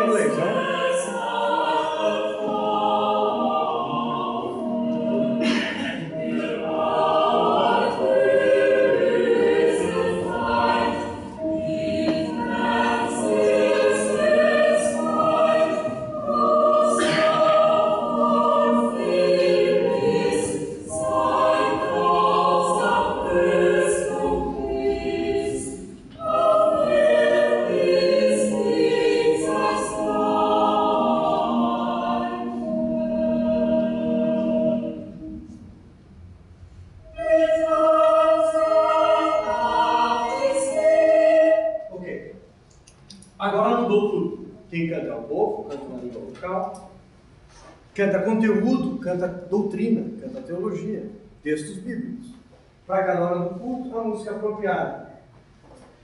textos bíblicos. Para cada hora do culto, a música apropriada.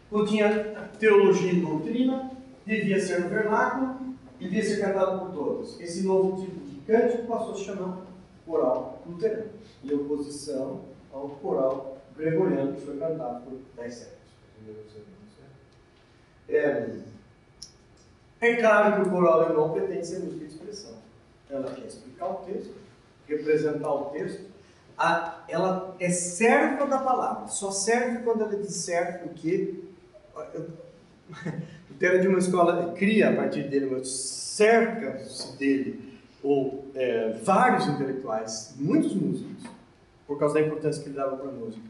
Continha teologia e doutrina, devia ser no vernáculo devia ser cantado por todos. Esse novo tipo de cântico passou a se chamar coral luterano, em oposição ao coral gregoriano que foi cantado por dez séculos. É, é claro que o coral alemão pretende ser música de expressão. Ela quer explicar o texto, representar o texto. A, ela é serva da palavra, só serve quando ela disser o que. O tema de uma escola cria a partir dele, mas cerca-se dele, ou é, vários intelectuais, muitos músicos, por causa da importância que ele dava para a música.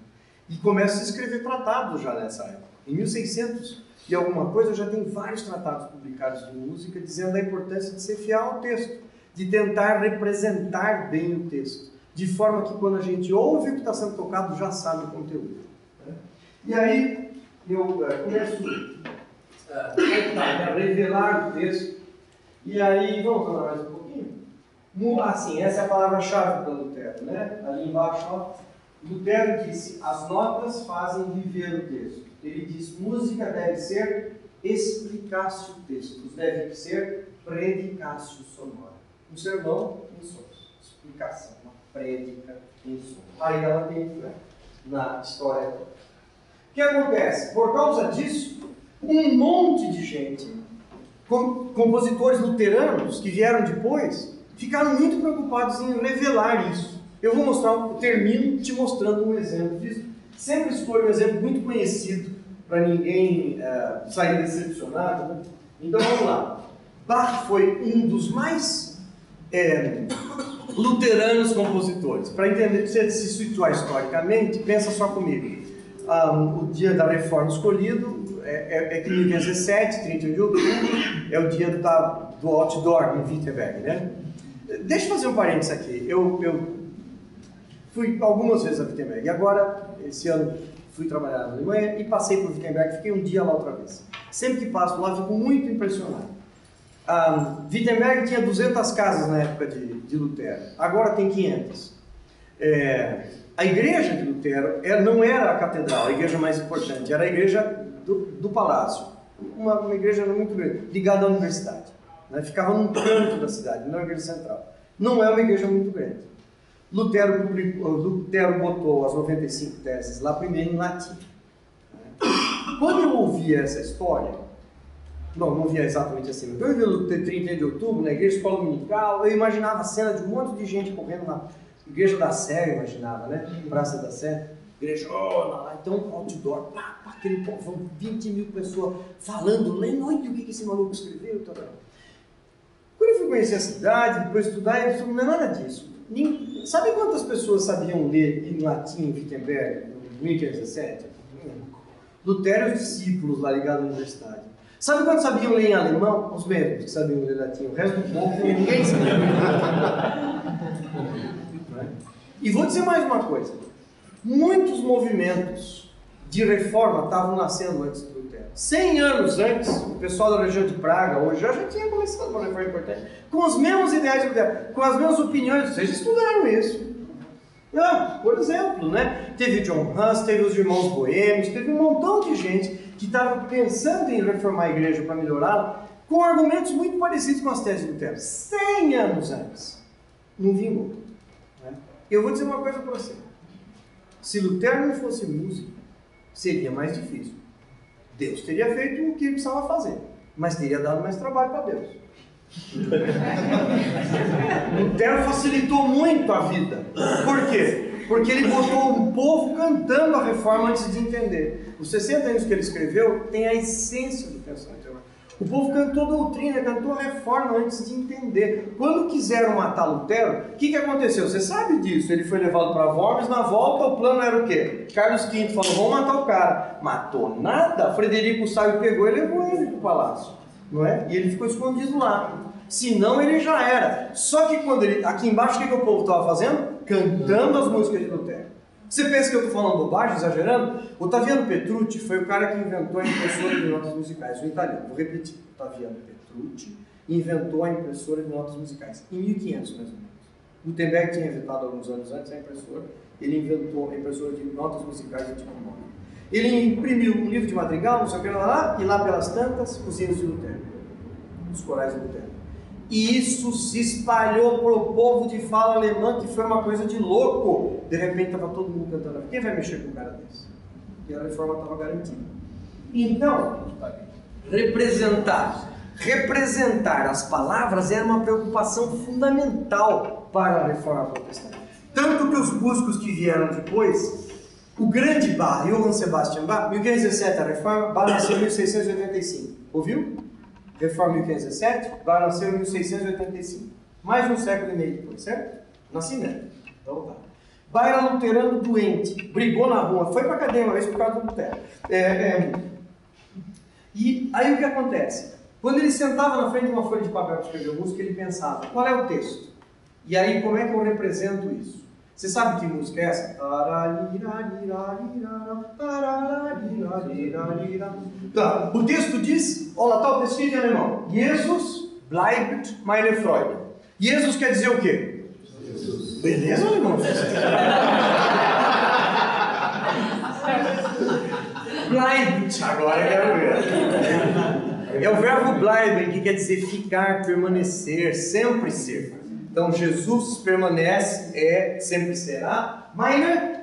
E começa a escrever tratados já nessa época. Em 1600 e alguma coisa, já tem vários tratados publicados de música dizendo a importância de ser fiel ao texto, de tentar representar bem o texto, de forma que quando a gente ouve o que está sendo tocado, já sabe o conteúdo. né? E aí eu eh, começo tentar, a revelar o texto, e aí, vamos falar mais um pouquinho? Assim, essa é a palavra-chave para Lutero, né? Ali embaixo, ó. Lutero disse: as notas fazem viver o texto. Ele diz: música deve ser explicácio textos, deve ser predicácio sonora. Um sermão em sons, explicação, prédica sons. Aí ela tem influência na história. O que acontece? Por causa disso, um monte de gente, com- compositores luteranos que vieram depois, ficaram muito preocupados em revelar isso. Eu vou mostrar, um- termino te mostrando um exemplo disso. Sempre escolho um exemplo muito conhecido para ninguém eh, sair decepcionado. né? Então vamos lá. Bach foi um dos mais eh, luteranos compositores. Para entender, se situar historicamente, pensa só comigo. Ah, o dia da reforma escolhido é, é, é 1517, 31 de outubro, é o dia da, do outdoor em Wittenberg, né? Deixa eu fazer um parênteses aqui. Eu, eu fui algumas vezes a Wittenberg e agora, esse ano, fui trabalhar na Alemanha e passei por Wittenberg, fiquei um dia lá outra vez. Sempre que passo lá, fico muito impressionado. Ah, Wittenberg tinha 200 casas na época de, de Lutero, agora tem 500. É, a igreja de Lutero era- não era a catedral, a igreja mais importante, era a igreja do, do palácio. Uma, uma igreja muito grande, ligada à universidade. né? Ficava num canto da cidade, não é uma igreja central. Não é uma igreja muito grande. Lutero, publicou, Lutero botou as 95 teses lá primeiro em latim. né? Quando eu ouvia essa história, não, não via exatamente assim, eu vi o 30 de outubro na igreja escola dominical, eu imaginava a cena de um monte de gente correndo na igreja da Sé, eu imaginava, né? Praça da Sé, igrejona lá, então outdoor, pá, pá, aquele povão, 20 mil pessoas falando, lendo, olha o que esse maluco escreveu, tal. Quando eu fui conhecer a cidade, depois estudar, eu não é nada disso. Nem- Sabe quantas pessoas sabiam ler em latim em Wittenberg, em 1517? Lutero e os discípulos lá ligados à universidade. Sabe quantos sabiam ler em alemão? Os médicos que sabiam ler latim. O resto do povo, ninguém sabia. e vou dizer mais uma coisa. Muitos movimentos de reforma estavam nascendo antes de Lutero. 100 anos antes, o pessoal da região de Praga, hoje, já, tinha começado uma reforma importante, com os mesmos ideais de Lutero, com as mesmas opiniões. Vocês estudaram isso. Não, por exemplo, né? Teve John Hus, teve os irmãos boêmios, teve um montão de gente que estava pensando em reformar a igreja para melhorá-la, com argumentos muito parecidos com as teses de Lutero. 100 anos antes. Não vingou. Né? Eu vou dizer uma coisa para você. Se Lutero não fosse músico, seria mais difícil. Deus teria feito o que ele precisava fazer, mas teria dado mais trabalho para Deus. Lutero facilitou muito a vida. Por quê? Porque ele botou o povo cantando a reforma antes de entender. Os 60 anos que ele escreveu tem a essência do pensamento. O povo cantou doutrina, cantou reforma antes de entender. Quando quiseram matar Lutero, o que, que aconteceu? Você sabe disso. Ele foi levado para Worms, na volta o plano era o quê? Carlos V falou, vamos matar o cara. Matou nada. Frederico Sábio pegou e levou ele para o palácio. Não é? E ele ficou escondido lá. Senão ele já era. Só que quando ele. Aqui embaixo, o que, que o povo estava fazendo? Cantando as músicas de Lutero. Você pensa que eu estou falando bobagem, exagerando? Ottaviano Petrucci foi o cara que inventou a impressora de notas musicais, o italiano. Vou repetir. Ottaviano Petrucci inventou a impressora de notas musicais, em 1500 mais ou menos. Gutenberg tinha inventado alguns anos antes a impressora, ele inventou a impressora de notas musicais de tipo móvel. Ele imprimiu um livro de madrigal, não sei o que lá, e lá pelas tantas, os hinos de Lutero, os corais de Lutero. E isso se espalhou para o povo de fala alemã, que foi uma coisa de louco. De repente estava todo mundo cantando. Quem vai mexer com um cara desse? Porque a reforma estava garantida. Então, representar, representar as palavras era uma preocupação fundamental para a reforma protestante. Tanto que os músicos que vieram depois, o grande Bach, Johann Sebastian Bach, 1517 a reforma, Bach nasceu em 1685. Ouviu? Reforma 1517, Bach nasceu em 1685. Mais um século e meio depois, certo? Nascimento. Então tá. Era luterano doente, brigou na rua, foi para a cadeia uma vez por causa do Lutero. É, é... E aí o que acontece? Quando ele sentava na frente de uma folha de papel para escrever música, ele pensava, qual é o texto? E aí, como é que eu represento isso? Você sabe que música é essa? Tá. O texto diz, olha lá, tá o texto em alemão. Jesus bleibt meine Freude. Jesus quer dizer o quê? Jesus. Beleza, alemão? bleibt, agora quero ver. É o verbo bleiben, que quer dizer ficar, permanecer, sempre ser. Então Jesus permanece, é, sempre será. Meine?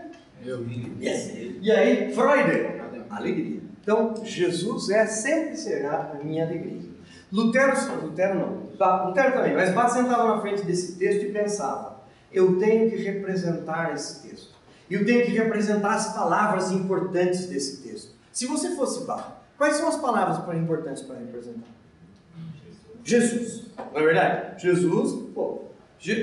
Yes. E aí, Freude, alegria. Então Jesus é, sempre será a minha alegria. Lutero, Lutero não, Lutero também, mas Bach sentava na frente desse texto e pensava: eu tenho que representar esse texto. Eu tenho que representar as palavras importantes desse texto. Se você fosse Bach, quais são as palavras importantes para representar? Jesus, não é verdade? Jesus, pô,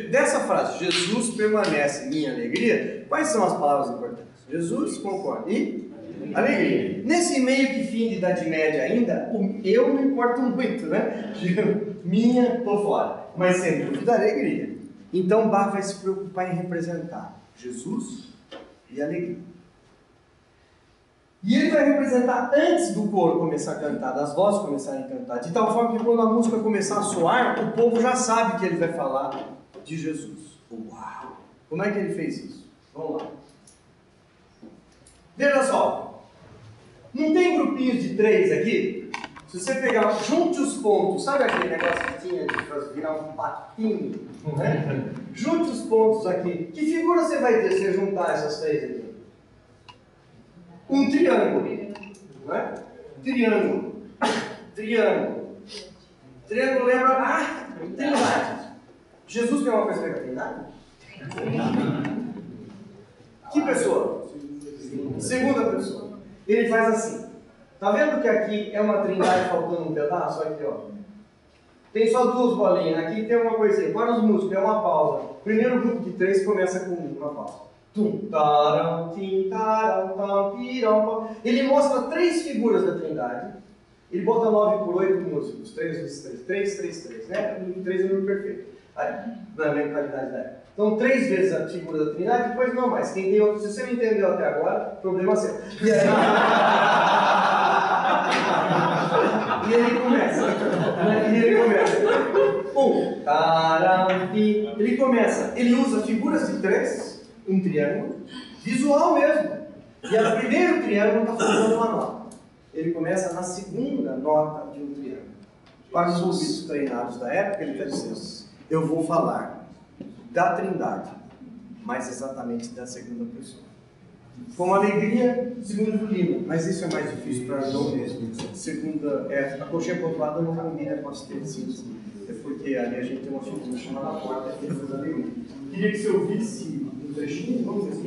Dessa frase, Jesus permanece minha alegria, quais são as palavras importantes? Jesus, concorda. E? Alegria. Nesse meio que fim de Idade Média ainda, eu me importo muito, né? Minha, tô fora. Mas sem dúvida, alegria. Então, Bach vai se preocupar em representar Jesus e alegria. E ele vai representar antes do coro começar a cantar, das vozes começarem a cantar, de tal forma que quando a música começar a soar, o povo já sabe que ele vai falar de Jesus. Uau! Como é que ele fez isso? Vamos lá. Veja só. Não tem grupinhos de três aqui? Se você pegar, junte os pontos, sabe aquele negócio que tinha de virar um patinho? Né? junte os pontos aqui. Que figura você vai ter se juntar essas três aqui? Um triângulo. Não é? Triângulo. Triângulo. Triângulo lembra. Ah, trindade. Jesus tem uma coisa a Trindade? Que pessoa? Segunda pessoa. Ele faz assim. Tá vendo que aqui é uma trindade faltando um pedaço? Aqui, ó. Tem só duas bolinhas. Aqui tem uma coisinha. Para os músicos, é uma pausa. Primeiro grupo de três começa com uma pausa. Tum, Ele mostra três figuras da trindade. Ele bota 9 por 8 músicos. 3 vezes 3. 3, 3, 3. Né? 3 é o número perfeito na mentalidade da época. Então, três vezes a figura da Trindade, depois não mais. Quem tem outro, se você não entendeu até agora, problema seu. E aí, e ele começa. E ele começa. Um. Ele começa. Ele usa figuras de três um triângulo, visual mesmo. E o primeiro triângulo está formando uma nota. Ele começa na segunda nota de um triângulo. Para os treinados da época, ele está dizendo: Eu vou falar da Trindade, mas exatamente da segunda pessoa. Com alegria, segundo Lima, mas isso é mais difícil para João mesmo. Segunda, é, a coxinha pontuada não combina com as tercinhas, é porque ali a gente tem uma figura chamada quarta que não usa nenhum. Queria que você ouvisse um trechinho, vamos ver se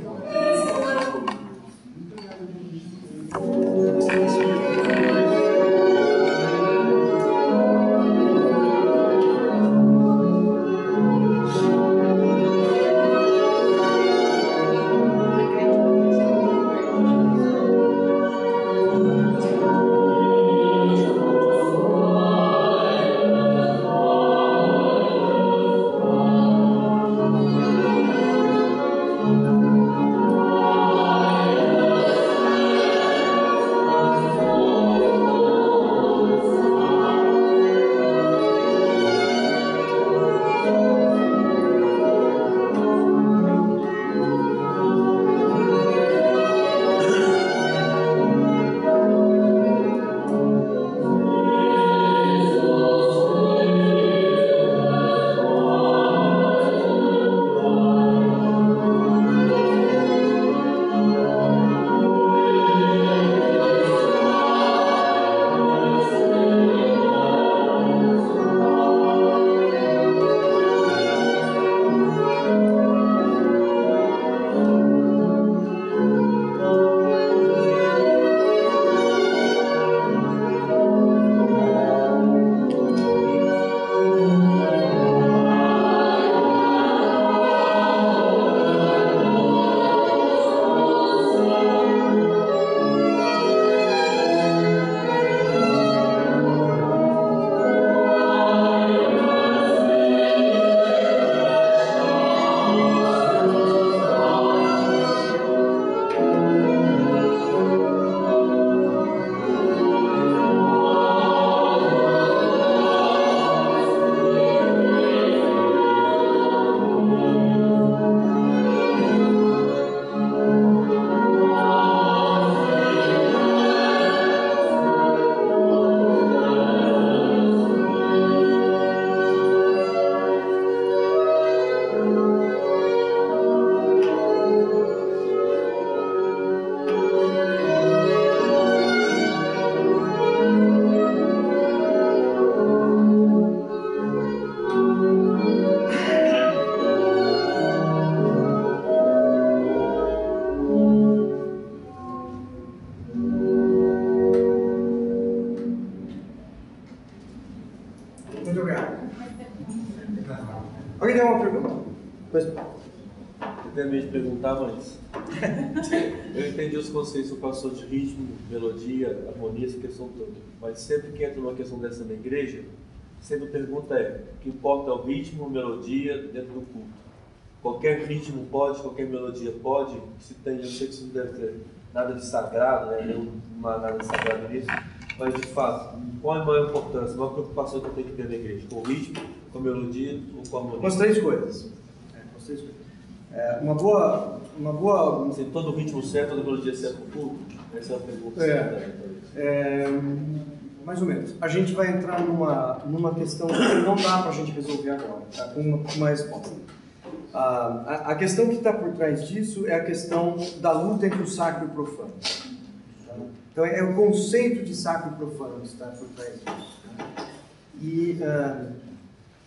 questão toda. Mas sempre que entra numa questão dessa na igreja, sempre a pergunta é: o que importa é o ritmo, melodia dentro do culto. Qualquer ritmo pode, qualquer melodia pode. Se tem, eu sei que isso não deve ter nada de sagrado, né? Nada de sagrado nisso. Mas de fato, qual é a maior importância, a maior preocupação que eu tenho que ter na igreja? Com o ritmo, com a melodia ou com a harmonia? Com as três coisas. É, com as três coisas. É, uma boa. Uma boa Tem todo o ritmo certo, toda a melodia certa no culto? Essa é a pergunta. É. certa. É, mais ou menos. A gente vai entrar numa, numa questão que não dá para a gente resolver agora, tá? com uma, uma resposta. Ah, a, a questão que está por trás disso é a questão da luta entre o sacro e o profano. Então, é o conceito de sacro e profano que está por trás disso. tá? E ah,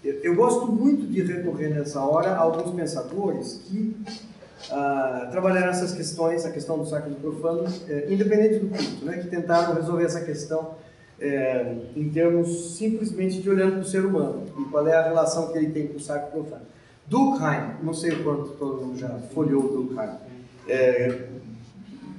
eu, eu gosto muito de recorrer nessa hora a alguns pensadores que ah, trabalharam essas questões, a questão do sacro profano, eh, independente do culto, né, que tentaram resolver essa questão eh, em termos simplesmente de olhando para o ser humano e qual é a relação que ele tem com o sacro profano. Durkheim, não sei o quanto todo mundo já folheou Durkheim, eh,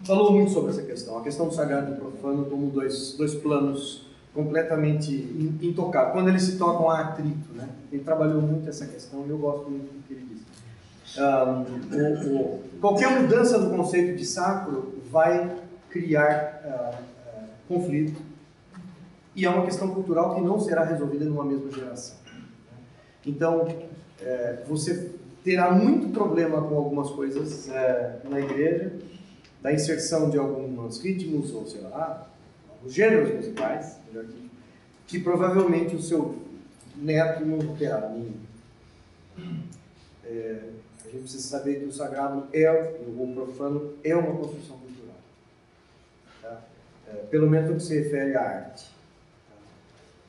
falou muito sobre essa questão, a questão do sagrado e do profano como dois, dois planos completamente in- intocáveis. Quando eles se tocam há atrito, né? Ele trabalhou muito essa questão e eu gosto muito do que ele qualquer mudança do conceito de sacro vai criar ah, ah, conflito e é uma questão cultural que não será resolvida numa mesma geração. Então, eh, você terá muito problema com algumas coisas é, na igreja, da inserção de alguns ritmos, ou sei lá, alguns gêneros musicais, dito, que provavelmente o seu neto não terá nenhum. É, gente precisa saber que o sagrado é, o profano é uma construção cultural. Tá? É, pelo menos no que se refere à arte. Tá?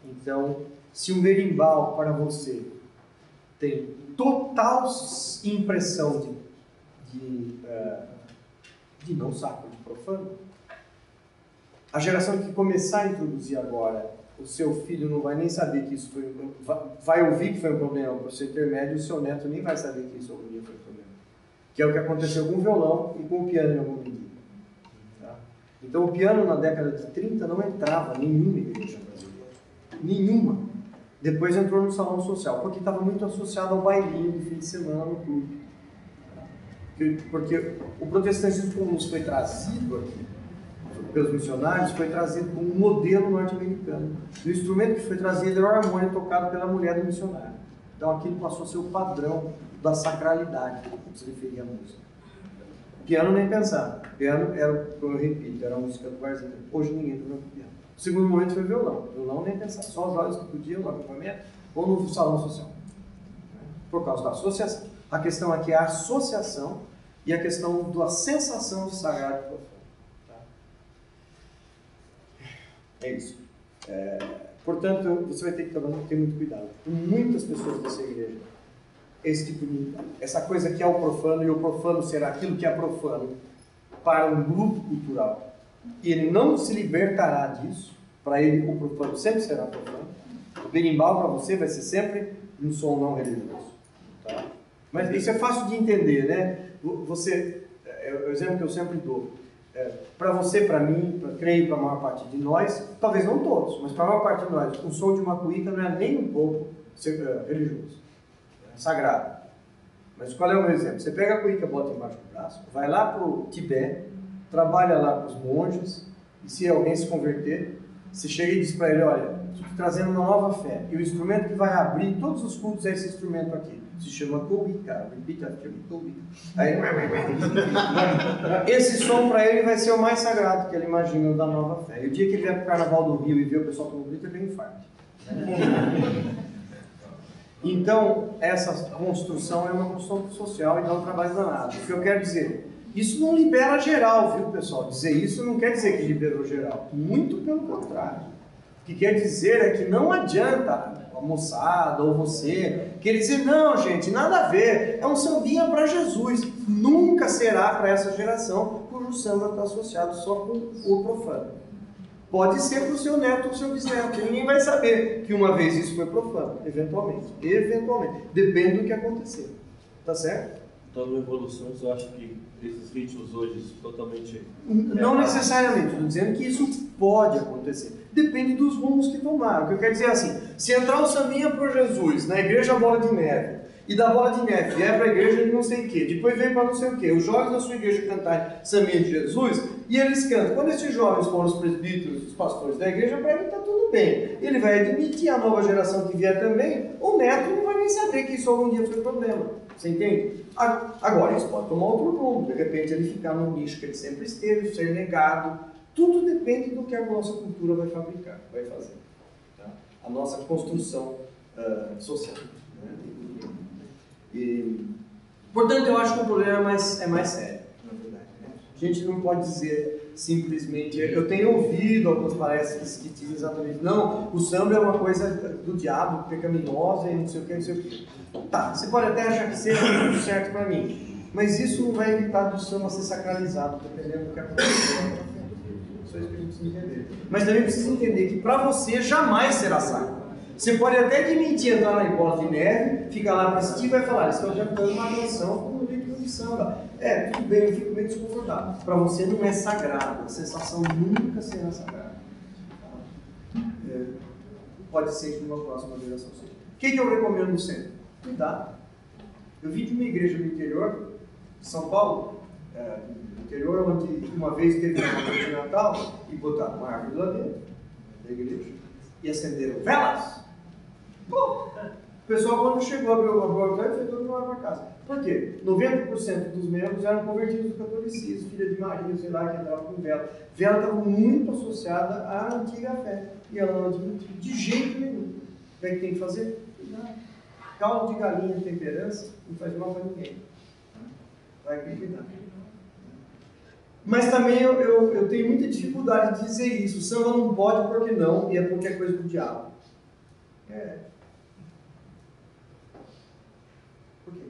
Então, se um berimbau para você tem total impressão de, de, uh, de não sacro, de profano, a geração que começar a introduzir agora, o seu filho não vai nem saber que isso foi. Vai ouvir que foi um problema para seu intermédio, o seu neto nem vai saber que isso algum dia foi um problema. Que é o que aconteceu com o violão e com o piano em algum dia. Tá? Então, o piano na década de 30 não entrava nenhuma igreja brasileira. Nenhuma. Depois entrou no salão social, porque estava muito associado ao bailinho de fim de semana no clube. Porque o protestantismo como foi trazido aqui pelos missionários foi trazido como um modelo norte-americano. O instrumento que foi trazido era o harmônio tocado pela mulher do missionário. Então aquilo passou a ser o padrão da sacralidade, como se referia à música. Piano nem pensar. Piano era, eu repito, era a música do barzinho. Hoje ninguém toca piano. O segundo momento foi violão. Violão nem pensar. Só os jovens que podiam no acampamento ou no salão social. Por causa da associação. A questão aqui é a associação e a questão da sensação de sagrado e profano. Tá? É isso. É, portanto, você vai ter que ter muito cuidado. Muitas pessoas dessa igreja, esse tipo de, essa coisa que é o profano e o profano será aquilo que é profano para um grupo cultural e ele não se libertará disso, para ele o profano sempre será profano. O berimbau para você vai ser sempre um som não religioso. Tá? Mas isso é fácil de entender, né? Você, é o exemplo que eu sempre dou. É, para você, para mim, pra, creio para a maior parte de nós, talvez não todos, mas para a maior parte de nós, o som de uma cuíca não é nem um pouco é, religioso, é sagrado. Mas qual é o meu exemplo? Você pega a cuíca, bota embaixo do braço, vai lá para o Tibete, trabalha lá com os monges, e se alguém se converter, você chega e diz para ele, olha, estou trazendo uma nova fé, e o instrumento que vai abrir todos os cultos é esse instrumento aqui, se chama Kobika, repita after me, Aí, esse som para ele vai ser o mais sagrado que ele imagina da nova fé. E o dia que ele vier para o Carnaval do Rio e ver o pessoal todo grito, ele vem infarto. Então, essa construção é uma construção social e dá um trabalho danado. O que eu quero dizer, isso não libera geral, viu, pessoal? Dizer isso não quer dizer que liberou geral. Muito pelo contrário. O que quer dizer é que não adianta moçada ou você querer dizer, não, gente, nada a ver, é um sambinha para Jesus. Nunca será para essa geração cujo samba está associado só com o profano. Pode ser para o seu neto ou seu bisneto, ninguém vai saber que uma vez isso foi profano, eventualmente. Eventualmente. Depende do que acontecer. Tá certo? Então, evoluções, eu acho que esses ritmos hoje totalmente. Não necessariamente, estou dizendo que isso pode acontecer. Depende dos rumos que tomaram. O que eu quero dizer é assim: se entrar o sambinha por Jesus na igreja Bola de Neve, e da Bola de Neve vier para a igreja de não sei o quê, depois vem para não sei o quê, os jovens da sua igreja cantarem sambinha de Jesus, e eles cantam. Quando esses jovens foram os presbíteros, os pastores da igreja, para ele está tudo bem. Ele vai admitir a nova geração que vier também, o neto nem saber que isso algum dia foi problema. Você entende? Agora, isso pode tomar outro rumo. De repente, ele ficar no nicho que ele sempre esteve, ser negado. Tudo depende do que a nossa cultura vai fabricar, vai fazer. Tá? A nossa construção uh, social. Né? E, portanto, eu acho que o problema é mais, é mais sério? A gente não pode dizer simplesmente. Eu tenho ouvido algumas palestras que dizem exatamente: não, o samba é uma coisa do diabo, pecaminosa e não sei o que, não sei o que. Tá, você pode até achar que seja tudo certo para mim, mas isso não vai evitar do samba ser sacralizado, dependendo do que acontecer. Só isso que a gente precisa entender. Mas também precisa entender que para você jamais será sacro. Você pode até admitir entrar na bola de neve, ficar lá assistir e vai falar, estão já dando uma atenção com o samba. É, tudo bem, eu fico meio desconfortável. Para você não é sagrado, a sensação nunca será sagrada. É, pode ser que numa próxima geração seja. O que, que eu recomendo sempre? Cuidado. Eu vim de uma igreja no interior de São Paulo, é, no interior, onde uma vez teve uma noite de Natal e botaram uma árvore lá dentro da igreja e acenderam velas. Pô, O pessoal, quando chegou, o laboratório, foi todo mundo para casa. Por quê? 90% dos membros eram convertidos do catolicismo, filha de Maria, sei lá, que entrava com vela. Vela estava muito associada à antiga fé. E ela não admitiu de jeito nenhum. O que é que tem que fazer? Cuidado. Caldo de galinha, temperança, não faz mal para ninguém. Vai cuidar. Mas também eu, eu, eu, tenho muita dificuldade de dizer isso. O samba não pode porque não, e é é coisa do diabo. É. Por que?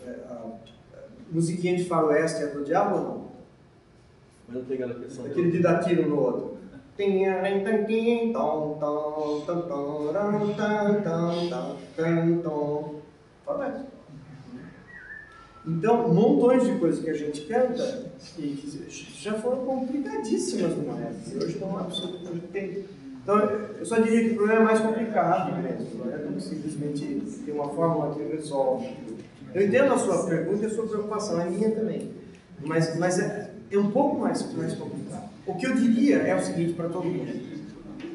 É, a, a musiquinha de faroeste é do diabo ou não? Mas não tem aquela questão. Aquele de dar tiro no outro. Faroeste. Então, montões de coisas que a gente canta e que já foram complicadíssimas numa época, hoje não absolutamente tem. Então, eu só diria que o problema é mais complicado mesmo, não é simplesmente ter uma fórmula que resolve. Eu entendo a sua pergunta e a sua preocupação, a minha também, mas, mas é, é um pouco mais, mais complicado. O que eu diria é o seguinte para todo mundo.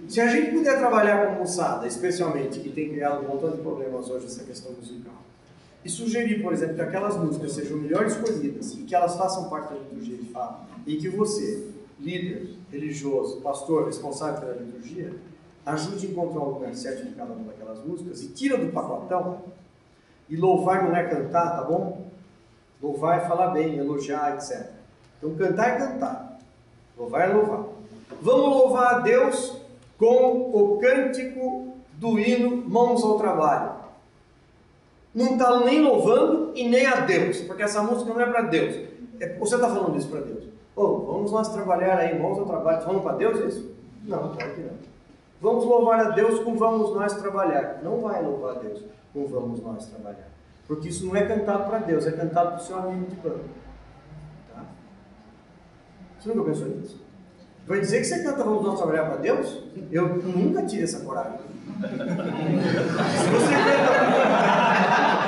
Se a gente puder trabalhar com moçada, especialmente, que tem criado um montão de problemas hoje essa questão musical, e sugerir, por exemplo, que aquelas músicas sejam melhor escolhidas e que elas façam parte da liturgia de fato, e que você, líder religioso, pastor, responsável pela liturgia, ajude a encontrar o lugar certo de cada uma daquelas músicas e tira do pacotão. E louvar não é cantar, tá bom? Louvar é falar bem, elogiar, etc. Então cantar é cantar. Louvar é louvar. Vamos louvar a Deus com o cântico do hino Mãos ao Trabalho não está nem louvando e nem a Deus, porque essa música não é para Deus. É, você está falando isso para Deus. Oh, vamos nós trabalhar aí, vamos ao trabalho. Falando para Deus isso? Não, claro que não. Vamos louvar a Deus com vamos nós trabalhar. Não vai louvar a Deus com vamos nós trabalhar. Porque isso não é cantado para Deus, é cantado para o seu amigo de banda. Tá? Você nunca pensou nisso? Vai dizer que você canta vamos nós trabalhar para Deus? Eu nunca tive essa coragem. Se você canta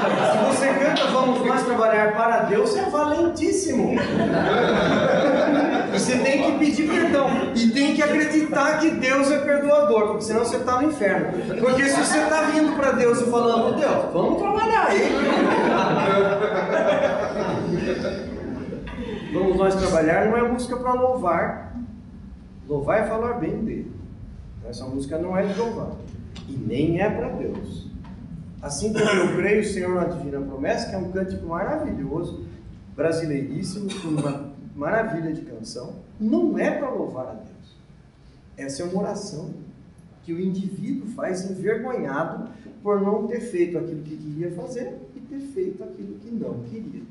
se você canta Vamos Nós Trabalhar para Deus, você é valentíssimo. Você tem que pedir perdão. E tem que acreditar que Deus é perdoador, porque senão você está no inferno. Porque se você está vindo para Deus e falando, Deus, vamos trabalhar aí. Vamos nós trabalhar não é música para louvar. Louvar é falar bem dele. Essa música não é de louvar. E nem é para Deus. Assim como eu creio, Senhor, na divina promessa, que é um cântico maravilhoso, brasileiríssimo, com uma maravilha de canção, não é para louvar a Deus. Essa é uma oração que o indivíduo faz envergonhado por não ter feito aquilo que queria fazer e ter feito aquilo que não queria.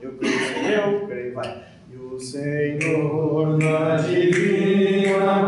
Eu creio, eu creio, vai. E o Senhor na divina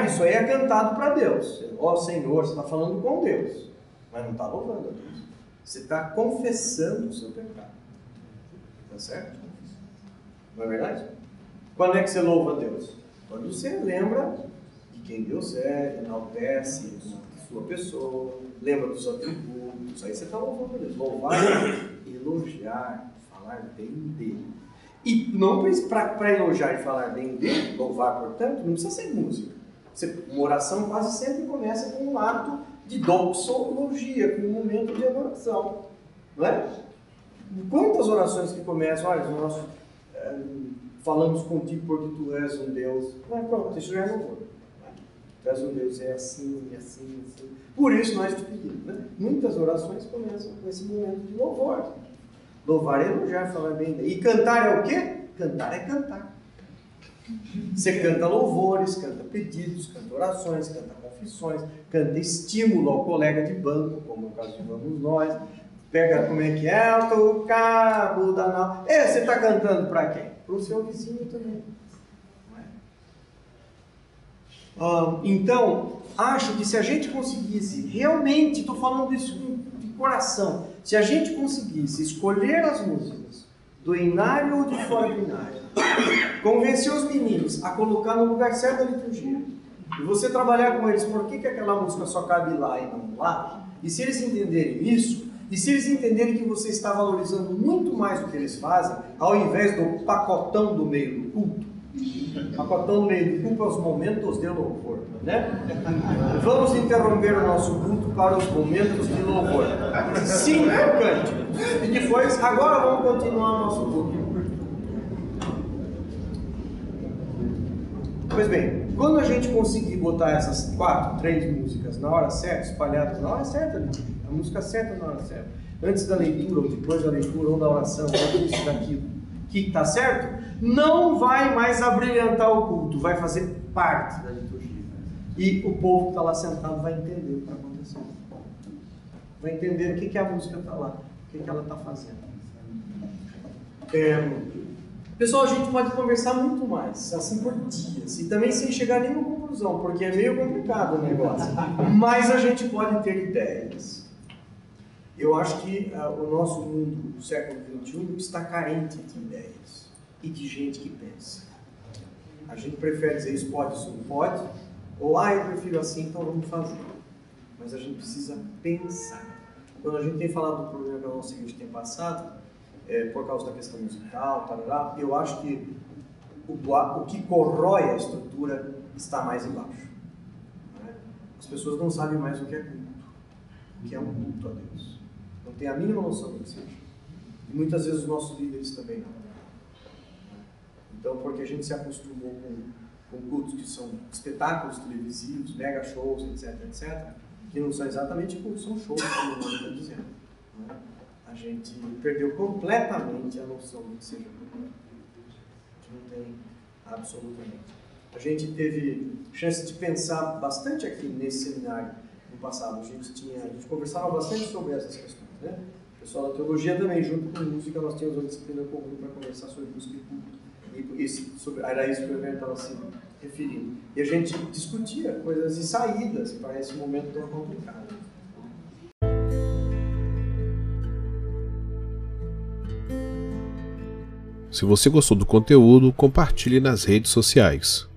isso aí é cantado para Deus. Ó oh, Senhor, você está falando com Deus, mas não está louvando a Deus. Você está confessando o seu pecado. Tá certo? Não é verdade? Quando é que você louva a Deus? Quando você lembra de quem Deus é, enaltece a sua pessoa, lembra dos atributos, aí você está louvando a Deus. Louvar, elogiar, falar bem dele. E não para elogiar e falar bem dele, louvar, portanto, não precisa ser música. Uma oração quase sempre começa com um ato de doxologia, com um momento de adoração. Não é? Quantas orações que começam, olha, nós é, falamos contigo porque tu és um Deus. Não é pronto, isso já é louvor. Tu és um Deus, é assim, é assim, assim. Por isso nós te pedimos. Né? Muitas orações começam com esse momento de louvor. Louvar é elogiar, falar bem. E cantar é o quê? Cantar é cantar. Você canta louvores, canta pedidos, canta orações, canta confissões, canta estímulo ao colega de banco, como no caso de Vamos Nós. Pega como é que é, o cabo da nau. É, você está cantando para quem? Para o seu vizinho também. Ah, então, acho que se a gente conseguisse, realmente, estou falando isso de coração, se a gente conseguisse escolher as músicas do inário ou de fora do inário. Convencer os meninos a colocar no lugar certo da liturgia. E você trabalhar com eles, por que, que aquela música só cabe lá e não lá? E se eles entenderem isso, e se eles entenderem que você está valorizando muito mais o que eles fazem, ao invés do pacotão do meio do culto, pacotão do meio do culto aos momentos de louvor, né? Vamos interromper o nosso culto para os momentos de louvor. Cinco cânticos. E depois, agora vamos continuar o nosso culto. Pois bem, quando a gente conseguir botar essas quatro, três músicas na hora certa, espalhadas na hora certa, a música certa na hora certa, antes da leitura, ou depois da leitura, ou da oração, ou isso, daquilo, que está certo, não vai mais abrilhantar o culto, vai fazer parte da liturgia. E o povo que está lá sentado vai entender o que está acontecendo. Vai entender o que, que a música está lá, o que, que ela está fazendo. É, Pessoal, a gente pode conversar muito mais, assim por dias, e também sem chegar a nenhuma conclusão, porque é meio complicado o negócio. Mas a gente pode ter ideias. Eu acho que uh, o nosso mundo do século XXI está carente de ideias e de gente que pensa. A gente prefere dizer isso pode, isso não pode, ou ah, eu prefiro assim, então vamos fazer. Mas a gente precisa pensar. Quando a gente tem falado do problema que a nossa igreja tem passado, é, por causa da questão musical, tarará, eu acho que o, o que corrói a estrutura está mais embaixo. Né? As pessoas não sabem mais o que é culto, o que é um culto a Deus. Não tem a mínima noção do que seja. E muitas vezes os nossos líderes também não. Então, porque a gente se acostumou com, com cultos que são espetáculos televisivos, mega shows, etc, etc, que não são exatamente cultos, são shows, como o nome está dizendo. Né? a gente perdeu completamente a noção do que seja gente não tem absolutamente. A gente teve chance de pensar bastante aqui nesse seminário no passado. A gente, tinha, a gente conversava bastante sobre essas questões. Né? O pessoal da teologia também, junto com música, nós tínhamos uma disciplina comum para conversar sobre música e culto. E esse, sobre, era isso que o evento estava se referindo. E a gente discutia coisas e saídas para esse momento tão complicado. Se você gostou do conteúdo, compartilhe nas redes sociais.